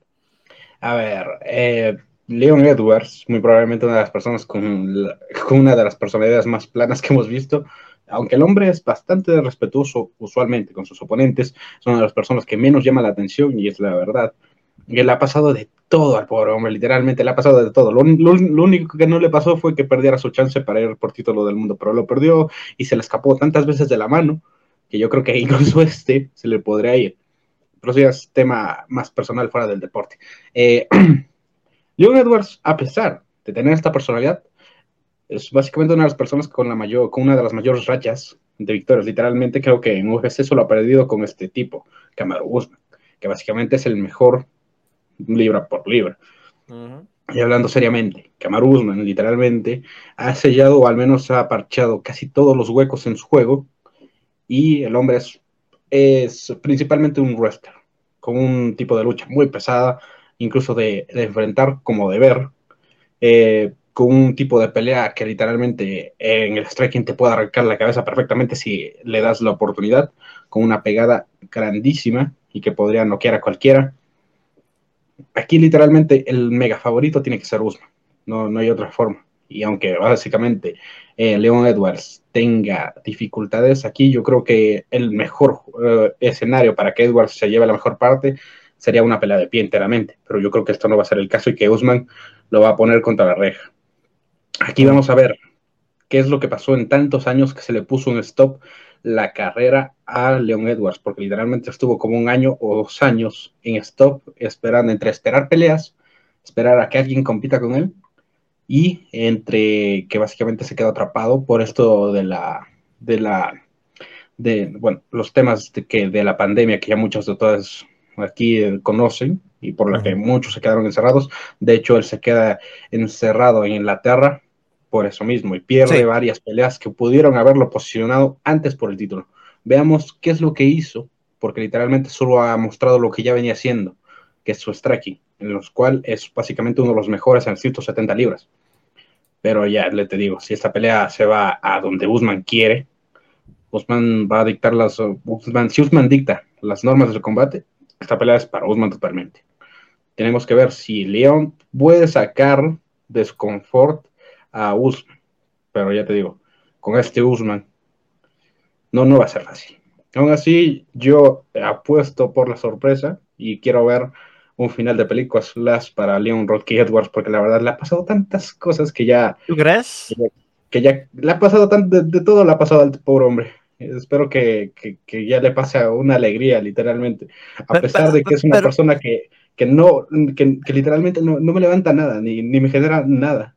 A ver, eh, Leon Edwards, muy probablemente una de las personas con, una de las personalidades más planas que hemos visto, aunque el hombre es bastante respetuoso usualmente con sus oponentes, es una de las personas que menos llama la atención y es la verdad. Y le ha pasado de todo al pobre hombre, literalmente le ha pasado de todo. Lo, único que no le pasó fue que perdiera su chance para ir por título del mundo, pero lo perdió y se le escapó tantas veces de la mano que yo creo que incluso este se le podría ir pero eso ya es tema más personal fuera del deporte. Eh, Leon Edwards, a pesar de tener esta personalidad, es básicamente una de las personas con, la mayor, con una de las mayores rachas de victorias. Literalmente creo que en UFC solo ha perdido con este tipo, Camaro Guzmán, que básicamente es el mejor libra por libra. Y hablando seriamente, Camaro Guzmán literalmente ha sellado o al menos ha parchado casi todos los huecos en su juego y el hombre es es principalmente un wrestler, con un tipo de lucha muy pesada, incluso de, enfrentar como de ver, eh, con un tipo de pelea que literalmente en el striking te puede arrancar la cabeza perfectamente si le das la oportunidad, con una pegada grandísima y que podría noquear a cualquiera. Aquí literalmente el mega favorito tiene que ser Usman, no, no hay otra forma. Y aunque básicamente eh, Leon Edwards tenga dificultades aquí, yo creo que el mejor eh, escenario para que Edwards se lleve la mejor parte sería una pelea de pie enteramente, pero yo creo que esto no va a ser el caso y que Usman lo va a poner contra la reja. Aquí vamos a ver qué es lo que pasó en tantos años que se le puso un stop la carrera a Leon Edwards, porque literalmente estuvo como un año o dos años en stop, esperando entre esperar peleas, esperar a que alguien compita con él y entre que básicamente se quedó atrapado por esto de la, de la, de, bueno, los temas de, que, de la pandemia que ya muchos de todos aquí conocen y por la que muchos se quedaron encerrados. De hecho, él se queda encerrado en Inglaterra por eso mismo y pierde varias peleas que pudieron haberlo posicionado antes por el título. Veamos qué es lo que hizo, porque literalmente solo ha mostrado lo que ya venía haciendo, que es su striking en los cuales es básicamente uno de los mejores en 170 libras. Pero ya le te digo, si esta pelea se va a donde Usman quiere, Usman va a dictar las. Usman, si Usman dicta las normas del combate, esta pelea es para Usman totalmente. Tenemos que ver si León puede sacar desconfort a Usman. Pero ya te digo, con este Usman, no, no va a ser fácil. Aún así, yo apuesto por la sorpresa y quiero ver un final de película slash para Leon Rocky Edwards, porque la verdad le ha pasado tantas cosas que ya. ¿Tú crees? Que ya, le ha pasado tanto, de, todo le ha pasado al pobre hombre. Espero que, ya le pase una alegría, literalmente. A pesar de que es una persona que, no, que, literalmente no, me levanta nada, ni, me genera nada.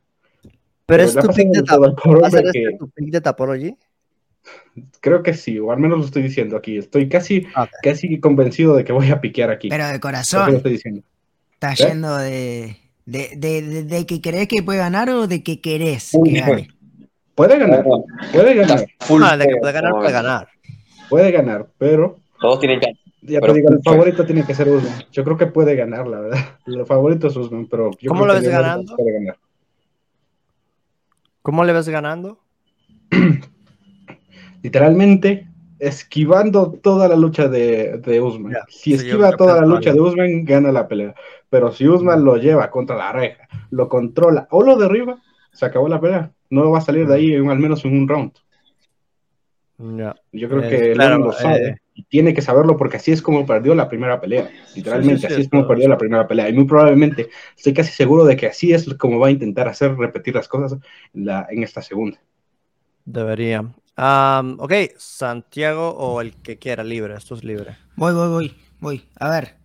Pero, es tu pick de, que... Creo que sí, o al menos lo estoy diciendo aquí. Estoy casi, casi convencido de que voy a piquear aquí. Pero de corazón. estoy diciendo. Estás ¿Eh? yendo de, de, que crees que puede ganar o de que querés que gane. Puede ganar, puede ganar. Ah, de que puede ganar, puede ganar. Puede ganar, pero. Todos tienen que. Ya pero, digo, el favorito tiene que ser Usman. Yo creo que puede ganar, la verdad. El favorito es Usman, pero. Yo ¿Cómo lo ves ganando? ¿Cómo le ves ganando? Literalmente esquivando toda la lucha de, de Usman. si esquiva toda la lucha de Usman, gana la pelea. Pero si Usman lo lleva contra la reja, lo controla o lo derriba, se acabó la pelea. No va a salir de ahí en, al menos en un round. Yo creo que claro, lo sabe. Eh, y tiene que saberlo porque así es como perdió la primera pelea. Literalmente, así es como perdió la primera pelea. Y muy probablemente, estoy casi seguro de que así es como va a intentar hacer repetir las cosas en esta segunda. Debería ok, Santiago o el que quiera, libre, esto es libre. Voy, voy, voy, voy. A ver,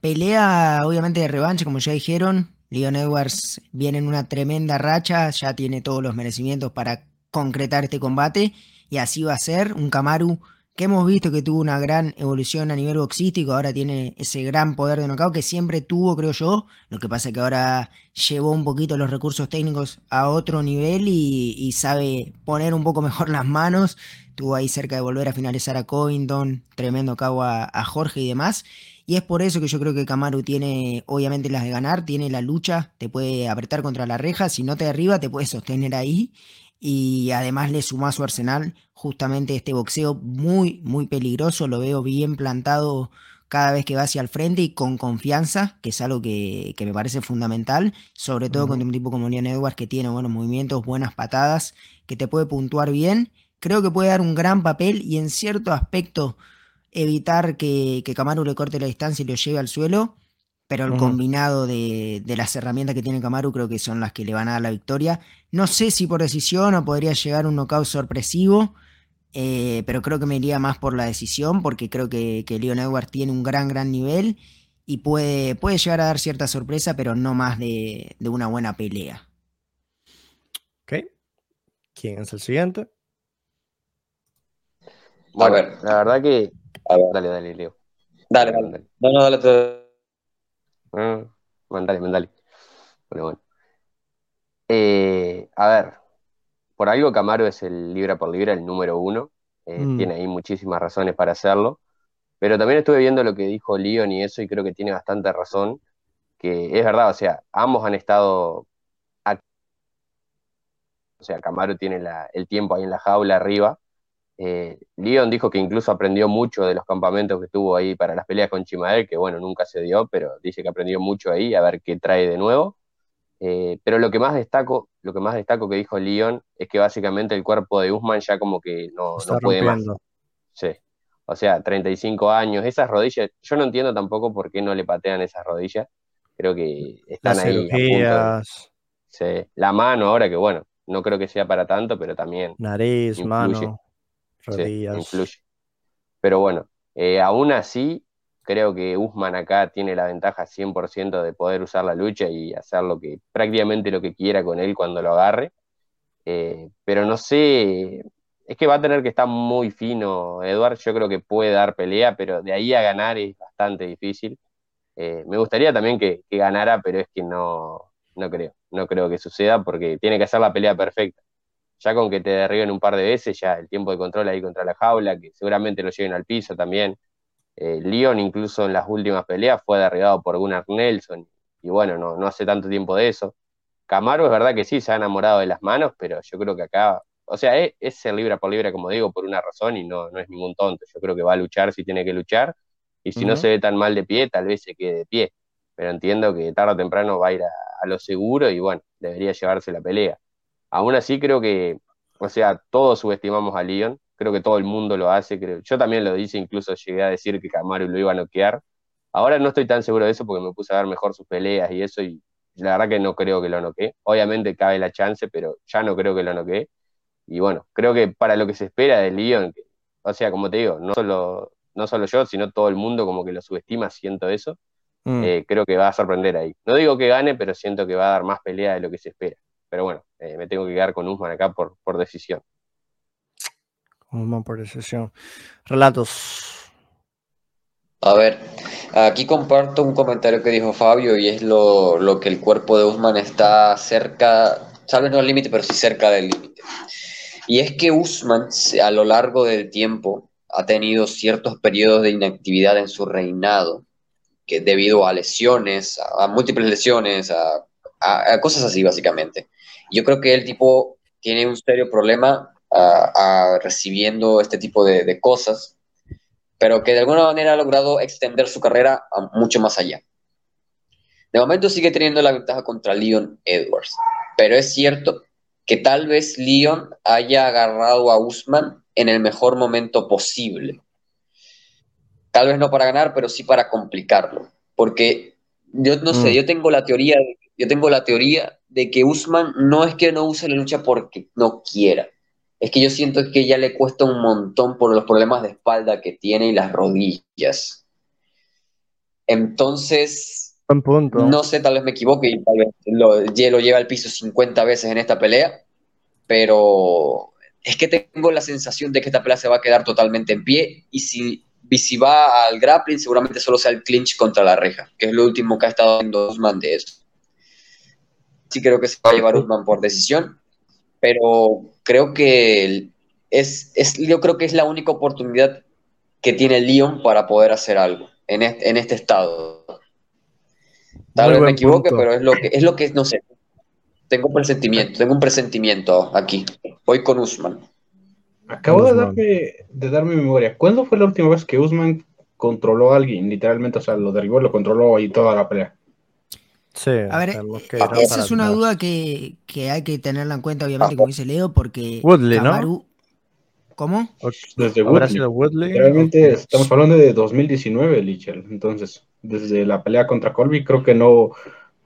pelea obviamente de revancha, como ya dijeron. Leon Edwards viene en una tremenda racha, ya tiene todos los merecimientos para concretar este combate y así va a ser. Un Kamaru que hemos visto que tuvo una gran evolución a nivel boxístico, ahora tiene ese gran poder de knockout que siempre tuvo, creo yo. Lo que pasa es que ahora llevó un poquito los recursos técnicos a otro nivel y, sabe poner un poco mejor las manos. Tuvo ahí cerca de volver a finalizar a Covington, tremendo cabo a, a Jorge y demás. Y es por eso que yo creo que Kamaru tiene, obviamente, las de ganar, tiene la lucha, te puede apretar contra la reja, si no te derriba, te puede sostener ahí y además le suma a su arsenal justamente este boxeo muy, muy peligroso, lo veo bien plantado cada vez que va hacia el frente y con confianza, que es algo que, me parece fundamental, sobre todo con un tipo como Leon Edwards que tiene buenos movimientos, buenas patadas, que te puede puntuar bien, creo que puede dar un gran papel y en cierto aspecto evitar que, que Camaro le corte la distancia y lo lleve al suelo, pero el combinado de, las herramientas que tiene Kamaru creo que son las que le van a dar la victoria. No sé si por decisión o podría llegar un knockout sorpresivo, eh, pero creo que me iría más por la decisión porque creo que, que Leon Edwards tiene un gran, gran nivel y puede, puede llegar a dar cierta sorpresa, pero no más de, una buena pelea. Ok. ¿Quién es el siguiente? a ver, la verdad que. Dale, dale, Leo. Dale, dale. No, no, dale. Ah, mandale, mandale. Bueno, bueno. Eh, a ver, por algo Camaro es el libra por libra, el número uno. Eh, mm. Tiene ahí muchísimas razones para hacerlo. Pero también estuve viendo lo que dijo Leon y eso, y creo que tiene bastante razón. Que es verdad, o sea, ambos han estado. O sea, Camaro tiene el tiempo ahí en la jaula arriba. Eh, Leon dijo que incluso aprendió mucho de los campamentos que tuvo ahí para las peleas con Chimael, que bueno, nunca se dio, pero dice que aprendió mucho ahí, a ver qué trae de nuevo. Eh, pero lo que más destaco, lo que más destaco que dijo Leon es que básicamente el cuerpo de Usman ya como que no, puede más. Sí. O sea, 35 años, esas rodillas, yo no entiendo tampoco por qué no le patean esas rodillas. Creo que están ahí. sí. La mano ahora que bueno, no creo que sea para tanto, pero también. Nariz, mano. Sí, influye. Pero bueno, eh, aún así, creo que Usman acá tiene la ventaja 100% de poder usar la lucha y hacer lo que, prácticamente lo que quiera con él cuando lo agarre. Eh, pero no sé, es que va a tener que estar muy fino Edward, yo creo que puede dar pelea, pero de ahí a ganar es bastante difícil. Eh, me gustaría también que, que, ganara, pero es que no, no creo, no creo que suceda porque tiene que hacer la pelea perfecta ya con que te derriben un par de veces, ya el tiempo de control ahí contra la jaula, que seguramente lo lleven al piso también. Eh, Leon incluso en las últimas peleas fue derribado por Gunnar Nelson, y bueno, no, no hace tanto tiempo de eso. Camaro es verdad que sí, se ha enamorado de las manos, pero yo creo que acá, o sea, es, es ser libre por libre, como digo, por una razón y no, no es ningún tonto. Yo creo que va a luchar si tiene que luchar, y si no se ve tan mal de pie, tal vez se quede de pie. Pero entiendo que tarde o temprano va a ir a lo seguro y bueno, debería llevarse la pelea. Aún así creo que, o sea, todos subestimamos a Leon, creo que todo el mundo lo hace, creo. yo también lo hice, incluso llegué a decir que Camaro lo iba a noquear. Ahora no estoy tan seguro de eso porque me puse a ver mejor sus peleas y eso, y la verdad que no creo que lo noquee. Obviamente cabe la chance, pero ya no creo que lo noquee. Y bueno, creo que para lo que se espera de Leon, que o sea, como te digo, no solo, no solo yo, sino todo el mundo como que lo subestima, siento eso. Mm. Eh, creo que va a sorprender ahí. No digo que gane, pero siento que va a dar más pelea de lo que se espera. Pero bueno, eh, me tengo que quedar con Usman acá por, por decisión. Usman por decisión. Relatos. A ver, aquí comparto un comentario que dijo Fabio y es lo, lo que el cuerpo de Usman está cerca, tal vez no al límite, pero sí cerca del límite. Y es que Usman a lo largo del tiempo ha tenido ciertos periodos de inactividad en su reinado, que debido a lesiones, a, múltiples lesiones, a, cosas así básicamente. Yo creo que el tipo tiene un serio problema recibiendo este tipo de, cosas, pero que de alguna manera ha logrado extender su carrera mucho más allá. De momento sigue teniendo la ventaja contra Leon Edwards, pero es cierto que tal vez Leon haya agarrado a Usman en el mejor momento posible. Tal vez no para ganar, pero sí para complicarlo. Porque yo no sé, mm. yo tengo la teoría, yo tengo la teoría de que Usman no es que no use la lucha porque no quiera. Es que yo siento que ya le cuesta un montón por los problemas de espalda que tiene y las rodillas. Entonces, no sé, tal vez me equivoque y tal vez lo, lo lleva al piso 50 veces en esta pelea, pero es que tengo la sensación de que esta pelea se va a quedar totalmente en pie y si, si va al grappling seguramente solo sea el clinch contra la reja, que es lo último que ha estado haciendo Usman de eso. Sí creo que se va a llevar Usman por decisión, pero creo que es, es, yo creo que es la única oportunidad que tiene Leon para poder hacer algo en en este estado Tal vez me equivoque, pero es lo que, es lo que, no sé. Tengo un presentimiento, tengo un presentimiento aquí. Voy con Usman. Acabo de darme, de darme memoria. ¿Cuándo fue la última vez que Usman controló a alguien? Literalmente, o sea, lo derribó, lo controló ahí toda la pelea. Sí, a ver, esa es una duda que, que, hay que tenerla en cuenta, obviamente, como dice Leo, porque Woodley, ¿no? ¿Cómo? Desde Woodley. Realmente estamos hablando de 2019, Lichel. Entonces, desde la pelea contra Colby, creo que no,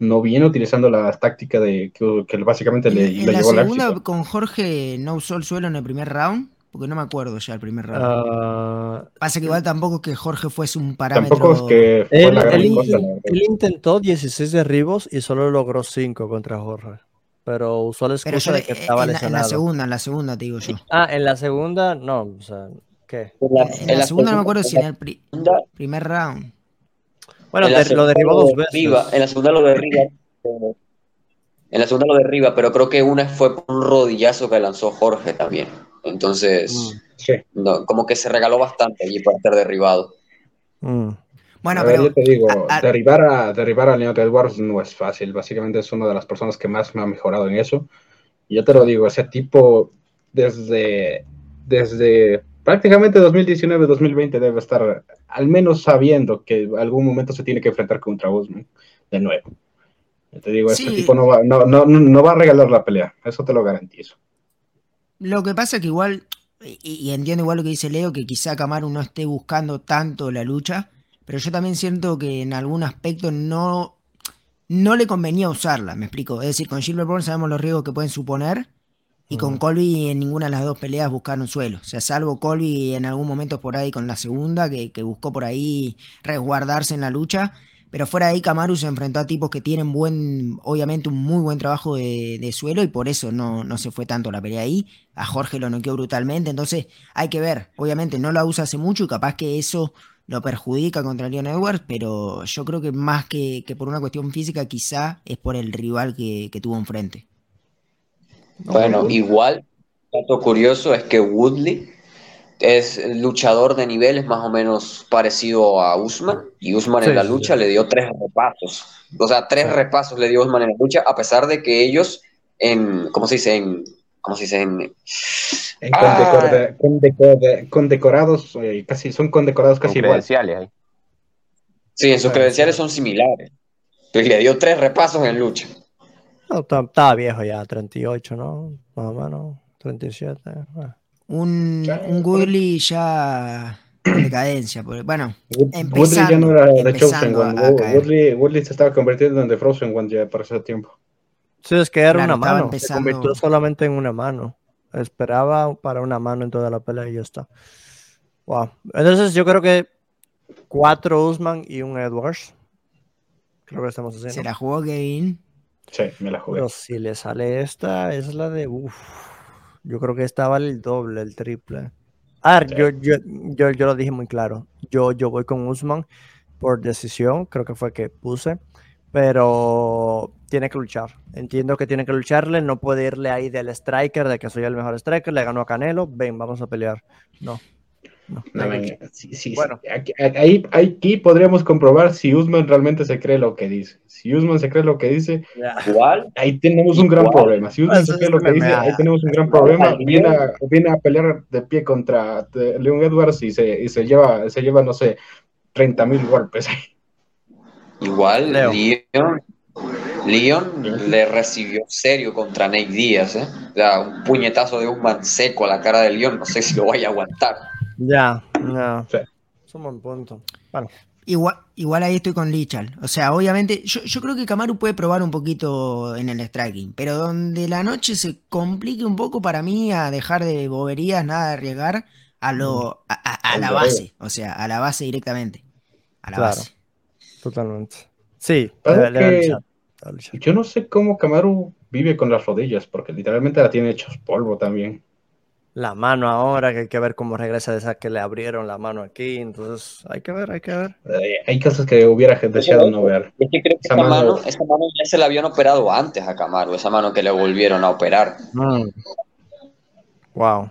no viene utilizando la táctica de que, básicamente le, le la segunda con Jorge no usó el suelo en el primer round, porque no me acuerdo ya el primer round. Ah, Pasa que igual tampoco que Jorge fuese un parámetro. Tampoco es que fue él, la gran él intentó 16 derribos y solo logró 5 contra Jorge pero usó la excusa de que estaba lesionado. En la segunda, en la segunda te digo yo. Ah, en la segunda, no, o sea, ¿qué? En la, segunda no me acuerdo si en el primer round. Bueno, lo derribó dos veces. en la segunda lo derriba. En la segunda lo derriba, pero creo que una fue por un rodillazo que lanzó Jorge también. Entonces, mm. como que se regaló bastante allí para ser derribado. Mm. Bueno, a pero. Ver, yo te digo, derribar, a, derribar a Leon Edwards no es fácil. Básicamente es una de las personas que más me ha mejorado en eso. Y yo te lo digo, ese tipo, desde, desde prácticamente 2019-2020 debe estar al menos sabiendo que algún momento se tiene que enfrentar contra Usman de nuevo. Yo te digo, ese tipo no va, no, no, no va a regalar la pelea, eso te lo garantizo. Lo que pasa es que igual, y, y, entiendo igual lo que dice Leo, que quizá Camaro no esté buscando tanto la lucha, pero yo también siento que en algún aspecto no, no le convenía usarla, me explico. Es decir, con Gilbert sabemos los riesgos que pueden suponer, y con Colby en ninguna de las dos peleas buscaron suelo. O sea, salvo Colby en algún momento por ahí con la segunda, que, buscó por ahí resguardarse en la lucha. Pero fuera de ahí, Kamaru se enfrentó a tipos que tienen buen, obviamente un muy buen trabajo de, de suelo y por eso no, no, se fue tanto la pelea ahí. A Jorge lo noqueó brutalmente. Entonces hay que ver. Obviamente no la usa hace mucho y capaz que eso lo perjudica contra Leon Edwards, pero yo creo que más que, por una cuestión física, quizá es por el rival que, tuvo enfrente. Bueno, igual, dato curioso es que Woodley es luchador de niveles más o menos parecido a Usman, y Usman en la lucha le dio tres repasos. O sea, tres repasos le dio Usman en la lucha, a pesar de que ellos, en, ¿cómo se dice? En ¿cómo se dice? En, ah. condecorados, eh, casi, son condecorados casi igual. Sí, en sus credenciales son similares. Entonces le dio tres repasos en lucha. estaba viejo ya, 38, ¿no? Más o menos, 37. Ah. Un, un Gurley ya en decadencia. Bueno, empezando, ya no era de Chosen One. Woodley, se estaba convirtiendo en The Frozen One ya para ese tiempo. Sí, es que era una mano. Se convirtió solamente en una mano. Esperaba para una mano en toda la pelea y ya está. Wow. Entonces yo creo que cuatro Usman y un Edwards. Creo que estamos haciendo. ¿Se la jugó Kevin? Sí, me la jugué. Pero si le sale esta, es la de. Uf, yo creo que esta vale el doble, el triple. A ver, yo, yo, yo, yo, lo dije muy claro. Yo, yo voy con Usman por decisión, creo que fue que puse, pero tiene que luchar. Entiendo que tiene que lucharle, no puede irle ahí del striker, de que soy el mejor striker, le ganó a Canelo, ven, vamos a pelear. No. No, bueno. Aquí, aquí, podríamos comprobar si Usman realmente se cree lo que dice. Si Usman se cree lo que dice, ahí tenemos un gran problema. Si Usman se cree lo que dice, ahí tenemos un gran problema. Viene a, viene a pelear de pie contra Leon Edwards y se, y se, lleva, se lleva, no sé, 30 mil golpes. Igual, Leon, Leon le recibió serio contra Nate Díaz. ¿eh? un puñetazo de Usman seco a la cara de Leon, no sé si lo vaya a aguantar. Ya, no. Sí. Es un buen punto. Bueno. Igual, igual ahí estoy con Lichal. O sea, obviamente, yo, yo, creo que Kamaru puede probar un poquito en el striking, pero donde la noche se complique un poco para mí a dejar de boberías, nada de arriesgar, a lo mm. a, la base. O sea, a la base directamente. A la base. Totalmente. Sí, yo no sé cómo Kamaru vive con las rodillas, porque literalmente la tiene hechos polvo también la mano ahora, que hay que ver cómo regresa de esa que le abrieron la mano aquí. Entonces, hay que ver, hay que ver. Eh, hay cosas que hubiera deseado no ver. Es que creo que esa, mano, esa mano ya se la habían operado antes a Camaro, esa mano que le volvieron a operar. Wow. Mm.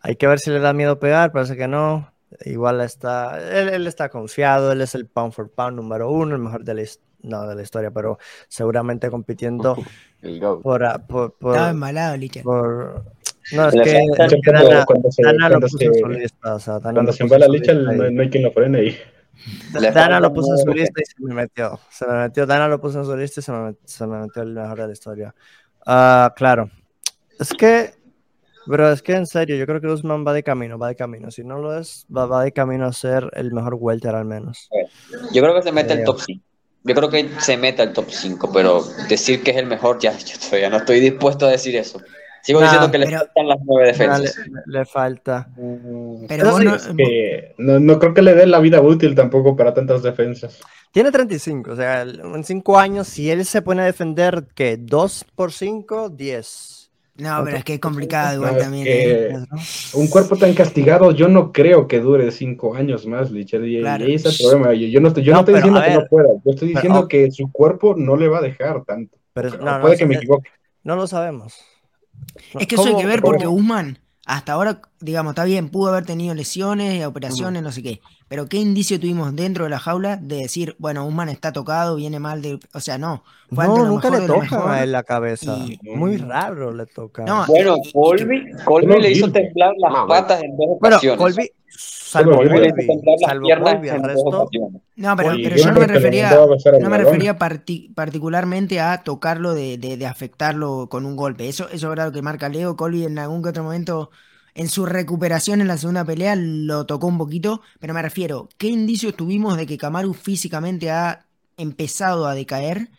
Hay que ver si le da miedo pegar, parece que no. Igual está, él, está confiado, él es el pound for pound número uno, el mejor de la, no, de la historia, pero seguramente compitiendo por, por, por, por, no, es que, Dana, cuando se, Dana lo puso en su lista. O sea, Dana cuando se va la licha, no, hay quien lo frene ahí. Dana lo puso en su lista y se me metió. Se me metió. Dana lo puso en su lista y se me, se me metió el mejor de la historia. Uh, claro. Es que, bro, es que en serio, yo creo que Usman va de camino, va de camino. Si no lo es, va, va de camino a ser el mejor welter al menos. Yo creo que se mete el top 5. Yo creo que se mete al top 5, pero decir que es el mejor, ya, yo todavía no estoy dispuesto a decir eso. Sigo diciendo que le faltan las nueve defensas. le, falta. Pero no, no, creo que le dé la vida útil tampoco para tantas defensas. Tiene 35, o sea, en 5 años, si él se pone a defender, que 2 por 5, 10. No, pero es que es complicado igual también. ¿eh? Un cuerpo tan castigado, yo no creo que dure 5 años más, Lichard. Y, ese es el problema. Yo no estoy, yo no, estoy diciendo que no pueda, yo estoy diciendo que su cuerpo no le va a dejar tanto. Pero, puede que me equivoque. No lo sabemos. Es que eso hay que ver porque Guzmán, hasta ahora, digamos, está bien, pudo haber tenido lesiones, operaciones, no sé qué. Pero ¿qué indicio tuvimos dentro de la jaula de decir, bueno, Guzmán está tocado, viene mal de. O sea, no. no, nunca le toca él la cabeza. Muy raro le toca. bueno, Colby, Colby le hizo temblar las patas en dos ocasiones. Bueno, Colby Salvo salvo resto. No, pero, pero yo no me refería, no me refería particularmente a tocarlo de, de, afectarlo con un golpe. Eso, eso es verdad que marca Leo. Colby en algún que otro momento, en su recuperación en la segunda pelea, lo tocó un poquito. Pero me refiero, ¿qué indicios tuvimos de que Kamaru físicamente ha empezado a decaer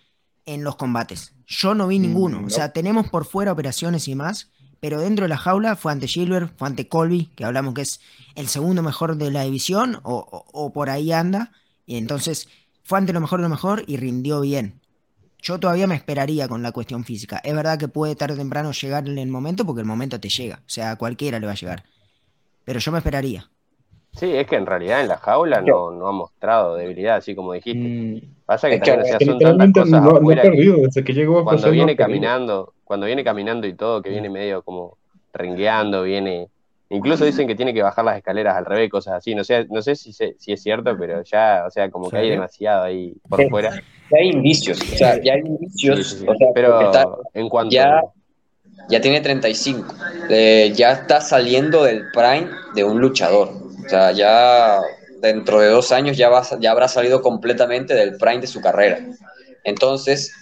en los combates? Yo no vi mm, ninguno. O sea, tenemos por fuera operaciones y más pero dentro de la jaula fue ante Gilbert, fue ante Colby, que hablamos que es el segundo mejor de la división, o, por ahí anda, y entonces fue ante lo mejor de lo mejor y rindió bien. Yo todavía me esperaría con la cuestión física. Es verdad que puede tarde o temprano llegar en el momento, porque el momento te llega, o sea, a cualquiera le va a llegar. Pero yo me esperaría. Sí, es que en realidad en la jaula no, no ha mostrado debilidad, así como dijiste. Mm. Pasa que, también son tantas cosas no, afuera desde que llegó cuando viene caminando, cuando viene caminando y todo, que viene medio como rengueando, viene... Incluso dicen que tiene que bajar las escaleras al revés, cosas así. No sé, no sé si, si es cierto, pero ya, o sea, como que hay demasiado ahí por fuera. Ya hay indicios, o sea, ya hay indicios. pero en cuanto... Ya, ya tiene 35, eh, ya está saliendo del prime de un luchador. O sea, ya dentro de dos años ya, va, ya habrá salido completamente del prime de su carrera. Entonces,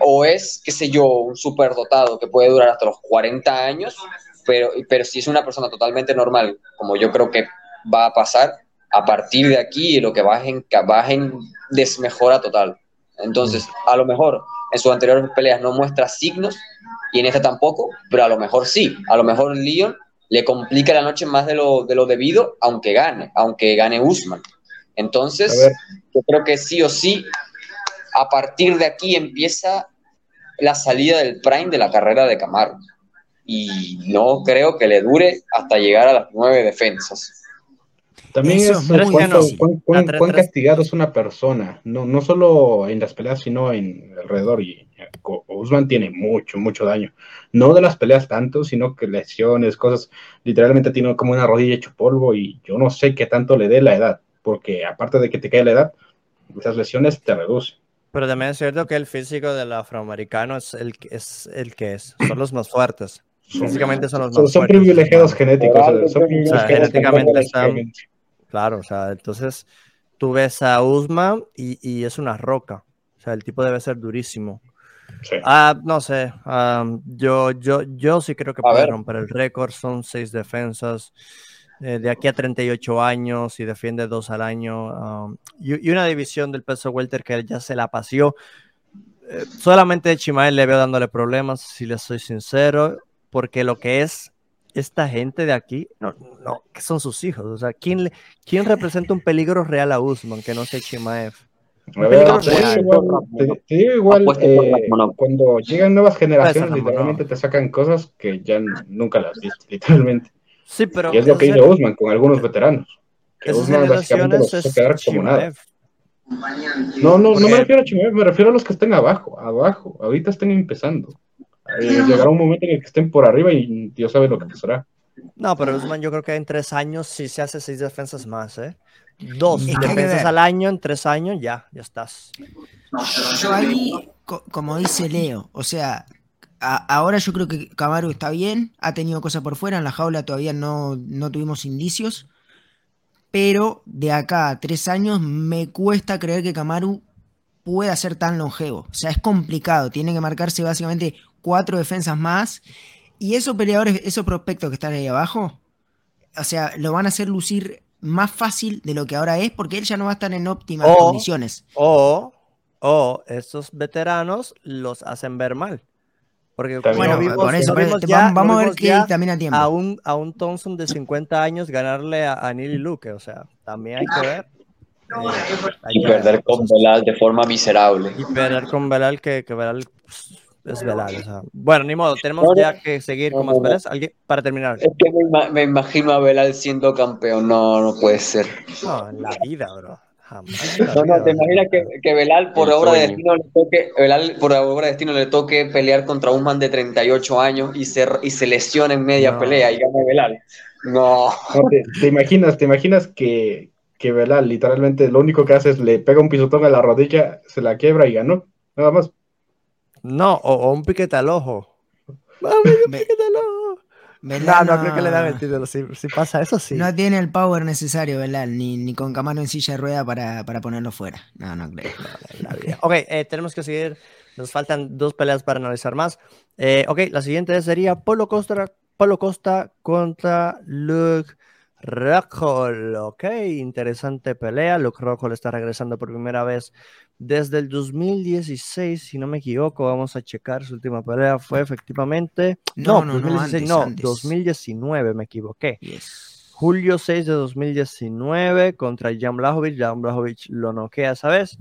o es, qué sé yo, un superdotado que puede durar hasta los 40 años, pero, pero si es una persona totalmente normal, como yo creo que va a pasar, a partir de aquí lo que bajen, bajen desmejora total. Entonces, a lo mejor en sus anteriores peleas no muestra signos y en esta tampoco, pero a lo mejor sí. A lo mejor Leon le complica la noche más de lo, de lo debido, aunque gane, aunque gane Usman. Entonces, yo creo que sí o sí, a partir de aquí empieza la salida del prime de la carrera de Camaro. Y no creo que le dure hasta llegar a las nueve defensas. También es, cuán, castigado es una persona, no, no solo en las peleas, sino en alrededor. Y Usman tiene mucho, mucho daño. No de las peleas tanto, sino que lesiones, cosas. Literalmente tiene como una rodilla hecho polvo y yo no sé qué tanto le dé la edad, porque aparte de que te cae la edad, esas lesiones te reducen. Pero también es cierto que el físico del afroamericano es el, es el que es, son los más fuertes. Físicamente son los más son, son privilegiados genéticos. Son genéticamente están Claro, o sea, entonces tú ves a Usman y, es una roca. O sea, el tipo debe ser durísimo. Ah, no sé, yo, yo, yo sí creo que puede romper el récord. Son seis defensas. Eh, de aquí a 38 años y defiende dos al año. y, una división del peso welter que ya se la paseó. Eh, solamente Chimael le veo dándole problemas, si le soy sincero, porque lo que es esta gente de aquí, no, no, que son sus hijos. O sea, ¿quién, ¿quién representa un peligro real a Usman que no sea Chimaev? te, digo igual, eh, cuando llegan nuevas generaciones, literalmente te sacan cosas que ya nunca las viste, literalmente. Sí, pero. Y es lo que hizo Usman con algunos veteranos. Que Usman básicamente los hizo quedar como nada. No, no, no me refiero a Chimaev, me refiero a los que estén abajo, abajo. Ahorita estén empezando. Eh, llegará un momento en el que estén por arriba y Dios sabe lo que pasará. No, pero Usman yo creo que en tres años sí se hace seis defensas más, ¿eh? Dos defensas al año, en tres años ya, ya estás. Yo ahí, como dice Leo, o sea, ahora yo creo que Camaro está bien, ha tenido cosas por fuera, en la jaula todavía no, no tuvimos indicios, pero de acá a tres años me cuesta creer que Camaro pueda ser tan longevo. O sea, es complicado, tiene que marcarse básicamente cuatro defensas más. Y esos peleadores, esos prospectos que están ahí abajo, o sea, lo van a hacer lucir más fácil de lo que ahora es, porque él ya no va a estar en óptimas condiciones. O, o estos veteranos los hacen ver mal. Porque bueno, vimos, eso, vamos a ver qué también a tiempo. A un, a un Thompson de 50 años ganarle a, a Neely Luke, o sea, también hay que ver. Eh, y perder con Belal de forma miserable. Y perder con Belal, que, que Belal pues, es Belal. bueno, ni modo, tenemos ya que seguir con más peleas. ¿Alguien para terminar? Es que me, imagino a Belal siendo campeón. No, no puede ser. No, en la vida, bro. Jamás. No, no, te imaginas que, que Belal por obra de destino le toque, Belal por obra de destino le toque pelear contra un man de 38 años y se, y se lesiona en media pelea y gana Belal. No. te, imaginas, te imaginas que, que Belal literalmente lo único que hace es le pega un pisotón a la rodilla, se la quiebra y ganó. Nada más. No, o, un piquete al ojo. un piquete al ojo. no, no creo que le da el título. Si, pasa eso, sí. No tiene el power necesario, ¿verdad? Ni, ni con Camaro en silla de rueda para, ponerlo fuera. No, no creo. ok, eh, tenemos que seguir. Nos faltan dos peleas para analizar más. Eh, ok, la siguiente sería Polo Costa, Polo Costa contra Luke Rockhold. Ok, interesante pelea. Luke Rockhold está regresando por primera vez desde el 2016, si no me equivoco, vamos a checar su última pelea, fue efectivamente... No, no, 2016, no, 2019, me equivoqué. Julio 6 de 2019 contra Jan Blahovic, Jan Blahovic lo noquea ¿sabes?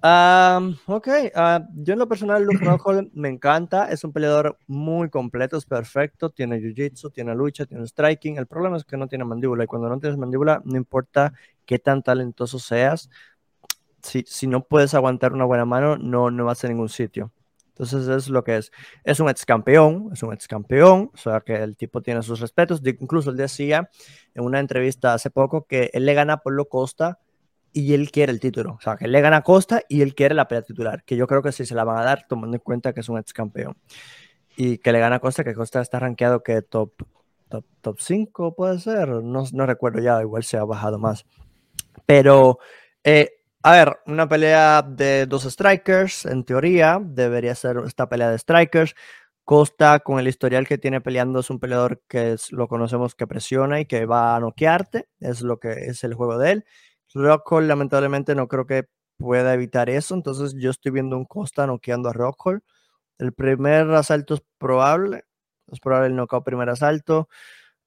ok, ah, yo en lo personal, Luke Rockhold me encanta, es un peleador muy completo, es perfecto, tiene jiu-jitsu, tiene lucha, tiene striking, el problema es que no tiene mandíbula y cuando no tienes mandíbula, no importa qué tan talentoso seas, si, no puedes aguantar una buena mano, no, no vas a ningún sitio. Entonces es lo que es. Es un ex campeón, es un ex campeón, o sea que el tipo tiene sus respetos. Incluso él decía en una entrevista hace poco que él le gana a Polo Costa y él quiere el título. O sea, que él le gana a Costa y él quiere la pelea titular, que yo creo que sí se la van a dar tomando en cuenta que es un ex campeón. Y que le gana a Costa, que Costa está rankeado que top, top, top 5 puede ser, no, no recuerdo ya, igual se ha bajado más. Pero eh, a ver, una pelea de dos strikers, en teoría, debería ser esta pelea de strikers. Costa, con el historial que tiene peleando, es un peleador que lo conocemos que presiona y que va a noquearte, es lo que es el juego de él. Rockhold, lamentablemente, no creo que pueda evitar eso, entonces yo estoy viendo un Costa noqueando a Rockhold. El primer asalto es probable, es probable el knockout primer asalto.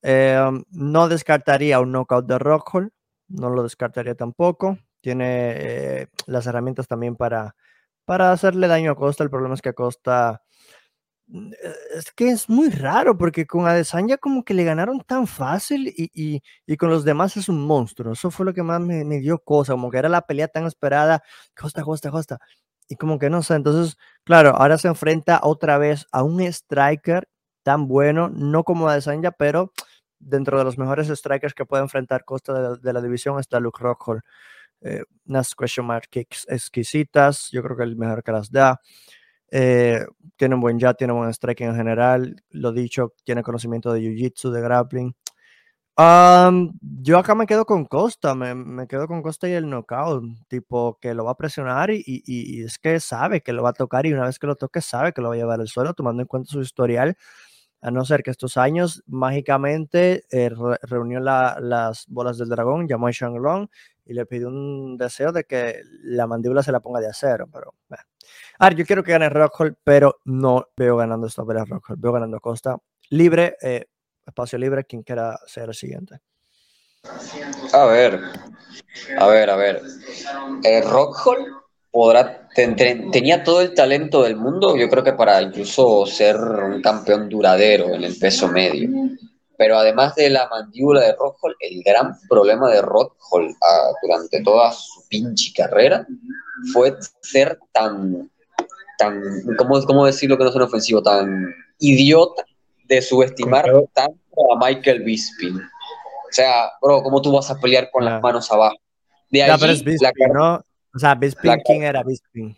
Em, no descartaría un knockout de Rockhold, no lo descartaría tampoco. Tiene eh, las herramientas también para, para hacerle daño a Costa. El problema es que Costa mm, eh, es que es muy raro porque con Adesanya como que le ganaron tan fácil y, y, con los demás es un monstruo. Eso fue lo que más me, me, dio cosa, como que era la pelea tan esperada, Costa, Costa, Costa. Y como que no sé, entonces, claro, ahora se enfrenta otra vez a un striker tan bueno, no como Adesanya, pero dentro de los mejores strikers que puede enfrentar Costa de, la división está Luke Rockhold. Eh, unas question mark kicks exquisitas, yo creo que el mejor que las da. Eh, tiene un buen jab, tiene buen striking en general. Lo dicho, tiene conocimiento de jiu-jitsu, de grappling. yo acá me quedo con Costa, me, quedo con Costa y el knockout, tipo que lo va a presionar y, y, es que sabe que lo va a tocar y una vez que lo toque sabe que lo va a llevar al suelo, tomando en cuenta su historial a no ser que estos años mágicamente eh, reunió las bolas del dragón, llamó a Long y le pidió un deseo de que la mandíbula se la ponga de acero. Pero, a ver, yo quiero que gane Rockhold, pero no veo ganando esta pelea Rockhold. Veo ganando Costa. Libre, eh, espacio libre, quien quiera ser el siguiente. A ver, a ver, a ver. Eh, Rockhold podrá, tenía todo el talento del mundo, yo creo que para incluso ser un campeón duradero en el peso medio. Pero además de la mandíbula de Rockhold, el gran problema de Rockhold ah, durante toda su pinche carrera fue ser tan, tan ¿cómo, ¿cómo decirlo que no es un ofensivo? Tan idiota de subestimar tanto a Michael Bisping. O sea, bro, ¿cómo tú vas a pelear con las manos abajo? De la, ¿no? O sea, Bisping, ¿quién era Bisping?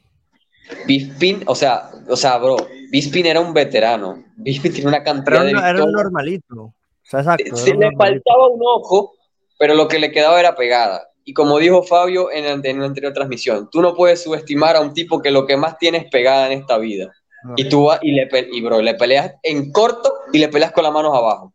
Bisping, o sea, o sea, bro, Bisping era un veterano. Bisping tiene una cantidad de. Era un normalito. Sea, exacto, Se le faltaba un ojo, pero lo que le quedaba era pegada. Y como dijo Fabio en, en la anterior transmisión, tú no puedes subestimar a un tipo que lo que más tiene es pegada en esta vida. Y tú vas y le, y bro, le peleas en corto y le peleas con las manos abajo.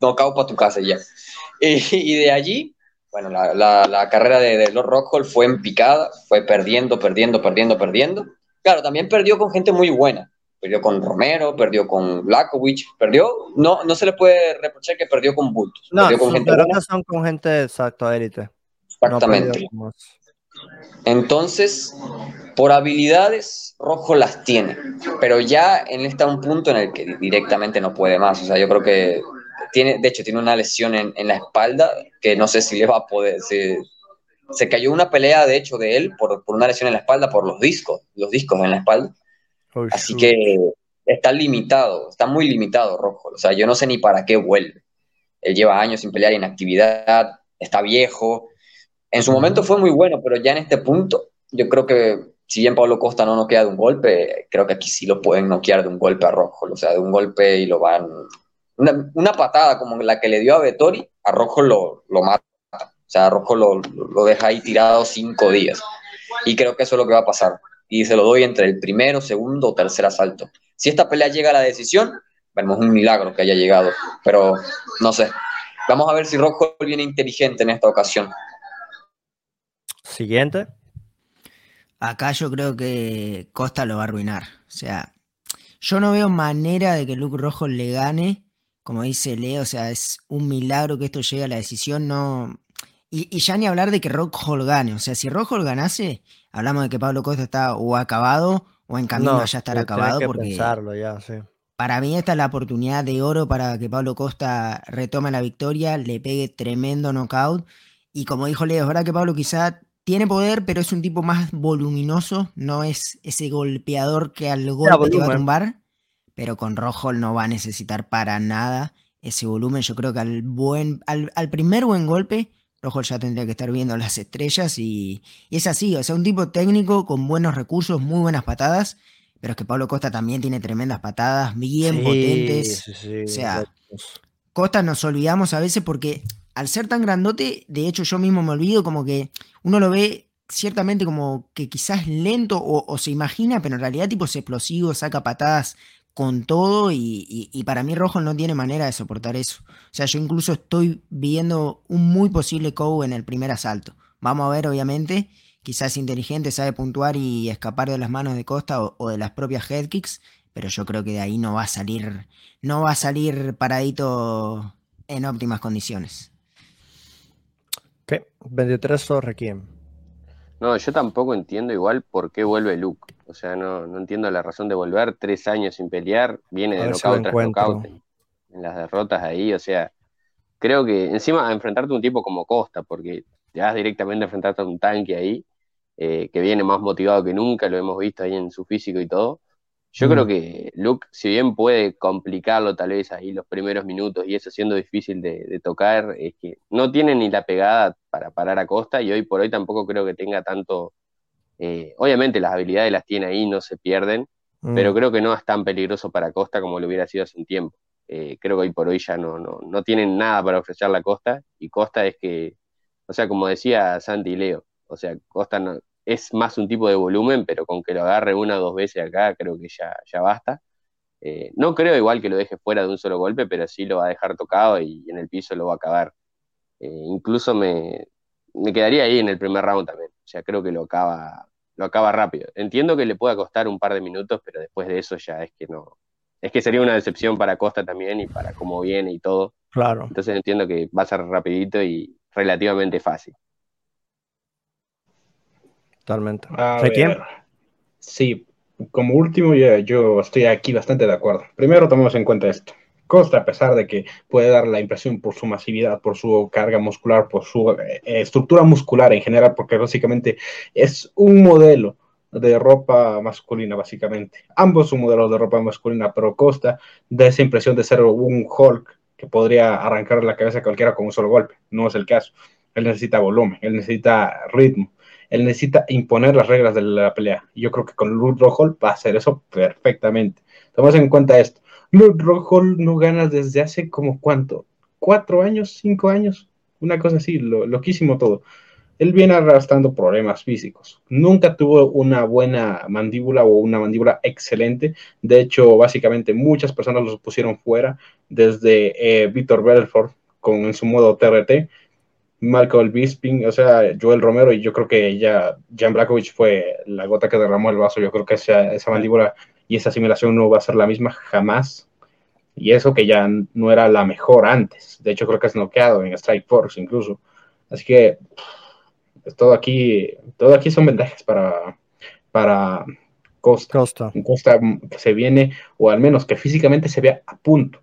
No, cago para tu casa ya. y de allí bueno, la, carrera de, de Lord Rockhold fue en picada, fue perdiendo, perdiendo, perdiendo, perdiendo. Claro, también perdió con gente muy buena. Perdió con Romero, perdió con Blackovich, perdió, no, no se le puede reprochar que perdió con bultos. No, perdió con gente son con gente exacto, élite. Exactamente. Entonces, por habilidades, Rojo las tiene, pero ya en está un punto en el que directamente no puede más. O sea, yo creo que tiene, de hecho, tiene una lesión en, en, la espalda que no sé si le va a poder. Se, se cayó una pelea, de hecho, de él por, por, una lesión en la espalda, por los discos, los discos en la espalda. Oh, Así que está limitado, está muy limitado Rojo. O sea, yo no sé ni para qué vuelve. Él lleva años sin pelear, inactividad, está viejo. En su momento fue muy bueno, pero ya en este punto, yo creo que si bien Pablo Costa no noquea de un golpe, creo que aquí sí lo pueden noquear de un golpe a Rojo. O sea, de un golpe y lo van una, patada como la que le dio a Vettori, a Rojo lo, lo mata. O sea, a Rojo lo, lo, deja ahí tirado cinco días. Y creo que eso es lo que va a pasar. Y se lo doy entre el primero, segundo o tercer asalto. Si esta pelea llega a la decisión, vemos un milagro que haya llegado. Pero no sé. Vamos a ver si Rojo viene inteligente en esta ocasión. Siguiente. Acá yo creo que Costa lo va a arruinar. O sea, yo no veo manera de que Luke Rojo le gane como dice Leo, o sea, es un milagro que esto llegue a la decisión, no... Y, ya ni hablar de que Rockhold gane, o sea, si Rockhold ganase, hablamos de que Pablo Costa está o acabado o en camino a ya estar acabado, porque ya, sí. para mí esta es la oportunidad de oro para que Pablo Costa retome la victoria, le pegue tremendo knockout, y como dijo Leo, es verdad que Pablo quizá tiene poder, pero es un tipo más voluminoso, no es ese golpeador que al golpe te va a tumbar pero con Rojo no va a necesitar para nada ese volumen. Yo creo que al, buen, al, primer buen golpe, Rojo ya tendría que estar viendo las estrellas y, es así, o sea, un tipo técnico con buenos recursos, muy buenas patadas, pero es que Pablo Costa también tiene tremendas patadas, bien potentes. o sea, Costa nos olvidamos a veces porque al ser tan grandote, de hecho yo mismo me olvido como que uno lo ve ciertamente como que quizás lento o, o, se imagina, pero en realidad tipo es explosivo, saca patadas con todo y, para mí Rojo no tiene manera de soportar eso. O sea, yo incluso estoy viendo un muy posible KO en el primer asalto. Vamos a ver, obviamente, quizás inteligente, sabe puntuar y escapar de las manos de Costa o, de las propias head kicks, pero yo creo que de ahí no va a salir, no va a salir paradito en óptimas condiciones. ¿Qué? 23 o Requiem. No, yo tampoco entiendo igual por qué vuelve Luke. O sea, no, no entiendo la razón de volver tres años sin pelear. Viene de knockout tras knockout en las derrotas ahí. O sea, creo que encima a enfrentarte a un tipo como Costa, porque te vas directamente a enfrentarte a un tanque ahí, eh, que viene más motivado que nunca, lo hemos visto ahí en su físico y todo. Yo creo mm. que Luke, si bien puede complicarlo tal vez ahí los primeros minutos y eso siendo difícil de, tocar, es que no tiene ni la pegada para parar a Costa y hoy por hoy tampoco creo que tenga tanto... Eh, obviamente las habilidades las tiene ahí, no se pierden, pero mm. creo que no es tan peligroso para Costa como lo hubiera sido hace un tiempo. Eh, creo que hoy por hoy ya no, no, no tienen nada para ofrecer la Costa y Costa es que, o sea, como decía Santi y Leo, o sea, Costa no, es más un tipo de volumen, pero con que lo agarre una o dos veces acá, creo que ya, ya basta. Eh, no creo igual que lo deje fuera de un solo golpe, pero sí lo va a dejar tocado y en el piso lo va a acabar. Eh, incluso me, me, quedaría ahí en el primer round también. O sea, creo que lo acaba, lo acaba rápido. Entiendo que le pueda costar un par de minutos, pero después de eso ya es que no. Es que sería una decepción para Costa también y para cómo viene y todo. Claro. Entonces entiendo que va a ser rapidito y relativamente fácil. Totalmente. Sí, como último, yo, estoy aquí bastante de acuerdo. Primero, tomemos en cuenta esto. Costa, a pesar de que puede dar la impresión por su masividad, por su carga muscular, por su eh, estructura muscular en general, porque básicamente es un modelo de ropa masculina, básicamente. Ambos son modelos de ropa masculina, pero Costa da esa impresión de ser un Hulk que podría arrancar la cabeza a cualquiera con un solo golpe. No es el caso. Él necesita volumen, él necesita ritmo, él necesita imponer las reglas de la pelea. Yo creo que con Luke Rockhold va a hacer eso perfectamente. Tomemos en cuenta esto. Luke Rockhold no gana desde hace como cuánto, cuatro años, cinco años, una cosa así, lo, loquísimo todo. Él viene arrastrando problemas físicos. Nunca tuvo una buena mandíbula o una mandíbula excelente. De hecho, básicamente muchas personas lo pusieron fuera, desde eh, Víctor Belfort con en su modo TRT Michael Bisping, o sea, Joel Romero, y yo creo que ya Jan Blackovich fue la gota que derramó el vaso. Yo creo que esa, esa mandíbula y esa asimilación no va a ser la misma jamás. Y eso que ya no era la mejor antes. De hecho, creo que es noqueado en Strike Force incluso. Así que pues, todo aquí, todo aquí son ventajas para, para Costa. Costa. Costa que se viene, o al menos que físicamente se vea a punto.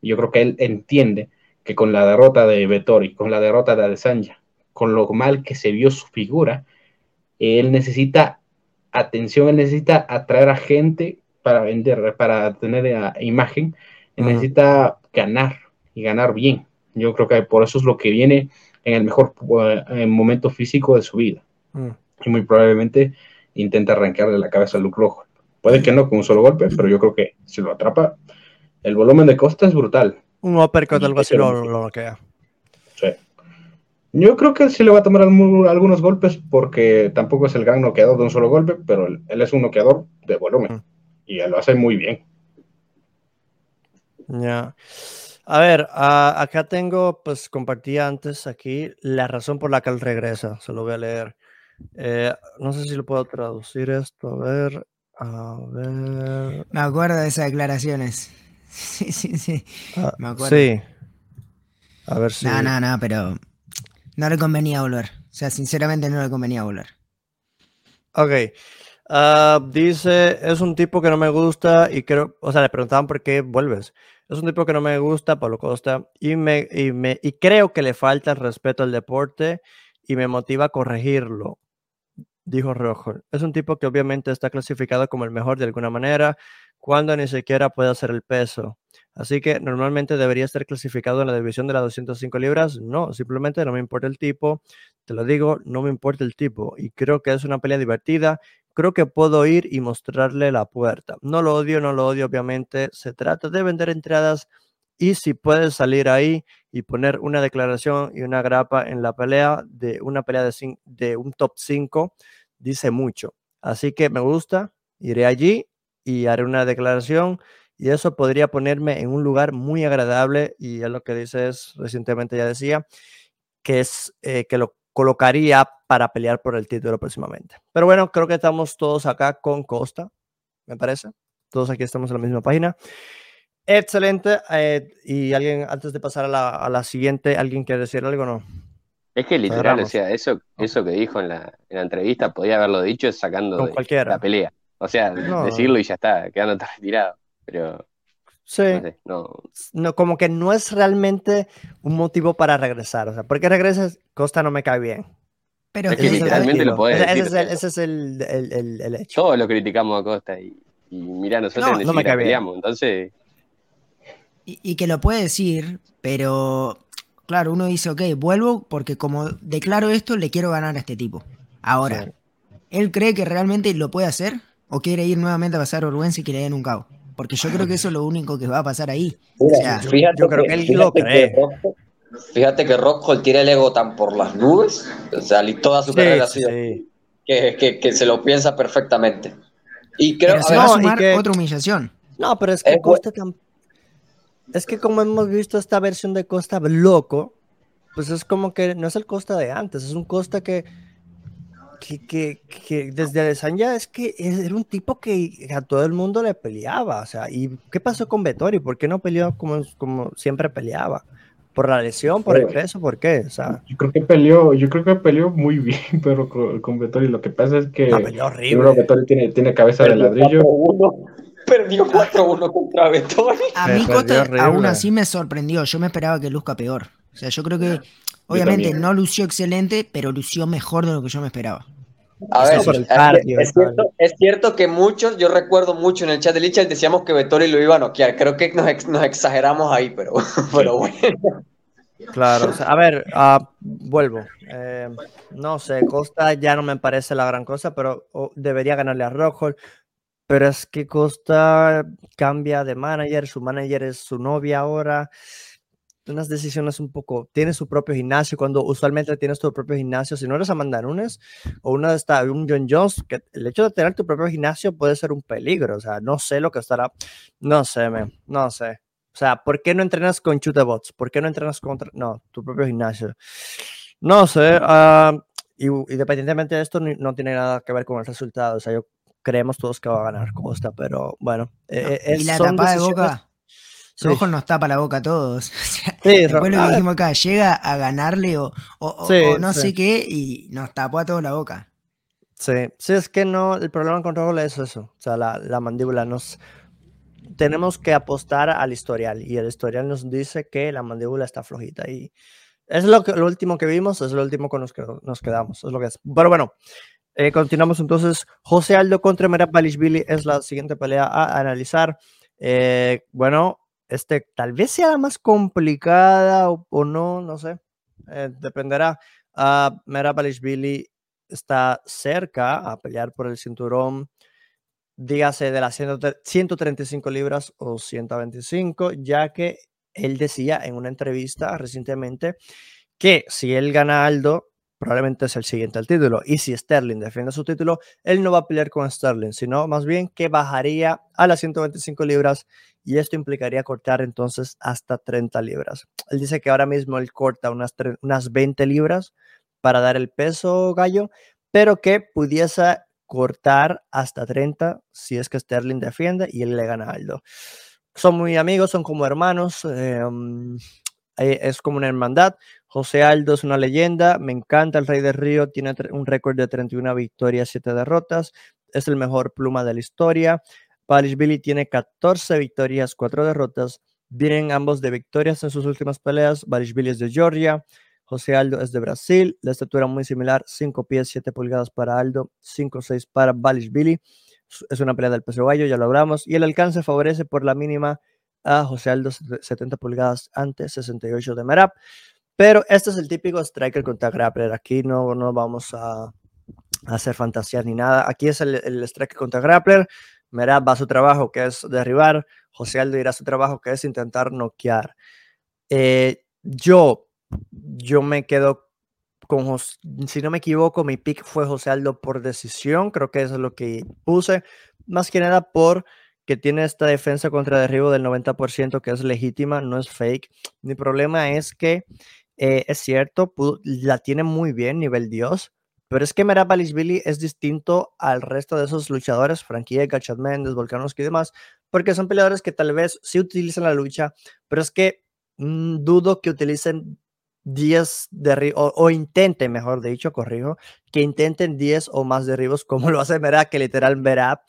Yo creo que él entiende que con la derrota de Vettori, con la derrota de Adesanya, con lo mal que se vio su figura, él necesita atención, él necesita atraer a gente para vender, para tener la imagen, necesita ganar y ganar bien. Yo creo que por eso es lo que viene en el mejor eh, momento físico de su vida. Mm. Y muy probablemente intenta arrancarle la cabeza al Luke Rojo. Puede que no con un solo golpe, pero yo creo que si lo atrapa, el volumen de costa es brutal. Un uppercut, algo así lo, lo noquea. Sí. Yo creo que sí le va a tomar algunos golpes porque tampoco es el gran noqueador de un solo golpe, pero él, es un noqueador de volumen y él lo hace muy bien. Ya. A ver, acá tengo, pues compartí antes aquí la razón por la que él regresa. Se lo voy a leer. Eh, no sé si lo puedo traducir esto. A ver, a ver. Me acuerdo de esas declaraciones. Sí, sí, sí. Ah, me acuerdo. Sí. A ver si. No, no, no, pero no le convenía volver. O sea, sinceramente no le convenía volver. Ok. Ah, dice, es un tipo que no me gusta y creo, o sea, le preguntaban por qué vuelves. Es un tipo que no me gusta, Pablo Costa, y, me, y, me, y creo que le falta el respeto al deporte y me motiva a corregirlo, dijo Rojo. Es un tipo que obviamente está clasificado como el mejor de alguna manera, cuando ni siquiera puede hacer el peso. Así que normalmente debería estar clasificado en la división de las 205 libras. No, simplemente no me importa el tipo. Te lo digo, no me importa el tipo. Y creo que es una pelea divertida. Creo que puedo ir y mostrarle la puerta. No lo odio, no lo odio, obviamente. Se trata de vender entradas. Y si puedes salir ahí y poner una declaración y una grapa en la pelea de una pelea de, de un top 5, dice mucho. Así que me gusta, iré allí y haré una declaración y eso podría ponerme en un lugar muy agradable y es lo que dices recientemente ya decía que es eh, que lo colocaría para pelear por el título próximamente. Pero bueno, creo que estamos todos acá con Costa, me parece. Todos aquí estamos en la misma página. Excelente. Eh, y alguien, antes de pasar a la, a la siguiente, ¿alguien quiere decir algo o no? Es que literal, o sea, eso, eso que dijo en la, en la entrevista podía haberlo dicho sacando de la pelea. O sea, decirlo y ya está, quedando retirado. Pero Sí. No, no. como que no es realmente un motivo para regresar. O sea, ¿por qué regresas? Costa no me cae bien. Pero es que literalmente lo puedes decir. Ese es, el, el, el, hecho. Todos lo criticamos a Costa y, y mira, nosotros no, no me cae bien. entonces. Y, y, que lo puede decir, pero claro, uno dice, ok, vuelvo porque como declaro esto, le quiero ganar a este tipo. Ahora, ¿él cree que realmente lo puede hacer? ¿O quiere ir nuevamente a pasar vergüenza y que le den un cabo? Porque yo creo que eso es lo único que va a pasar ahí. fíjate yo, creo que, él lo cree. fíjate que Rockhold tiene el ego tan por las nubes, o sea, toda su carrera ha sido que, que, se lo piensa perfectamente. Y creo que se va a sumar otra humillación. No, pero es que Costa Es que como hemos visto esta versión de Costa loco, pues es como que no es el Costa de antes, es un Costa que que, que, desde Adesanya es que era un tipo que a todo el mundo le peleaba, o sea, ¿y qué pasó con Vettori? ¿Por qué no peleó como, como siempre peleaba? ¿Por la lesión? ¿Por el peso? ¿Por qué? O sea, yo creo que peleó, yo creo que peleó muy bien, pero con, con Vettori lo que pasa es que no, horrible. Vettori tiene, tiene cabeza de ladrillo. Perdió 4-1 contra Vettori. A mí Costa aún así me sorprendió, yo me esperaba que luzca peor. O sea, yo creo que Obviamente no lució excelente, pero lució mejor de lo que yo me esperaba. A ver, es, cierto, que muchos, yo recuerdo mucho en el chat de Lichel, decíamos que Vettori lo iba a noquear. Creo que nos, exageramos ahí, pero, pero bueno. Claro, a ver, uh, vuelvo. Eh, no sé, Costa ya no me parece la gran cosa, pero debería ganarle a Rojo. Pero es que Costa cambia de manager, su manager es su novia ahora unas decisiones un poco, tiene su propio gimnasio, cuando usualmente tienes tu propio gimnasio, si no eres Amanda Nunes o una de un John Jones, que el hecho de tener tu propio gimnasio puede ser un peligro, o sea, no sé lo que estará, no sé, no sé. O sea, ¿por qué no entrenas con Chutebots? ¿Por qué no entrenas contra, no, tu propio gimnasio? No sé, uh, y, independientemente de esto, no tiene nada que ver con el resultado, o sea, yo creemos todos que va a ganar Costa, pero bueno. Eh, eh, y la tapa de boca Rojo nos tapa la boca a todos. después lo que dijimos acá, llega a ganarle o, no sé qué y nos tapó a todos la boca. Sí, sí, es que no, el problema con Rojo es eso, o sea, la, mandíbula nos... Tenemos que apostar al historial y el historial nos dice que la mandíbula está flojita y es lo, que, lo último que vimos, es lo último con lo que nos quedamos, es lo que es. Pero bueno, eh, continuamos entonces. José Aldo contra Merab Billy es la siguiente pelea a analizar. Eh, bueno, este, tal vez sea la más complicada o, no, no sé. Eh, dependerá. Uh, Mera Billy está cerca a pelear por el cinturón, dígase de las 135 libras o 125, ya que él decía en una entrevista recientemente que si él gana Aldo, probablemente es el siguiente al título. Y si Sterling defiende su título, él no va a pelear con Sterling, sino más bien que bajaría a las 125 libras y esto implicaría cortar entonces hasta 30 libras. Él dice que ahora mismo él corta unas, unas 20 libras para dar el peso gallo, pero que pudiese cortar hasta 30 si es que Sterling defiende y él le gana Aldo. Son muy amigos, son como hermanos. Em, eh, es como una hermandad. José Aldo es una leyenda, me encanta el Rey del Río, tiene un récord de 31 victorias, 7 derrotas, es el mejor pluma de la historia. Billy tiene 14 victorias, 4 derrotas, vienen ambos de victorias en sus últimas peleas. Billy es de Georgia, José Aldo es de Brasil, la estatura muy similar, 5 pies, 7 pulgadas para Aldo, 5 6 para Billy. Es una pelea del peso gallo, ya lo hablamos, y el alcance favorece por la mínima a José Aldo 70 pulgadas ante 68 de Merab. Pero este es el típico striker contra grappler. Aquí no, no vamos a, hacer fantasías ni nada. Aquí es el, el striker contra grappler. Merab va a su trabajo, que es derribar. José Aldo irá a su trabajo, que es intentar noquear. Eh, yo, yo me quedo con, si no me equivoco, mi pick fue José Aldo por decisión. Creo que eso es lo que puse. Más que nada por que tiene esta defensa contra derribo del 90% que es legítima, no es fake. Mi problema es que eh, es cierto, la tiene muy bien nivel Dios, Pero es que Merab Billy es distinto al resto de esos luchadores, Frankie Edgar, Chad Mendes, Volkanovski y demás, porque son peleadores que tal vez sí utilizan la lucha, pero es que mm, dudo que utilicen 10 derribos, o, intenten, mejor dicho, corrijo, que intenten 10 o más derribos, como lo hace Merab, que literal Merab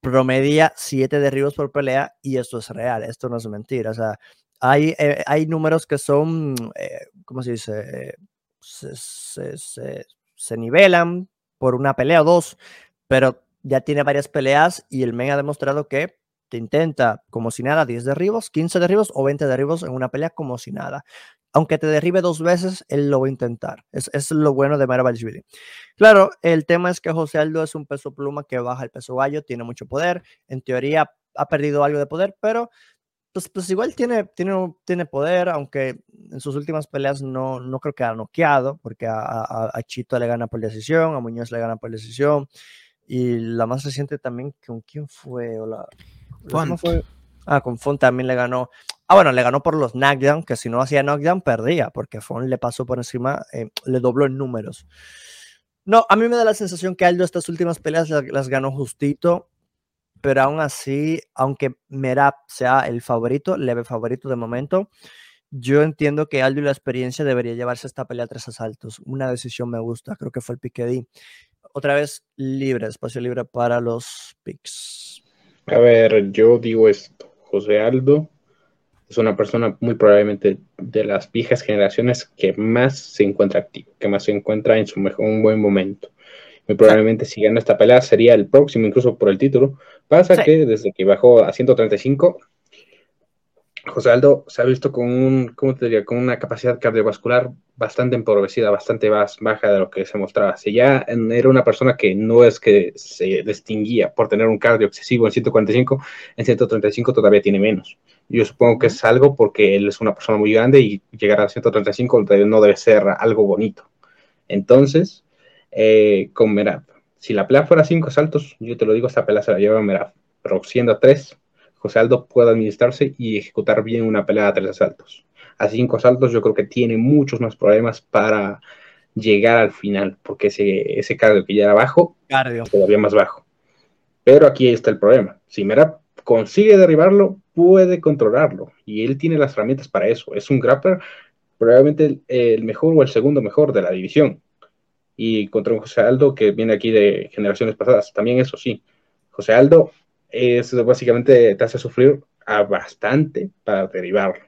promedia 7 derribos por pelea, y esto es real, esto no es mentira, o sea, hay, eh, hay números que son, eh, ¿cómo se dice? se, nivelan por una pelea o dos, pero ya tiene varias peleas y el men ha demostrado que te intenta como si nada 10 derribos, 15 derribos o 20 derribos en una pelea como si nada. Aunque te derribe dos veces, él lo va a intentar. Es, es lo bueno de Mara Claro, el tema es que José Aldo es un peso pluma que baja el peso gallo, tiene mucho poder. En teoría ha perdido algo de poder, pero pues, pues, igual tiene, tiene, tiene poder, aunque en sus últimas peleas no, no creo que ha noqueado, porque a, a, Chito le gana por decisión, a Muñoz le gana por decisión, y la más reciente también, ¿con quién fue? O la, fue? Ah, con Font también le ganó. Ah, bueno, le ganó por los knockdown, que si no hacía knockdown perdía, porque Font le pasó por encima, eh, le dobló en números. No, a mí me da la sensación que Aldo estas últimas peleas las ganó justito pero aún así, aunque Merab sea el favorito, leve favorito de momento, yo entiendo que Aldo y la experiencia debería llevarse esta pelea a tres asaltos. Una decisión me gusta, creo que fue el pique Otra vez libre, espacio libre para los picks. A ver, yo digo esto, José Aldo es una persona muy probablemente de las viejas generaciones que más se encuentra activo, que más se encuentra en su mejor, un buen momento. Muy probablemente si gana esta pelea sería el próximo incluso por el título. Pasa que desde que bajó a 135, José Aldo se ha visto con un, ¿cómo te diría? Con una capacidad cardiovascular bastante empobrecida, bastante más baja de lo que se mostraba. Si ya era una persona que no es que se distinguía por tener un cardio excesivo en 145, en 135 todavía tiene menos. Yo supongo que es algo porque él es una persona muy grande y llegar a 135 no debe ser algo bonito. Entonces, eh, con Merab. Si la pelea fuera cinco saltos, yo te lo digo, esta pelea se la lleva Merab. Pero siendo tres, José Aldo puede administrarse y ejecutar bien una pelea a tres asaltos. A cinco saltos yo creo que tiene muchos más problemas para llegar al final, porque ese, ese cardio que ya era bajo, cardio. es todavía más bajo. Pero aquí está el problema. Si Merab consigue derribarlo, puede controlarlo. Y él tiene las herramientas para eso. Es un grappler, probablemente el mejor o el segundo mejor de la división y contra un José Aldo que viene aquí de generaciones pasadas. También eso sí, José Aldo es básicamente te hace sufrir a bastante para derribarlo.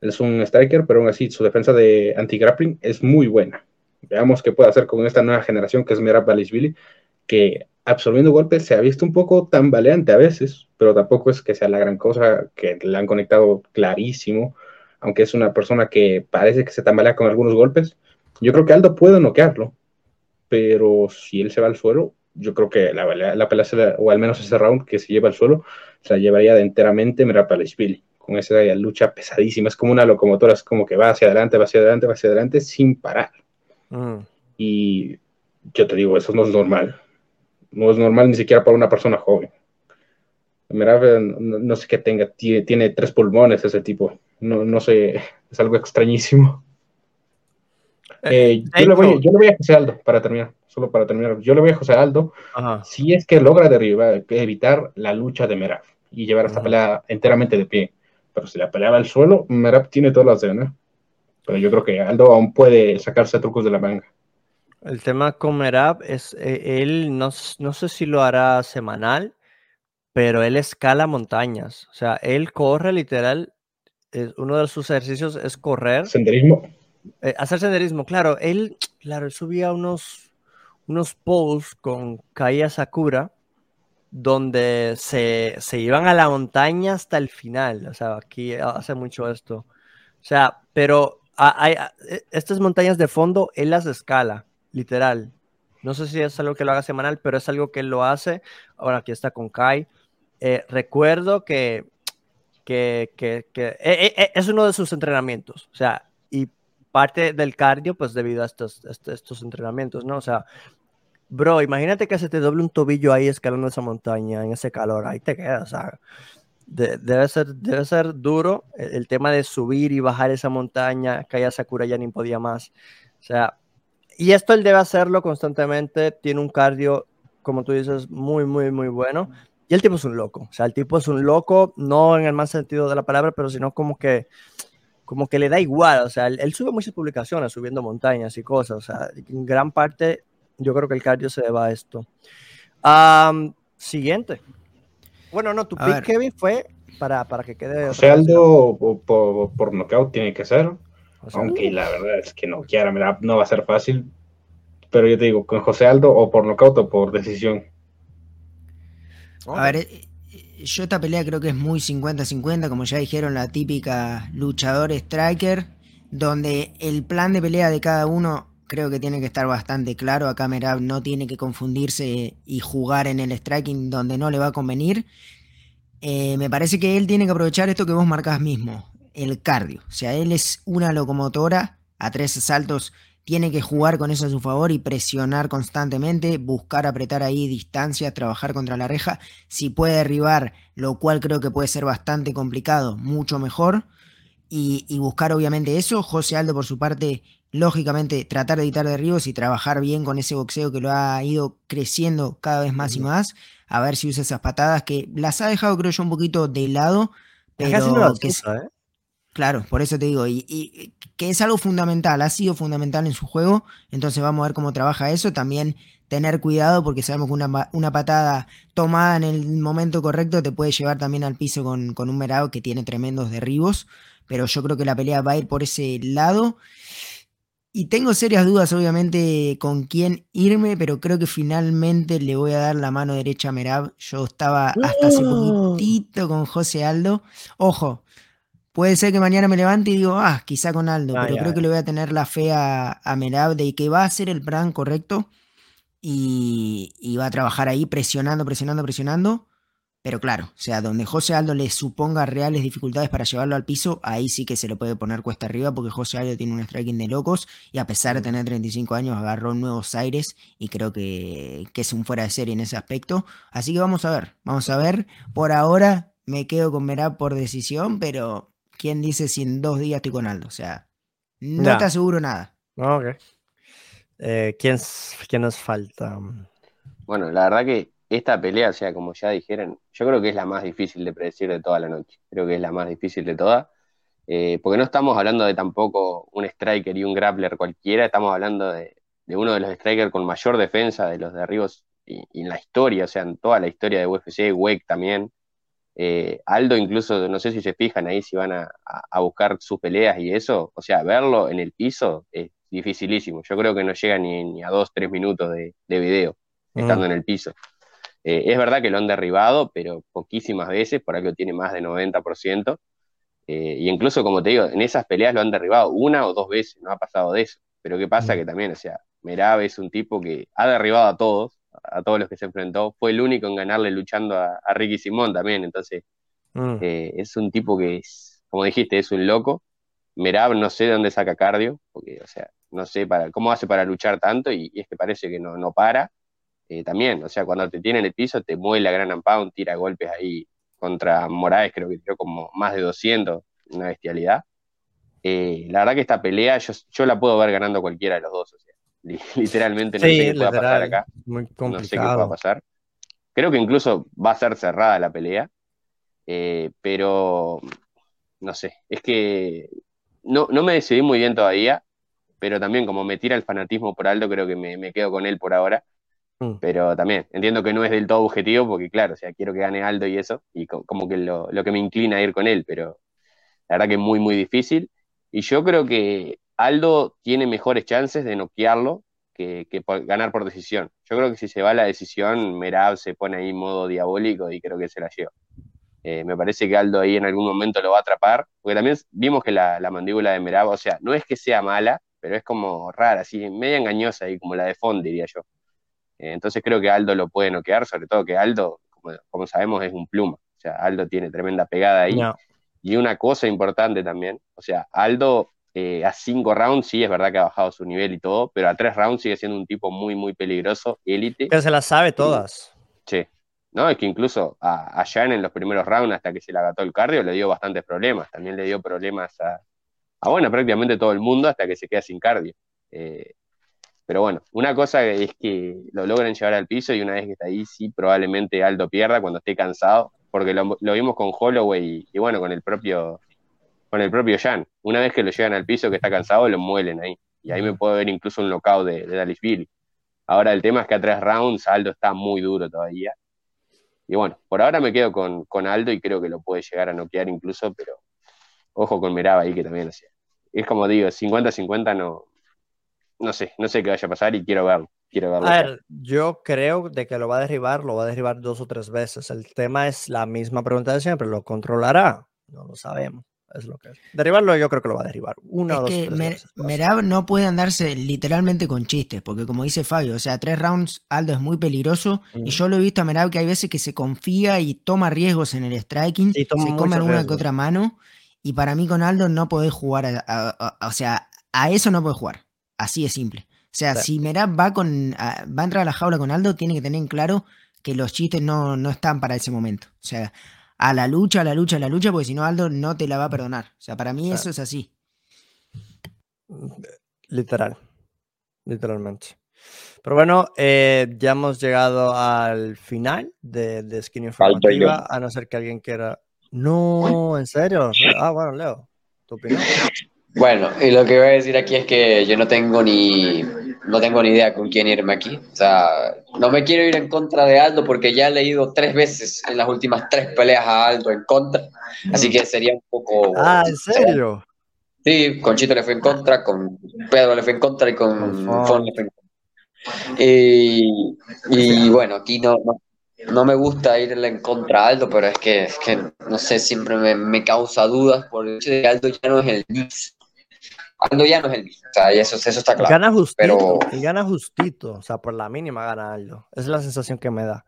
Es un striker, pero aún así su defensa de anti-grappling es muy buena. Veamos qué puede hacer con esta nueva generación que es Merab Billy, que absorbiendo golpes se ha visto un poco tambaleante a veces, pero tampoco es que sea la gran cosa, que le han conectado clarísimo, aunque es una persona que parece que se tambalea con algunos golpes. Yo creo que Aldo puede noquearlo, pero si él se va al suelo, yo creo que la, la, pelea, o al menos ese round que se lleva al suelo, se la llevaría de enteramente Merapalishvili, con esa lucha pesadísima. Es como una locomotora, es como que va hacia adelante, va hacia adelante, va hacia adelante sin parar. Mm. Y yo te digo, eso no es normal. No es normal ni siquiera para una persona joven. Merab, no, sé qué tenga, tiene, tiene, tres pulmones ese tipo. No, no sé, es algo extrañísimo. Eh, yo, le voy, a José Aldo para terminar, solo para terminar. Yo le voy a José Aldo si es que logra derribar, evitar la lucha de Merab y llevar esta pelea enteramente de pie. Pero si la pelea va al suelo, Merab tiene todas las de ¿no? Pero yo creo que Aldo aún puede sacarse trucos de la manga. El tema con Merab es, eh, él no, no sé si lo hará semanal, pero él escala montañas. O sea, él corre literal, uno de sus ejercicios es correr. Senderismo. Eh, hacer senderismo, claro, él, claro, subía unos, unos posts con Kaya Sakura donde se, se, iban a la montaña hasta el final. O sea, aquí hace mucho esto. O sea, pero hay, e, estas montañas de fondo, él las escala, literal. No sé si es algo que lo haga semanal, pero es algo que él lo hace. Ahora aquí está con Kai. Eh, recuerdo que, que, que, que e, es uno de sus entrenamientos. O sea, parte del cardio, pues debido a estos, estos, entrenamientos, ¿no? O sea, bro, imagínate que se te doble un tobillo ahí escalando esa montaña, en ese calor, ahí te quedas, debe, ser, debe ser duro el, tema de subir y bajar esa montaña, que haya Sakura ya ni podía más. O sea, y esto él debe hacerlo constantemente, tiene un cardio, como tú dices, muy, muy, muy bueno. Y el tipo es un loco, o sea, el tipo es un loco, no en el más sentido de la palabra, pero sino como que, como que le da igual, o sea, él, sube muchas publicaciones subiendo montañas y cosas, o sea, en gran parte yo creo que el cardio se deba a esto. siguiente. Bueno, no, tu pick, Kevin, fue para, para que quede... José Aldo por, por, knockout tiene que ser, aunque la verdad es que no quiera, no va a ser fácil, pero yo te digo, con José Aldo o por knockout o por decisión. A ver, eh, yo esta pelea creo que es muy 50-50, como ya dijeron, la típica luchador-striker, donde el plan de pelea de cada uno creo que tiene que estar bastante claro. Acá Merab no tiene que confundirse y jugar en el striking donde no le va a convenir. Eh, me parece que él tiene que aprovechar esto que vos marcás mismo, el cardio. O sea, él es una locomotora a tres saltos tiene que jugar con eso a su favor y presionar constantemente, buscar apretar ahí distancias, trabajar contra la reja. Si puede derribar, lo cual creo que puede ser bastante complicado, mucho mejor. Y, buscar obviamente eso. José Aldo, por su parte, lógicamente tratar de evitar derribos y trabajar bien con ese boxeo que lo ha ido creciendo cada vez más y más. A ver si usa esas patadas que las ha dejado, creo yo, un poquito de lado. Pero que, ¿eh? Claro, por eso te digo, y, que es algo fundamental, ha sido fundamental en su juego, entonces vamos a ver cómo trabaja eso, también tener cuidado porque sabemos que una, patada tomada en el momento correcto te puede llevar también al piso con, un Merado que tiene tremendos derribos, pero yo creo que la pelea va a ir por ese lado. Y tengo serias dudas, obviamente, con quién irme, pero creo que finalmente le voy a dar la mano derecha a Merab. Yo estaba hasta hace poquitito con José Aldo. Ojo, Puede ser que mañana me levante y digo, ah, quizá con Aldo, ah, pero creo que le voy a tener la fe a, a Merab de que va a hacer el plan correcto y, va a trabajar ahí presionando, presionando, presionando. Pero claro, o sea, donde José Aldo le suponga reales dificultades para llevarlo al piso, ahí sí que se le puede poner cuesta arriba porque José Aldo tiene un striking de locos y a pesar de tener 35 años agarró nuevos aires y creo que, que es un fuera de serie en ese aspecto. Así que vamos a ver, vamos a ver. Por ahora me quedo con Merab por decisión, pero ¿quién dice si en dos días estoy con Aldo? O sea, no, te aseguro nada. Ok. Eh, ¿quién, ¿Quién nos falta? Bueno, la verdad que esta pelea, o sea, como ya dijeron, yo creo que es la más difícil de predecir de toda la noche. Creo que es la más difícil de todas. Eh, porque no estamos hablando de tampoco un striker y un grappler cualquiera, estamos hablando de, uno de los strikers con mayor defensa de los derribos y, y, en la historia, o sea, en toda la historia de UFC, Wake también. Eh, Aldo incluso, no sé si se fijan ahí, si van a, buscar sus peleas y eso, o sea, verlo en el piso es dificilísimo. Yo creo que no llega ni, a dos, tres minutos de, video estando mm. en el piso. Eh, es verdad que lo han derribado, pero poquísimas veces, por algo tiene más de 90%. Eh, y incluso, como te digo, en esas peleas lo han derribado una o dos veces, no ha pasado de eso. Pero ¿qué pasa? Mm. Que también, o sea, Merab es un tipo que ha derribado a todos, a todos los que se enfrentó, fue el único en ganarle luchando a, Ricky Simón también, entonces mm. eh, es un tipo que es, como dijiste, es un loco. Merab no sé de dónde saca cardio, porque, o sea, no sé para, cómo hace para luchar tanto y, es que parece que no, no para. Eh, también, o sea, cuando te tiene en el piso te mueve la gran pound, tira golpes ahí contra Morales, creo que tiró como más de 200, una bestialidad. Eh, la verdad que esta pelea yo, yo la puedo ver ganando cualquiera de los dos, o sea, Literalmente no sé qué pueda pasar acá. Muy complicado. No sé qué pueda pasar. Creo que incluso va a ser cerrada la pelea. Eh, pero no sé, es que no, no me decidí muy bien todavía, pero también como me tira el fanatismo por alto, creo que me, quedo con él por ahora. Mm. Pero también entiendo que no es del todo objetivo, porque claro, o sea, quiero que gane Aldo y eso, y como que lo, lo que me inclina a ir con él, pero la verdad que es muy, muy difícil. Y yo creo que Aldo tiene mejores chances de noquearlo que, ganar por decisión. Yo creo que si se va la decisión, Merab se pone ahí en modo diabólico y creo que se la lleva. Eh, me parece que Aldo ahí en algún momento lo va a atrapar, porque también vimos que la, mandíbula de Merab, o sea, no es que sea mala, pero es como rara, así, media engañosa y como la de Fond, diría yo. Eh, entonces creo que Aldo lo puede noquear, sobre todo que Aldo, como, sabemos, es un pluma. O sea, Aldo tiene tremenda pegada ahí. Y una cosa importante también, o sea, Aldo eh, a cinco rounds sí es verdad que ha bajado su nivel y todo, pero a tres rounds sigue siendo un tipo muy, muy peligroso, élite. Pero se las sabe todas. Sí. No, es que incluso a, a Jan en los primeros rounds, hasta que se le agató el cardio, le dio bastantes problemas. También le dio problemas a, bueno, prácticamente todo el mundo hasta que se queda sin cardio. Eh, Pero bueno, una cosa es que lo logran llevar al piso y una vez que está ahí, sí, probablemente Aldo pierda cuando esté cansado, porque lo, vimos con Holloway y, bueno, con el propio con el propio Jan. Una vez que lo llevan al piso que está cansado, lo muelen ahí. Y ahí me puedo ver incluso un knockout de, de. Ahora el tema es que a tres rounds Aldo está muy duro todavía. Y bueno, por ahora me quedo con, con Aldo y creo que lo puede llegar a noquear incluso, pero ojo con Merab ahí que también lo sea. Es como digo, 50-50 no, no sé, no sé qué vaya a pasar y quiero verlo. Quiero verlo. A ver, yo creo de que lo va a derribar, lo va a derribar dos o tres veces. El tema es la misma pregunta de siempre, ¿lo controlará? No lo sabemos. Es lo que es. Derribarlo yo creo que lo va a derribar. Una o dos, que Merab no puede andarse literalmente con chistes, porque como dice Fabio, o sea, tres rounds Aldo es muy peligroso y yo lo he visto a Merab que hay veces que se confía y toma riesgos en el striking, se come alguna que otra mano y para mí con Aldo no podés jugar, o sea, a eso no puede jugar. Así de simple. O sea, si Merab va, con, va a entrar a la jaula con Aldo, tiene que tener en claro que los chistes no, no están para ese momento. O sea, a la lucha, a la lucha, a la lucha, porque si no Aldo no te la va a perdonar. O sea, para mí eso es así. Literal. Literalmente. Pero bueno, eh, ya hemos llegado al final de, de Skin Informativa, a no ser que alguien quiera... No, ¿en serio? Ah, bueno, Leo, ¿tu opinión? Bueno, y lo que voy a decir aquí es que yo no tengo ni no tengo ni idea con quién irme aquí. O sea, no me quiero ir en contra de Aldo porque ya he leído tres veces en las últimas tres peleas a Aldo en contra. Así que sería un poco. Ah, ¿en serio? Sí, con Chito le fue en contra, con Pedro le fue en contra y con Fon le fue en contra. Y, y bueno, aquí no, no, me gusta irle en contra a Aldo, pero es que, es que no sé, siempre me, me causa dudas por el hecho de que Aldo ya no es el mismo Aldo ya no es el mismo, o sea, eso, eso está claro. Gana justito, y gana justito, o sea, por la mínima gana Aldo. Esa es la sensación que me da.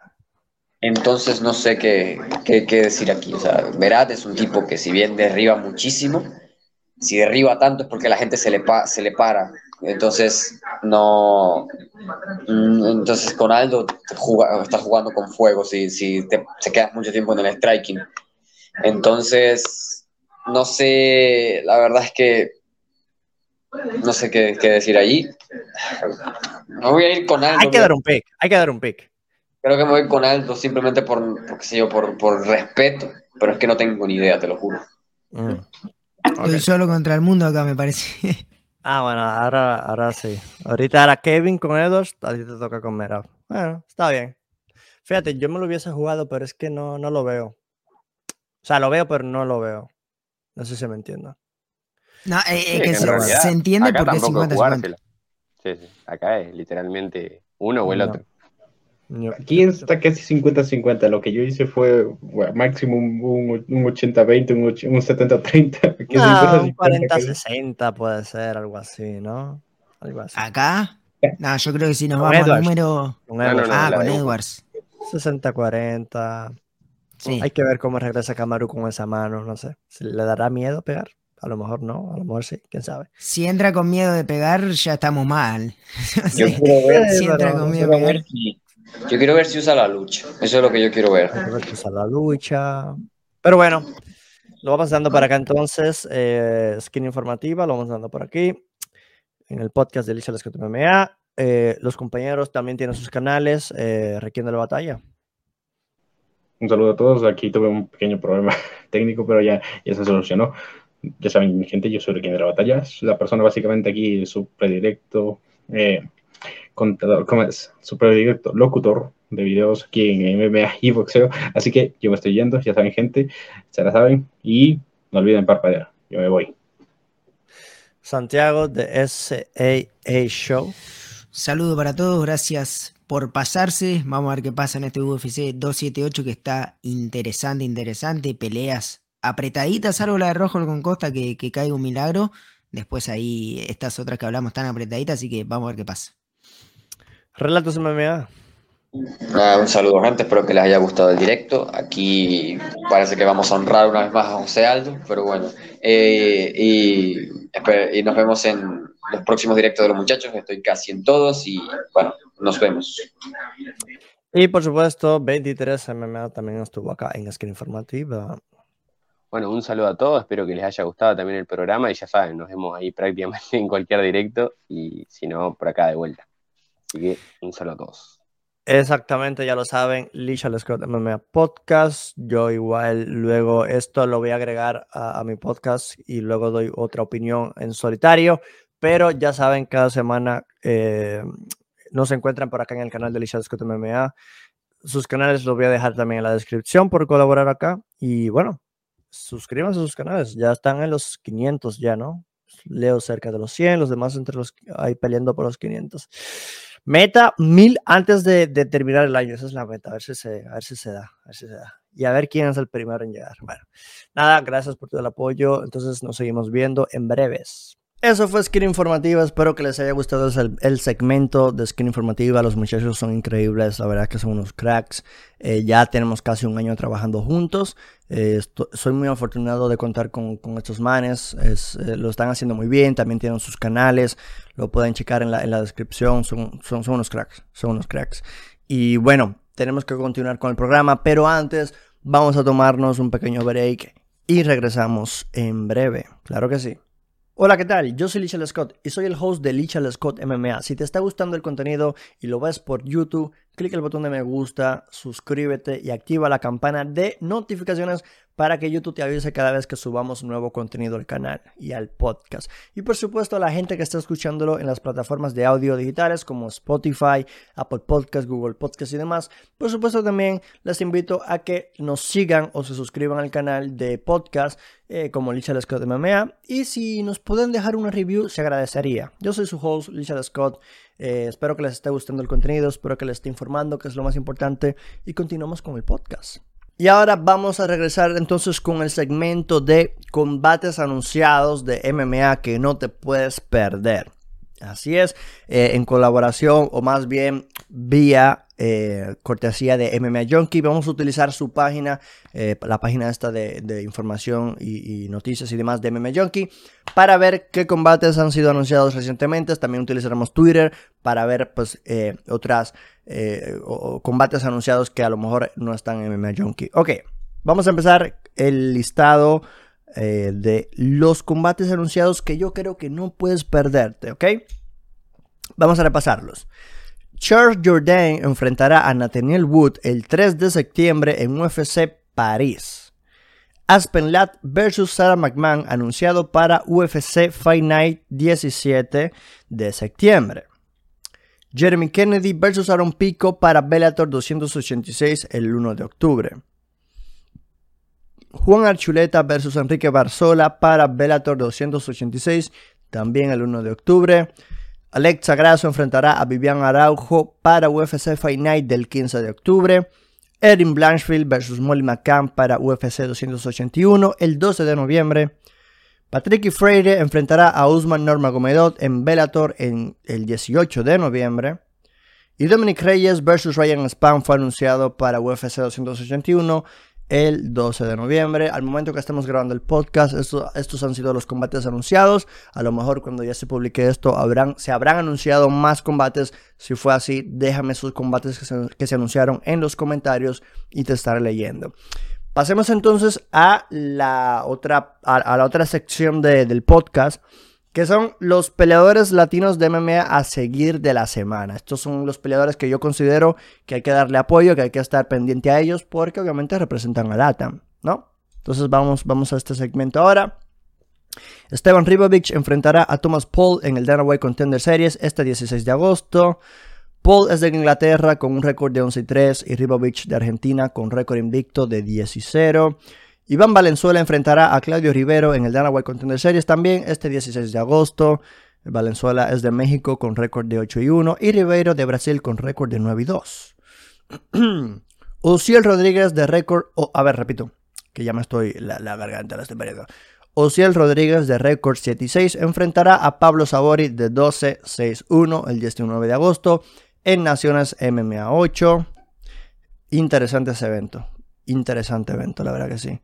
Entonces no sé qué, qué, qué decir aquí. O sea, Berat es un tipo que si bien derriba muchísimo, si derriba tanto es porque la gente se le, se le para. Entonces, no. Mm, entonces, con Aldo estás jugando con fuego si, si te, se quedas mucho tiempo en el striking. Entonces, no sé, la verdad es que no sé qué, decir allí. Me voy a ir con Aldo. Hay que dar un pick, hay que dar un pick. Creo que me voy con Aldo simplemente por, por, por, respeto, pero es que no tengo ni idea, te lo juro. Mm. Estoy solo contra el mundo acá, me parece. Ah, bueno, ahora, ahora sí. Ahorita era Kevin con Edwards, a ti te toca con Merab. Bueno, está bien. Fíjate, yo me lo hubiese jugado, pero es que no, no lo veo. O sea, lo veo, pero no lo veo. No sé si me entiendo. No, eh, que se, entiende porque es 50-50. Sí, sí. Acá es literalmente uno o el otro. Aquí está casi 50-50. Lo que yo hice fue máximo un, 80-20, un, 70-30. No, un 40-60 puede ser, algo así, ¿no? Algo así. ¿Acá? No, yo creo que si nos vamos al número. ah, con Edwards. 60-40. Sí. Hay que ver cómo regresa Kamaru con esa mano, no sé. ¿Le dará miedo pegar? A lo mejor no, a lo mejor sí, quién sabe. Si entra con miedo de pegar, ya estamos mal. Yo quiero ver si entra con miedo de pegar. Yo quiero ver si usa la lucha. Eso es lo que yo quiero ver. usa la lucha. Pero bueno, lo vamos dando para acá entonces. Eh, skin informativa, lo vamos dando por aquí. En el podcast de Licha Lescott MMA. Eh, los compañeros también tienen sus canales. Eh, de la batalla. Un saludo a todos. Aquí tuve un pequeño problema técnico, pero ya, ya se solucionó ya saben, gente, yo soy el quien de la batalla. La persona básicamente aquí, su predilecto eh, contador, ¿cómo es? Su predilecto locutor de videos aquí en MMA y boxeo. Así que yo me estoy yendo, ya saben, gente, se la saben. Y no olviden parpadear. Yo me voy. Santiago de SAA Show. Saludo para todos, gracias por pasarse. Vamos a ver qué pasa en este UFC 278 que está interesante, interesante. Peleas apretaditas, salvo la de Rojo con Costa, que, que caiga un milagro. Después ahí estas otras que hablamos están apretaditas, así que vamos a ver qué pasa. Relatos MMA. Ah, un saludo gente, espero que les haya gustado el directo. Aquí parece que vamos a honrar una vez más a José Aldo, pero bueno. Eh, y, y, nos vemos en los próximos directos de los muchachos, estoy casi en todos y bueno, nos vemos. Y por supuesto, 23 MMA también estuvo acá en Skin Informativa. Bueno, un saludo a todos, espero que les haya gustado también el programa y ya saben, nos vemos ahí prácticamente en cualquier directo y si no, por acá de vuelta. Así que un saludo a todos. Exactamente, ya lo saben, Licha Scott MMA Podcast. Yo igual luego esto lo voy a agregar a, mi podcast y luego doy otra opinión en solitario. Pero ya saben, cada semana eh, nos encuentran por acá en el canal de Licha Scott MMA. Sus canales los voy a dejar también en la descripción por colaborar acá. Y bueno, suscríbanse a sus canales. Ya están en los 500 ya, ¿no? Leo cerca de los 100, los demás entre los ahí peleando por los 500. Meta mil antes de, terminar el año. Esa es la meta. A ver si se, a ver si se da. A ver si se da. Y a ver quién es el primero en llegar. Bueno, nada, gracias por todo el apoyo. Entonces nos seguimos viendo en breves. Eso fue Skin Informativa, espero que les haya gustado el, segmento de Skin Informativa, los muchachos son increíbles, la verdad que son unos cracks, eh, ya tenemos casi un año trabajando juntos, eh, soy muy afortunado de contar con, estos manes, eh, lo están haciendo muy bien, también tienen sus canales, lo pueden checar en la, descripción, son, son unos cracks, son unos cracks. Y bueno, tenemos que continuar con el programa, pero antes vamos a tomarnos un pequeño break y regresamos en breve, claro que sí. Hola, ¿qué tal? Yo soy Lichel Scott y soy el host de Lichel Scott MMA. Si te está gustando el contenido y lo ves por YouTube, clic el botón de me gusta, suscríbete y activa la campana de notificaciones para que YouTube te avise cada vez que subamos nuevo contenido al canal y al podcast. Y por supuesto a la gente que está escuchándolo en las plataformas de audio digitales como Spotify, Apple Podcast, Google Podcast y demás. Por supuesto también les invito a que nos sigan o se suscriban al canal de podcast eh, como Lichal Scott MMA. Y si nos pueden dejar una review se agradecería. Yo soy su host Lichal Scott. Eh, espero que les esté gustando el contenido, espero que les esté informando, que es lo más importante. Y continuamos con el podcast. Y ahora vamos a regresar entonces con el segmento de combates anunciados de MMA que no te puedes perder. Así es, eh, en colaboración o más bien vía eh, cortesía de MMA Junkie. Vamos a utilizar su página, eh, la página esta de, información y, noticias y demás de MMA Junkie, para ver qué combates han sido anunciados recientemente. También utilizaremos Twitter para ver pues otras combates anunciados que a lo mejor no están en MMA Junkie. Ok, vamos a empezar el listado eh, de los combates anunciados que yo creo que no puedes perderte, ¿ok? Vamos a repasarlos. Charles Jourdain enfrentará a Nathaniel Wood el 3 de septiembre en UFC París. Aspen Ladd vs Sarah McMahon anunciado para UFC Fight Night 17 de septiembre. Jeremy Kennedy vs Aaron Pico para Bellator 286 el 1 de octubre. Juan Archuleta versus Enrique Barzola para Bellator 286, también el 1 de octubre. Alexa Grasso enfrentará a Vivian Araujo para UFC Fight Night del 15 de octubre. Erin Blanchfield versus Molly McCann para UFC 281 el 12 de noviembre. Patrick Freire enfrentará a Usman Normagomedov en Bellator en el 18 de noviembre. Y Dominic Reyes versus Ryan Spam fue anunciado para UFC 281 el 12 de noviembre. Al momento que estamos grabando el podcast, estos han sido los combates anunciados. A lo mejor cuando ya se publique esto, habrán, se habrán anunciado más combates. Si fue así, déjame esos combates que se, anunciaron en los comentarios y te estaré leyendo. Pasemos entonces a la otra, a, la otra sección del podcast que son los peleadores latinos de MMA a seguir de la semana. Estos son los peleadores que yo considero que hay que darle apoyo, que hay que estar pendiente a ellos, porque obviamente representan a LATAM, ¿no? Entonces vamos, vamos a este segmento ahora. Esteban Ribovich enfrentará a Thomas Paul en el Dana White Contender Series este 16 de agosto. Paul es de Inglaterra con un récord de 11 y 3 y Ribovich de Argentina con récord invicto de 10 y 0. Iván Valenzuela enfrentará a Claudio Rivero en el Dana White Contender Series también este 16 de agosto. Valenzuela es de México con récord de 8 y 1 y Rivero de Brasil con récord de 9 y 2. Ociel Rodríguez de récord, a ver, repito, que ya me estoy la, garganta la estoy perdiendo. Ociel Rodríguez de récord 7 y 6 enfrentará a Pablo Sabori de 12 6 1 el 19 de agosto en Naciones MMA 8. Interesante ese evento interesante evento, la verdad que sí.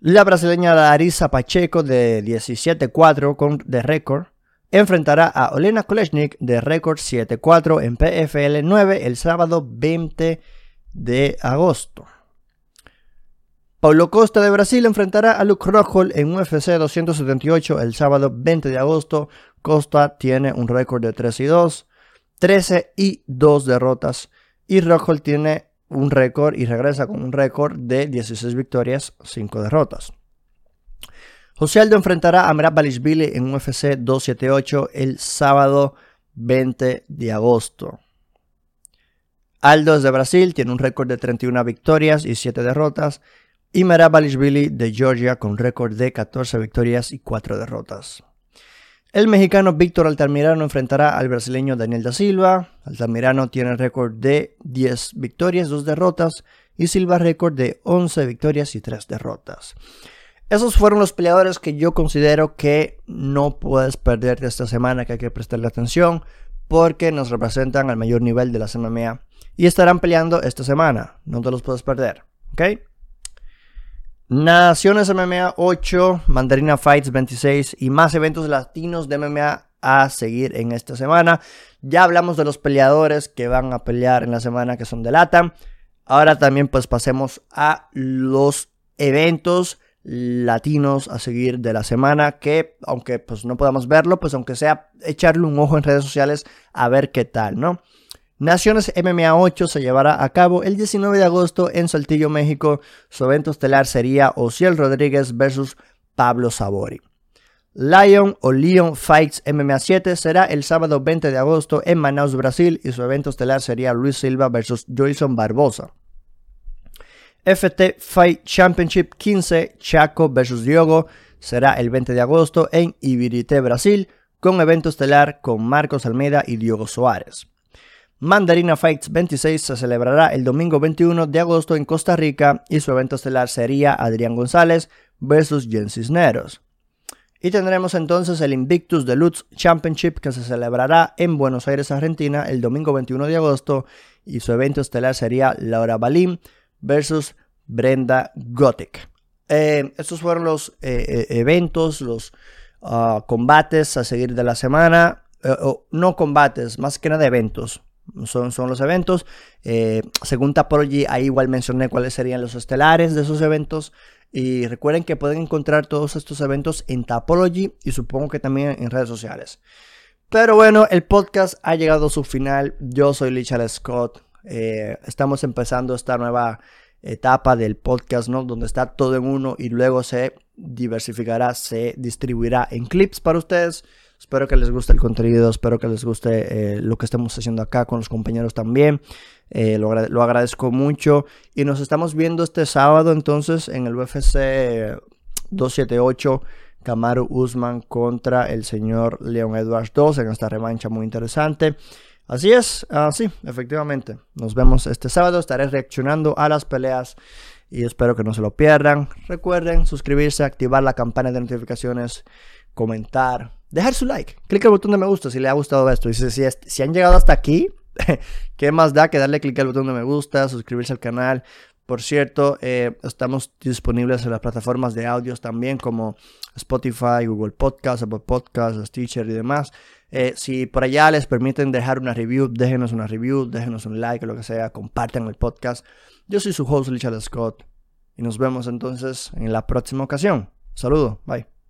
La brasileña Larissa Pacheco de 17-4 de récord enfrentará a Olena Kolesnik de récord 7-4 en PFL 9 el sábado 20 de agosto. Paulo Costa de Brasil enfrentará a Luke Rockhold en UFC 278 el sábado 20 de agosto. Costa tiene un récord de 3 y 2. 13 y 2 derrotas. Y Rockhold tiene un récord y regresa con un récord de 16 victorias, 5 derrotas. José Aldo enfrentará a Merab Balishvili en UFC 278 el sábado 20 de agosto. Aldo es de Brasil, tiene un récord de 31 victorias y 7 derrotas. Y Merab Balishvili de Georgia con récord de 14 victorias y 4 derrotas. El mexicano Víctor Altamirano enfrentará al brasileño Daniel da Silva. Altamirano tiene récord de 10 victorias, 2 derrotas. Y Silva récord de 11 victorias y 3 derrotas. Esos fueron los peleadores que yo considero que no puedes perderte esta semana, que hay que prestarle atención, porque nos representan al mayor nivel de la MMA y estarán peleando esta semana. No te los puedes perder, ¿ok? Naciones MMA 8, Mandarina Fights 26 y más eventos latinos de MMA a seguir en esta semana. Ya hablamos de los peleadores que van a pelear en la semana que son de LATAM. Ahora también pues pasemos a los eventos latinos a seguir de la semana que aunque pues no podamos verlo pues aunque sea echarle un ojo en redes sociales a ver qué tal no Naciones MMA 8 se llevará a cabo el 19 de agosto en Saltillo, México. Su evento estelar sería Ociel Rodríguez versus Pablo Sabori. Lion o Leon Fights MMA 7 será el sábado 20 de agosto en Manaus, Brasil, y su evento estelar sería Luis Silva versus Joyson Barbosa. FT Fight Championship 15 Chaco vs Diogo será el 20 de agosto en Ibirité, Brasil, con evento estelar con Marcos Almeida y Diogo Suárez. Mandarina Fights 26 se celebrará el domingo 21 de agosto en Costa Rica y su evento estelar sería Adrián González vs Jen Cisneros. Y tendremos entonces el Invictus Deluxe Championship que se celebrará en Buenos Aires, Argentina el domingo 21 de agosto y su evento estelar sería Laura Balín versus Brenda Gothic. Eh, estos fueron los eh, eh, eventos, los ah, combates a seguir de la semana. no combates, más que nada eventos. Son, son los eventos. según Tapology, ahí igual mencioné cuáles serían los estelares de esos eventos. Y recuerden que pueden encontrar todos estos eventos en Tapology y supongo que también en redes sociales. Pero bueno, el podcast ha llegado a su final. Yo soy Lichard Scott. Eh, estamos empezando esta nueva etapa del podcast, ¿no? Donde está todo en uno y luego se diversificará, se distribuirá en clips para ustedes. Espero que les guste el contenido, espero que les guste eh, lo que estamos haciendo acá con los compañeros también. Eh, lo, lo, agradezco mucho. Y nos estamos viendo este sábado entonces en el UFC 278. Kamaru Usman contra el señor Leon Edwards 2 en esta revancha muy interesante. Así es, así, efectivamente. Nos vemos este sábado. Estaré reaccionando a las peleas y espero que no se lo pierdan. Recuerden suscribirse, activar la campana de notificaciones, comentar, dejar su like. Clic el botón de me gusta si le ha gustado esto. Y si, si, han llegado hasta aquí, ¿qué más da que darle clic al botón de me gusta, suscribirse al canal? Por cierto, eh, estamos disponibles en las plataformas de audios también como Spotify, Google Podcast, Apple Podcast, Stitcher y demás. Eh, si por allá les permiten dejar una review, déjenos una review, déjenos un like, lo que sea, compartan el podcast. Yo soy su host, Richard Scott, y nos vemos entonces en la próxima ocasión. Saludos, bye.